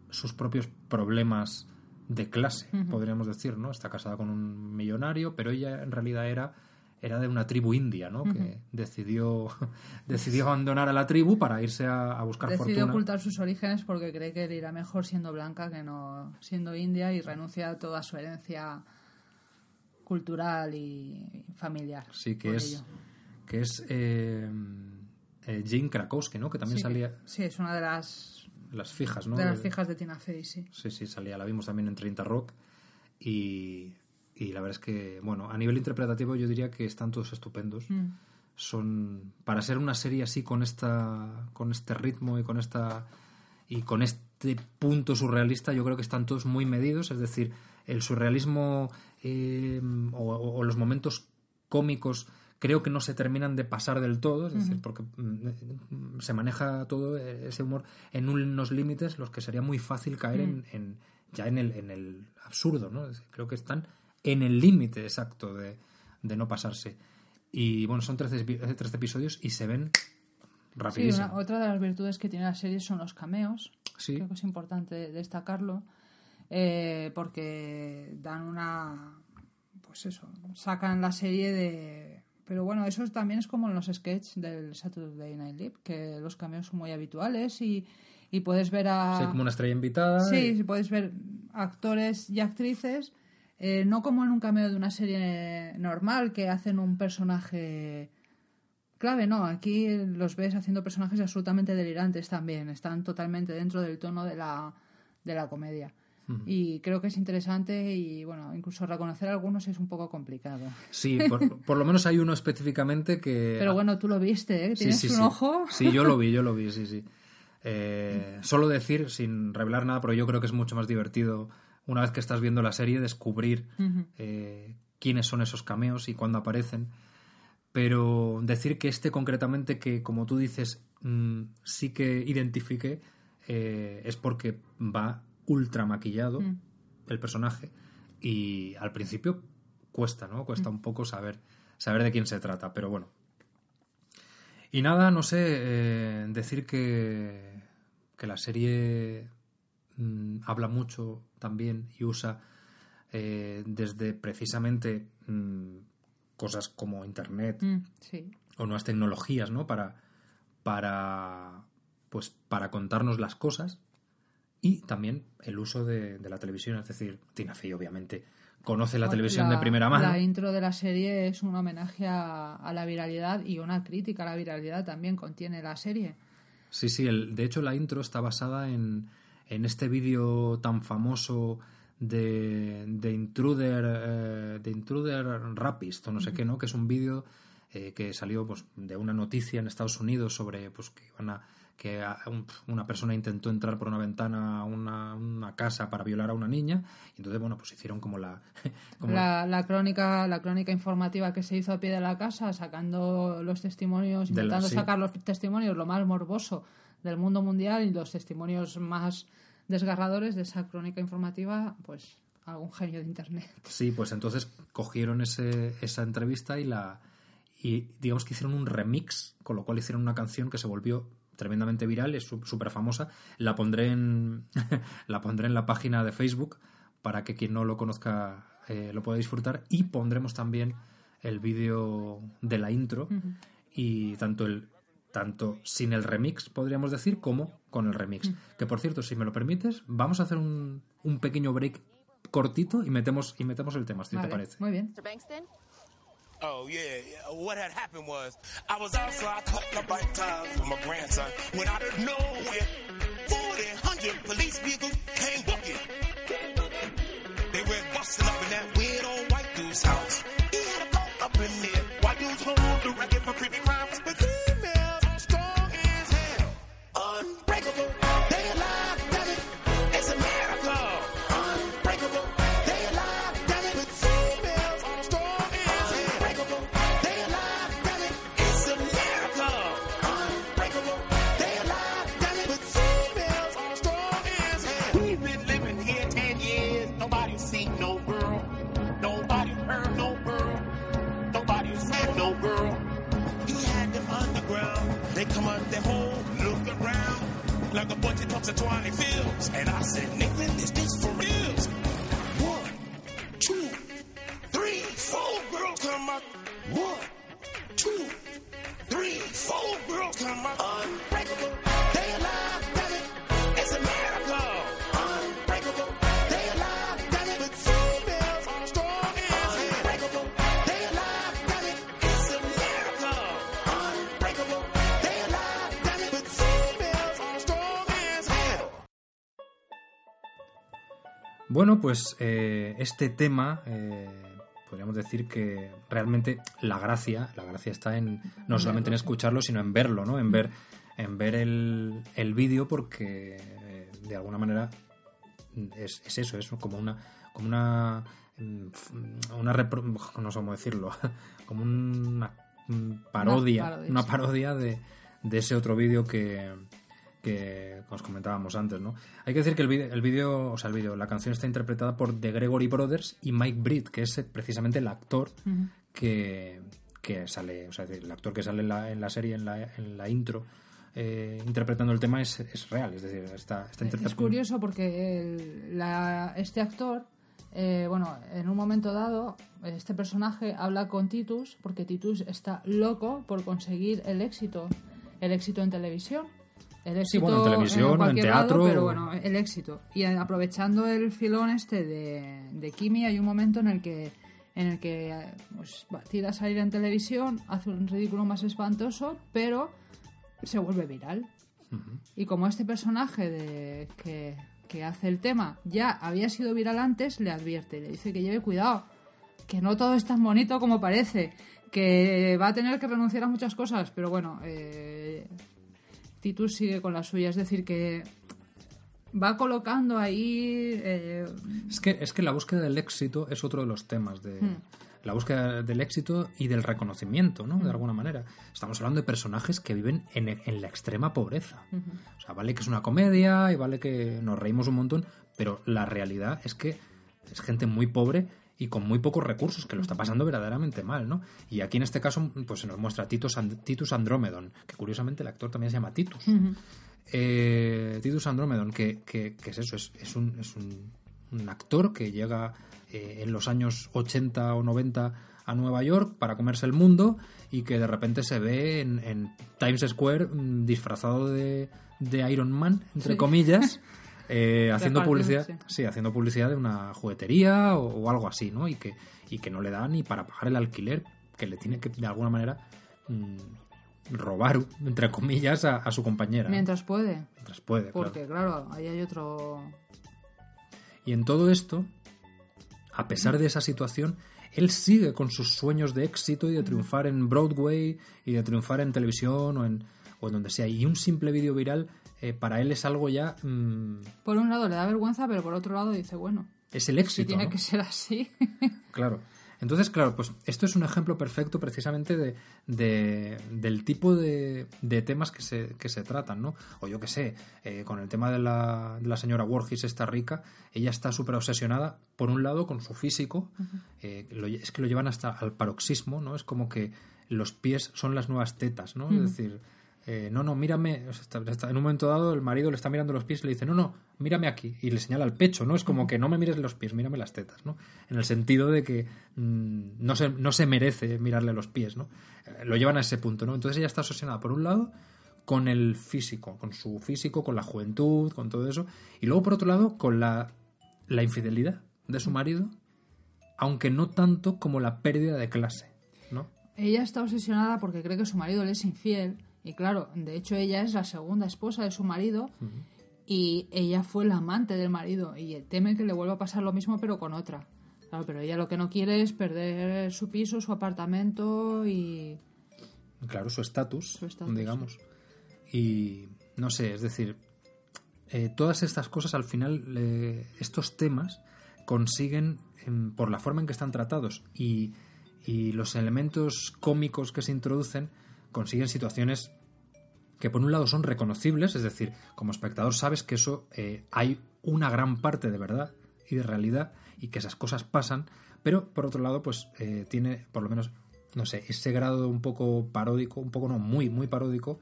sus propios problemas de clase, podríamos decir, ¿no? Está casada con un millonario, pero ella en realidad era era de una tribu india, ¿no? Que decidió decidió abandonar a la tribu para irse a, a buscar Decide fortuna. ocultar sus orígenes porque cree que le irá mejor siendo blanca que no siendo india y renuncia a toda su herencia cultural y familiar. Sí, que es ello. que es eh, eh, Jane Krakowski, ¿no? Que también Sí, salía sí, es una de las, las fijas, ¿no? de las fijas de Tina Fey, sí. Sí, sí, salía, la vimos también en 30 Rock. Y, y la verdad es que, bueno, a nivel interpretativo yo diría que están todos estupendos. Mm. Son, para ser una serie así con esta, con este ritmo y con esta, y con este punto surrealista, yo creo que están todos muy medidos. Es decir, el surrealismo eh, o, o los momentos cómicos creo que no se terminan de pasar del todo, es decir, porque mm, se maneja todo ese humor en unos límites los que sería muy fácil caer en, en- ya en el, en el absurdo, ¿no? Creo que están en el límite exacto de, de no pasarse. Y bueno, son 13, epi- 13 episodios y se ven Sí, rapidísimo. una- otra de las virtudes que tiene la serie son los cameos. Sí. Creo que es importante destacarlo eh, porque dan una. Pues eso, sacan la serie de. Pero bueno, eso también es como en los sketches del Saturday Night Live, que los cambios son muy habituales y, y puedes ver a. Sí, como una estrella invitada. Sí, y- puedes ver actores y actrices, eh, no como en un cameo de una serie normal que hacen un personaje clave, no. Aquí los ves haciendo personajes absolutamente delirantes también. Están totalmente dentro del tono de la, de la comedia. Y creo que es interesante y, bueno, incluso reconocer a algunos es un poco complicado. Sí, por, por lo menos hay uno específicamente que... Pero bueno, tú lo viste, ¿eh? Sí, Tienes sí, un sí. ojo. Sí, yo lo vi, yo lo vi, sí, sí. Eh, solo decir, sin revelar nada, pero yo creo que es mucho más divertido una vez que estás viendo la serie descubrir eh, quiénes son esos cameos y cuándo aparecen. Pero decir que este concretamente, que como tú dices, mm, sí que identifique, eh, es porque va ultra maquillado Mm. el personaje y al principio cuesta, ¿no? Cuesta un poco saber, saber de quién se trata, pero bueno. Y nada, no sé, eh, decir que, que la serie mm, habla mucho también y usa eh, desde precisamente mm, cosas como Internet Mm, sí. o nuevas tecnologías, ¿no? Para, para, pues, para contarnos las cosas y también el uso de, de la televisión. Es decir, Tina Fey, obviamente, conoce la televisión la- de primera mano. La intro de la serie es un homenaje a, a la viralidad y una crítica a la viralidad también contiene la serie. Sí, sí, el, de hecho la intro está basada en, en este vídeo tan famoso de, de Intruder, eh, de Intruder Rapist o no sé qué, ¿no? Que es un vídeo eh, que salió pues, de una noticia en Estados Unidos sobre pues, que iban a que a- un- una persona intentó entrar por una ventana a una, una casa para violar a una niña y entonces bueno pues hicieron como la como La, la crónica la crónica informativa que se hizo a pie de la casa sacando los testimonios la- intentando sí. sacar los testimonios lo más morboso del mundo mundial y los testimonios más desgarradores de esa crónica informativa pues algún genio de internet. Sí, pues entonces cogieron ese, esa entrevista y la y digamos que hicieron un remix, con lo cual hicieron una canción que se volvió tremendamente viral, es súper famosa. La pondré en la pondré en la página de Facebook para que quien no lo conozca eh, lo pueda disfrutar. Y pondremos también el vídeo de la intro y tanto el tanto sin el remix podríamos decir como con el remix que por cierto si me lo permites vamos a hacer un, un pequeño break cortito y metemos y metemos el tema si te Vale, parece muy bien? Oh yeah, yeah. What had happened was I was outside a couple of bike times with my grandson when out of nowhere, 40, 100 police vehicles came booking. They were busting up in that to 20 films. And I said, Nathan, is this Bueno, pues eh, este tema eh, podríamos decir que realmente la gracia, la gracia está en no solamente en escucharlo, sino en verlo, ¿no? En ver, en ver el, el vídeo porque eh, de alguna manera es, es eso, es como una como una mm, una repro- no sé cómo decirlo, como una mm, parodia, parodia, una parodia de, de ese otro vídeo que que os comentábamos antes, ¿no? Hay que decir que el vídeo, o sea, el vídeo, la canción está interpretada por The Gregory Brothers y Mike Britt, que es eh, precisamente el actor que, que sale, o sea, el actor que sale en la, en la serie, en la, en la intro, eh, interpretando el tema es, es real, es decir, está, está Es curioso porque el- la- este actor, eh, bueno, en un momento dado, este personaje habla con Titus porque Titus está loco por conseguir el éxito, el éxito en televisión. El éxito bueno, en televisión, en teatro. lado, pero bueno, el éxito. Y aprovechando el filón este de, de Kimi, hay un momento en el que en el que pues, tira a salir en televisión, hace un ridículo más espantoso, pero se vuelve viral. Y como este personaje de, que, que hace el tema ya había sido viral antes, le advierte, le dice que lleve cuidado, que no todo es tan bonito como parece, que va a tener que renunciar a muchas cosas, pero bueno, eh, Titus sigue con la suya, es decir, que va colocando ahí... eh, Es que, es que la búsqueda del éxito es otro de los temas de Hmm. la búsqueda del éxito y del reconocimiento, ¿no? De alguna manera. Estamos hablando de personajes que viven en, en la extrema pobreza. O sea, vale que es una comedia y vale que nos reímos un montón, pero la realidad es que es gente muy pobre y con muy pocos recursos, que lo está pasando verdaderamente mal, ¿no? Y aquí en este caso, pues se nos muestra Titus, And- Titus Andromedon, que curiosamente el actor también se llama Titus. Eh, Titus Andromedon, que, que- que es eso, es, es un, es un- un actor que llega eh, en los años 80 o 90 a Nueva York para comerse el mundo y que de repente se ve en, en Times Square mm, disfrazado de, de Iron Man, entre Sí. comillas, eh, haciendo publicidad, sí. sí, haciendo publicidad de una juguetería o, o algo así, ¿no? Y que, y que no le da ni para pagar el alquiler, que le tiene que de alguna manera mm, robar, entre comillas, a, a su compañera. mientras puede, Mientras puede, claro. porque claro, ahí hay otro... Y en todo esto, a pesar de esa situación, él sigue con sus sueños de éxito y de triunfar en Broadway y de triunfar en televisión o en, o en donde sea. Y un simple vídeo viral eh, para él es algo ya... mm, Por un lado le da vergüenza, pero por otro lado dice, bueno, es el si éxito. tiene ¿no? que ser así. Claro. Entonces, claro, pues esto es un ejemplo perfecto precisamente de, de- del tipo de, de temas que se, que se tratan, ¿no? O yo qué sé, eh, con el tema de la, de la señora Wargis, esta rica, ella está súper obsesionada, por un lado, con su físico, eh, lo es que lo llevan hasta al paroxismo, ¿no? Es como que los pies son las nuevas tetas, ¿no? Es decir, eh, no, no, mírame, está- en un momento dado el marido le está mirando los pies y le dice, no, no, mírame aquí, y le señala el pecho, ¿no? Es como que no me mires los pies, mírame las tetas, ¿no? En el sentido de que mm, no, se, no se merece mirarle los pies, ¿no? Eh, lo llevan a ese punto, ¿no? Entonces ella está obsesionada, por un lado, con el físico, con su físico, con la juventud, con todo eso, y luego, por otro lado, con la, la infidelidad de su marido, aunque no tanto como la pérdida de clase, ¿no? Ella está obsesionada porque cree que su marido le es infiel. Y claro, de hecho ella es la segunda esposa de su marido y ella fue la amante del marido y teme que le vuelva a pasar lo mismo pero con otra. Claro, pero ella lo que no quiere es perder su piso, su apartamento y... Claro, su estatus, digamos. Y no sé, es decir, eh, todas estas cosas al final, eh, estos temas consiguen, em, por la forma en que están tratados y, y los elementos cómicos que se introducen, consiguen situaciones que por un lado son reconocibles, es decir, como espectador sabes que eso eh, hay una gran parte de verdad y de realidad y que esas cosas pasan, pero por otro lado pues eh, tiene por lo menos, no sé, ese grado un poco paródico, un poco no, muy, muy paródico,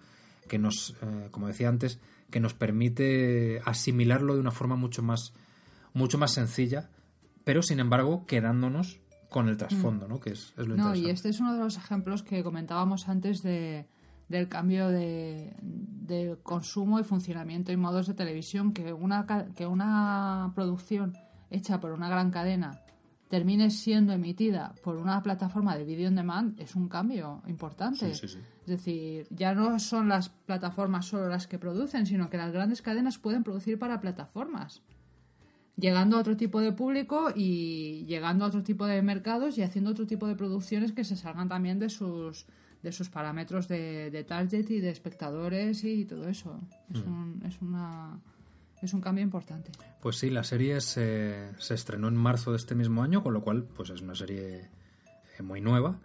que nos, eh, como decía antes, que nos permite asimilarlo de una forma mucho más, mucho más sencilla, pero sin embargo quedándonos con el trasfondo, ¿no? Que es, es lo No, interesante. y este es uno de los ejemplos que comentábamos antes de, del cambio de, de consumo y funcionamiento y modos de televisión, que una, que una producción hecha por una gran cadena termine siendo emitida por una plataforma de video on demand es un cambio importante. Sí, sí, sí. Es decir, ya no son las plataformas solo las que producen, sino que las grandes cadenas pueden producir para plataformas llegando a otro tipo de público y llegando a otro tipo de mercados y haciendo otro tipo de producciones que se salgan también de sus de sus parámetros de, de target y de espectadores y todo eso. Es, un, es una es un cambio importante. Pues sí, la serie se, se estrenó en marzo de este mismo año, con lo cual pues es una serie eh, muy nueva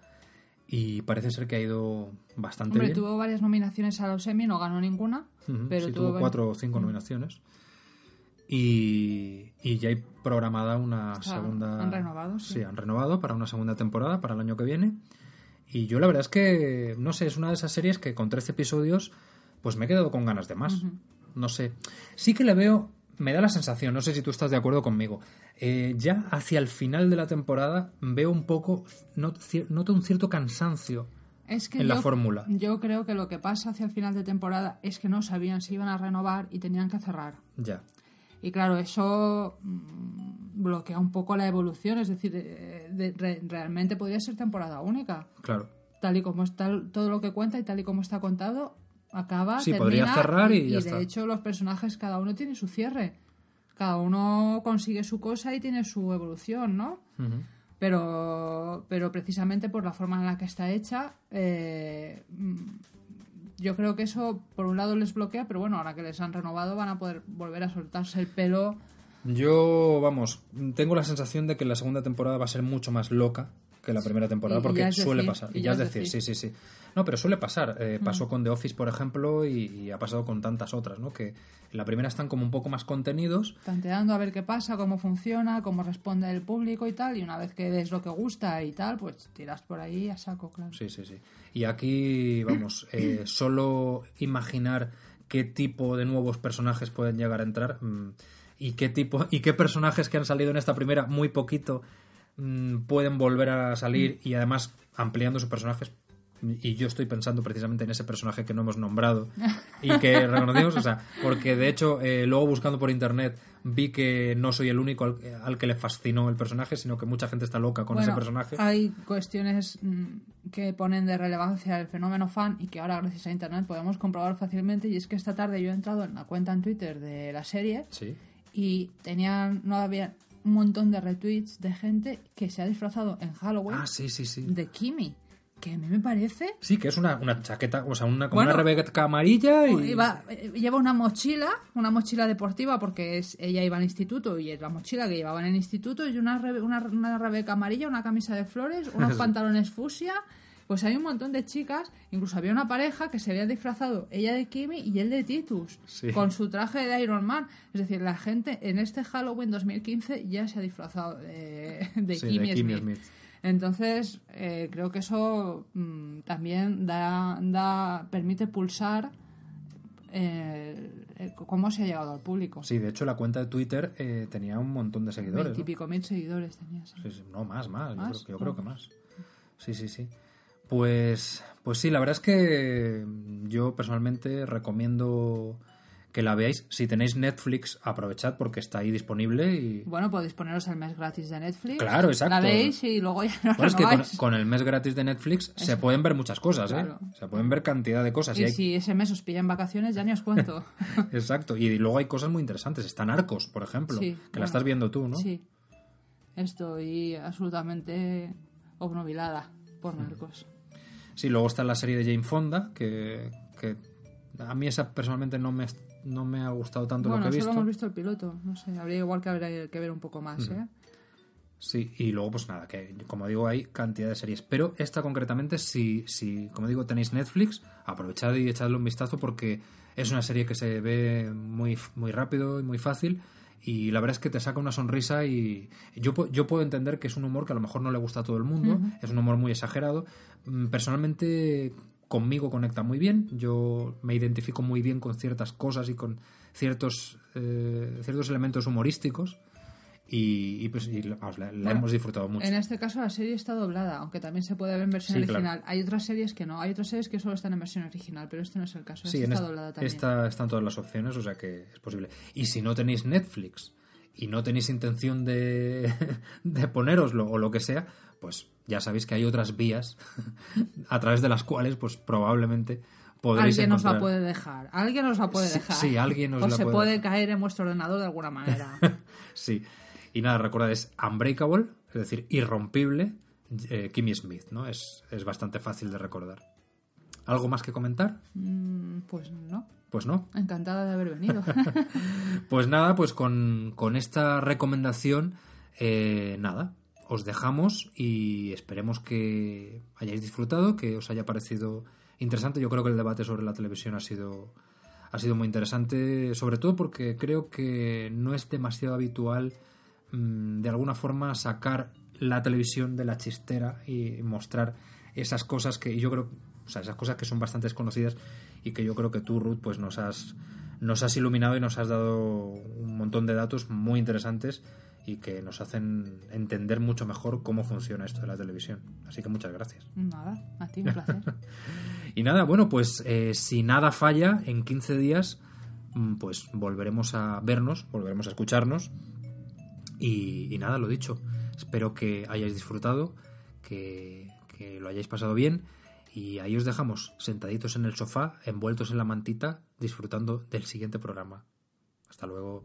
y parece ser que ha ido bastante Hombre, bien. tuvo varias nominaciones a los Emmy, no ganó ninguna, pero sí, tuvo, tuvo cuatro o cinco nominaciones. Y, y ya hay programada una segunda... han renovado, sí. Sí, han renovado para una segunda temporada, para el año que viene. Y yo la verdad es que, no sé, es una de esas series que con 13 episodios pues me he quedado con ganas de más. No sé. Sí que le veo, me da la sensación, no sé si tú estás de acuerdo conmigo, eh, ya hacia el final de la temporada veo un poco, noto un cierto cansancio. Es que en la fórmula. Yo creo que lo que pasa hacia el final de temporada es que no sabían si iban a renovar y tenían que cerrar. Ya. Y claro, eso mm, bloquea un poco la evolución, es decir, eh, de- re- realmente podría ser temporada única. Claro. Tal y como está todo lo que cuenta y tal y como está contado, acaba, Sí, termina, podría cerrar y ya está. de hecho los personajes, cada uno tiene su cierre. Cada uno consigue su cosa y tiene su evolución, ¿no? Pero pero precisamente por la forma en la que está hecha eh, mm, yo creo que eso por un lado les bloquea pero bueno ahora que les han renovado van a poder volver a soltarse el pelo Yo, vamos, tengo la sensación de que la segunda temporada va a ser mucho más loca que la primera temporada, Y- porque suele decir, pasar. y ya es decir, decir. sí, sí, sí. No, pero suele pasar. Eh, pasó con The Office, por ejemplo, y, y ha pasado con tantas otras, ¿no? Que en la primera están como un poco más contenidos. tanteando a ver qué pasa cómo funciona cómo responde el público y tal y una vez que ves lo que gusta y tal pues tiras por ahí a saco claro Sí, sí, sí. Y aquí, vamos, eh, solo imaginar qué tipo de nuevos personajes pueden llegar a entrar mm, y qué tipo y qué personajes que han salido en esta primera muy poquito mm, pueden volver a salir y además ampliando sus personajes y yo estoy pensando precisamente en ese personaje que no hemos nombrado y que reconocimos, o sea, porque de hecho eh, luego buscando por internet vi que no soy el único al, al que le fascinó el personaje, sino que mucha gente está loca con ese personaje. Hay cuestiones mm, que ponen de relevancia el fenómeno fan y que ahora gracias a internet podemos comprobar fácilmente y es que esta tarde yo he entrado en la cuenta en Twitter de la serie Sí. y tenían no había un montón de retweets de gente que se ha disfrazado en Halloween Ah, sí, sí, sí. de Kimi que a mí me parece Sí, que es una, una chaqueta, o sea, una, como Bueno, una rebeca amarilla y... Iba- eh, lleva una mochila, una mochila deportiva porque es, ella iba al instituto y es la mochila que llevaba en el instituto y una, una, una rebeca amarilla, una camisa de flores, unos pantalones fusia. Pues hay un montón de chicas, incluso había una pareja que se había disfrazado, ella de Kimi y él de Titus, Sí. con su traje de Iron Man. Es decir, la gente en este Halloween 2015 ya se ha disfrazado de, de Sí, Kimi, de Kimi Smith. Smith. Entonces, eh, creo que eso mm, también da, da, permite pulsar eh, eh, cómo se ha llegado al público. Sí, de hecho la cuenta de Twitter eh, tenía un montón de seguidores. ¿no? Veintipico mil seguidores tenías. Sí, sí, no, más, más. Yo, creo, yo creo Oh. que más. Sí, sí, sí. Pues, pues sí, la verdad es que yo personalmente recomiendo que la veáis. Si tenéis Netflix, aprovechad porque está ahí disponible y... Bueno, podéis poneros el mes gratis de Netflix. Claro, exacto. La veis y luego ya no Bueno, es que con, el mes gratis de Netflix se pueden ver muchas cosas, ¿eh? Se pueden ver cantidad de cosas. Y Y hay- si ese mes os pilla en vacaciones, ya ni os cuento. Exacto. Y luego hay cosas muy interesantes. Están arcos, por ejemplo, Sí, que bueno. la estás viendo tú, ¿no? Sí. Estoy absolutamente obnubilada por Mm. Narcos. Sí, luego está la serie de Jane Fonda, que, que a mí esa personalmente no me, no me ha gustado tanto Bueno, lo que he solo visto. hemos visto el piloto. No sé, habría igual que, haber, que ver un poco más, ¿eh? Sí, y luego pues nada, que como digo hay cantidad de series. Pero esta concretamente, si, si como digo tenéis Netflix, aprovechad y echadle un vistazo porque es una serie que se ve muy, muy rápido y muy fácil. Y la verdad es que te saca una sonrisa y yo, yo puedo entender que es un humor que a lo mejor no le gusta a todo el mundo, es un humor muy exagerado. Mm, Personalmente conmigo conecta muy bien, yo me identifico muy bien con ciertas cosas y con ciertos, eh, ciertos elementos humorísticos y, y, pues y la, vamos, la- la Bueno, hemos disfrutado mucho. En este caso la serie está doblada, aunque también se puede ver en versión Sí, claro. original. Hay otras series que no, hay otras series que solo están en versión original, pero este no es el caso. Sí, esta está es- doblada también. esta están todas las opciones, o sea que es posible. Y si no tenéis Netflix y no tenéis intención de, de poneroslo o lo que sea, pues ya sabéis que hay otras vías a través de las cuales pues probablemente podréis Alguien nos la encontrar- puede dejar. Alguien nos la puede dejar. sí, alguien nos o la se puede puede dejar. caer en vuestro ordenador de alguna manera. Sí. Y nada, recordad, es Unbreakable, es decir, irrompible, eh, Kimmy Smith, ¿no? Es, es bastante fácil de recordar. ¿Algo más que comentar? Mm, pues no. Pues no. Encantada de haber venido. Pues nada, pues con, con esta recomendación, eh, nada, os dejamos y esperemos que hayáis disfrutado, que os haya parecido interesante. Yo creo que el debate sobre la televisión ha sido, ha sido muy interesante, sobre todo porque creo que no es demasiado habitual mm, de alguna forma sacar la televisión de la chistera y mostrar esas cosas que yo creo O sea, esas cosas que son bastante desconocidas y que yo creo que tú, Ruth, pues nos has, nos has iluminado y nos has dado un montón de datos muy interesantes y que nos hacen entender mucho mejor cómo funciona esto de la televisión. Así que muchas gracias. Nada, a ti un placer. Y nada, bueno, pues eh, si nada falla, en 15 días, mm, pues volveremos a vernos, volveremos a escucharnos. Y, y nada, lo dicho, espero que hayáis disfrutado, que, que lo hayáis pasado bien. Y ahí os dejamos, sentaditos en el sofá, envueltos en la mantita, disfrutando del siguiente programa. Hasta luego.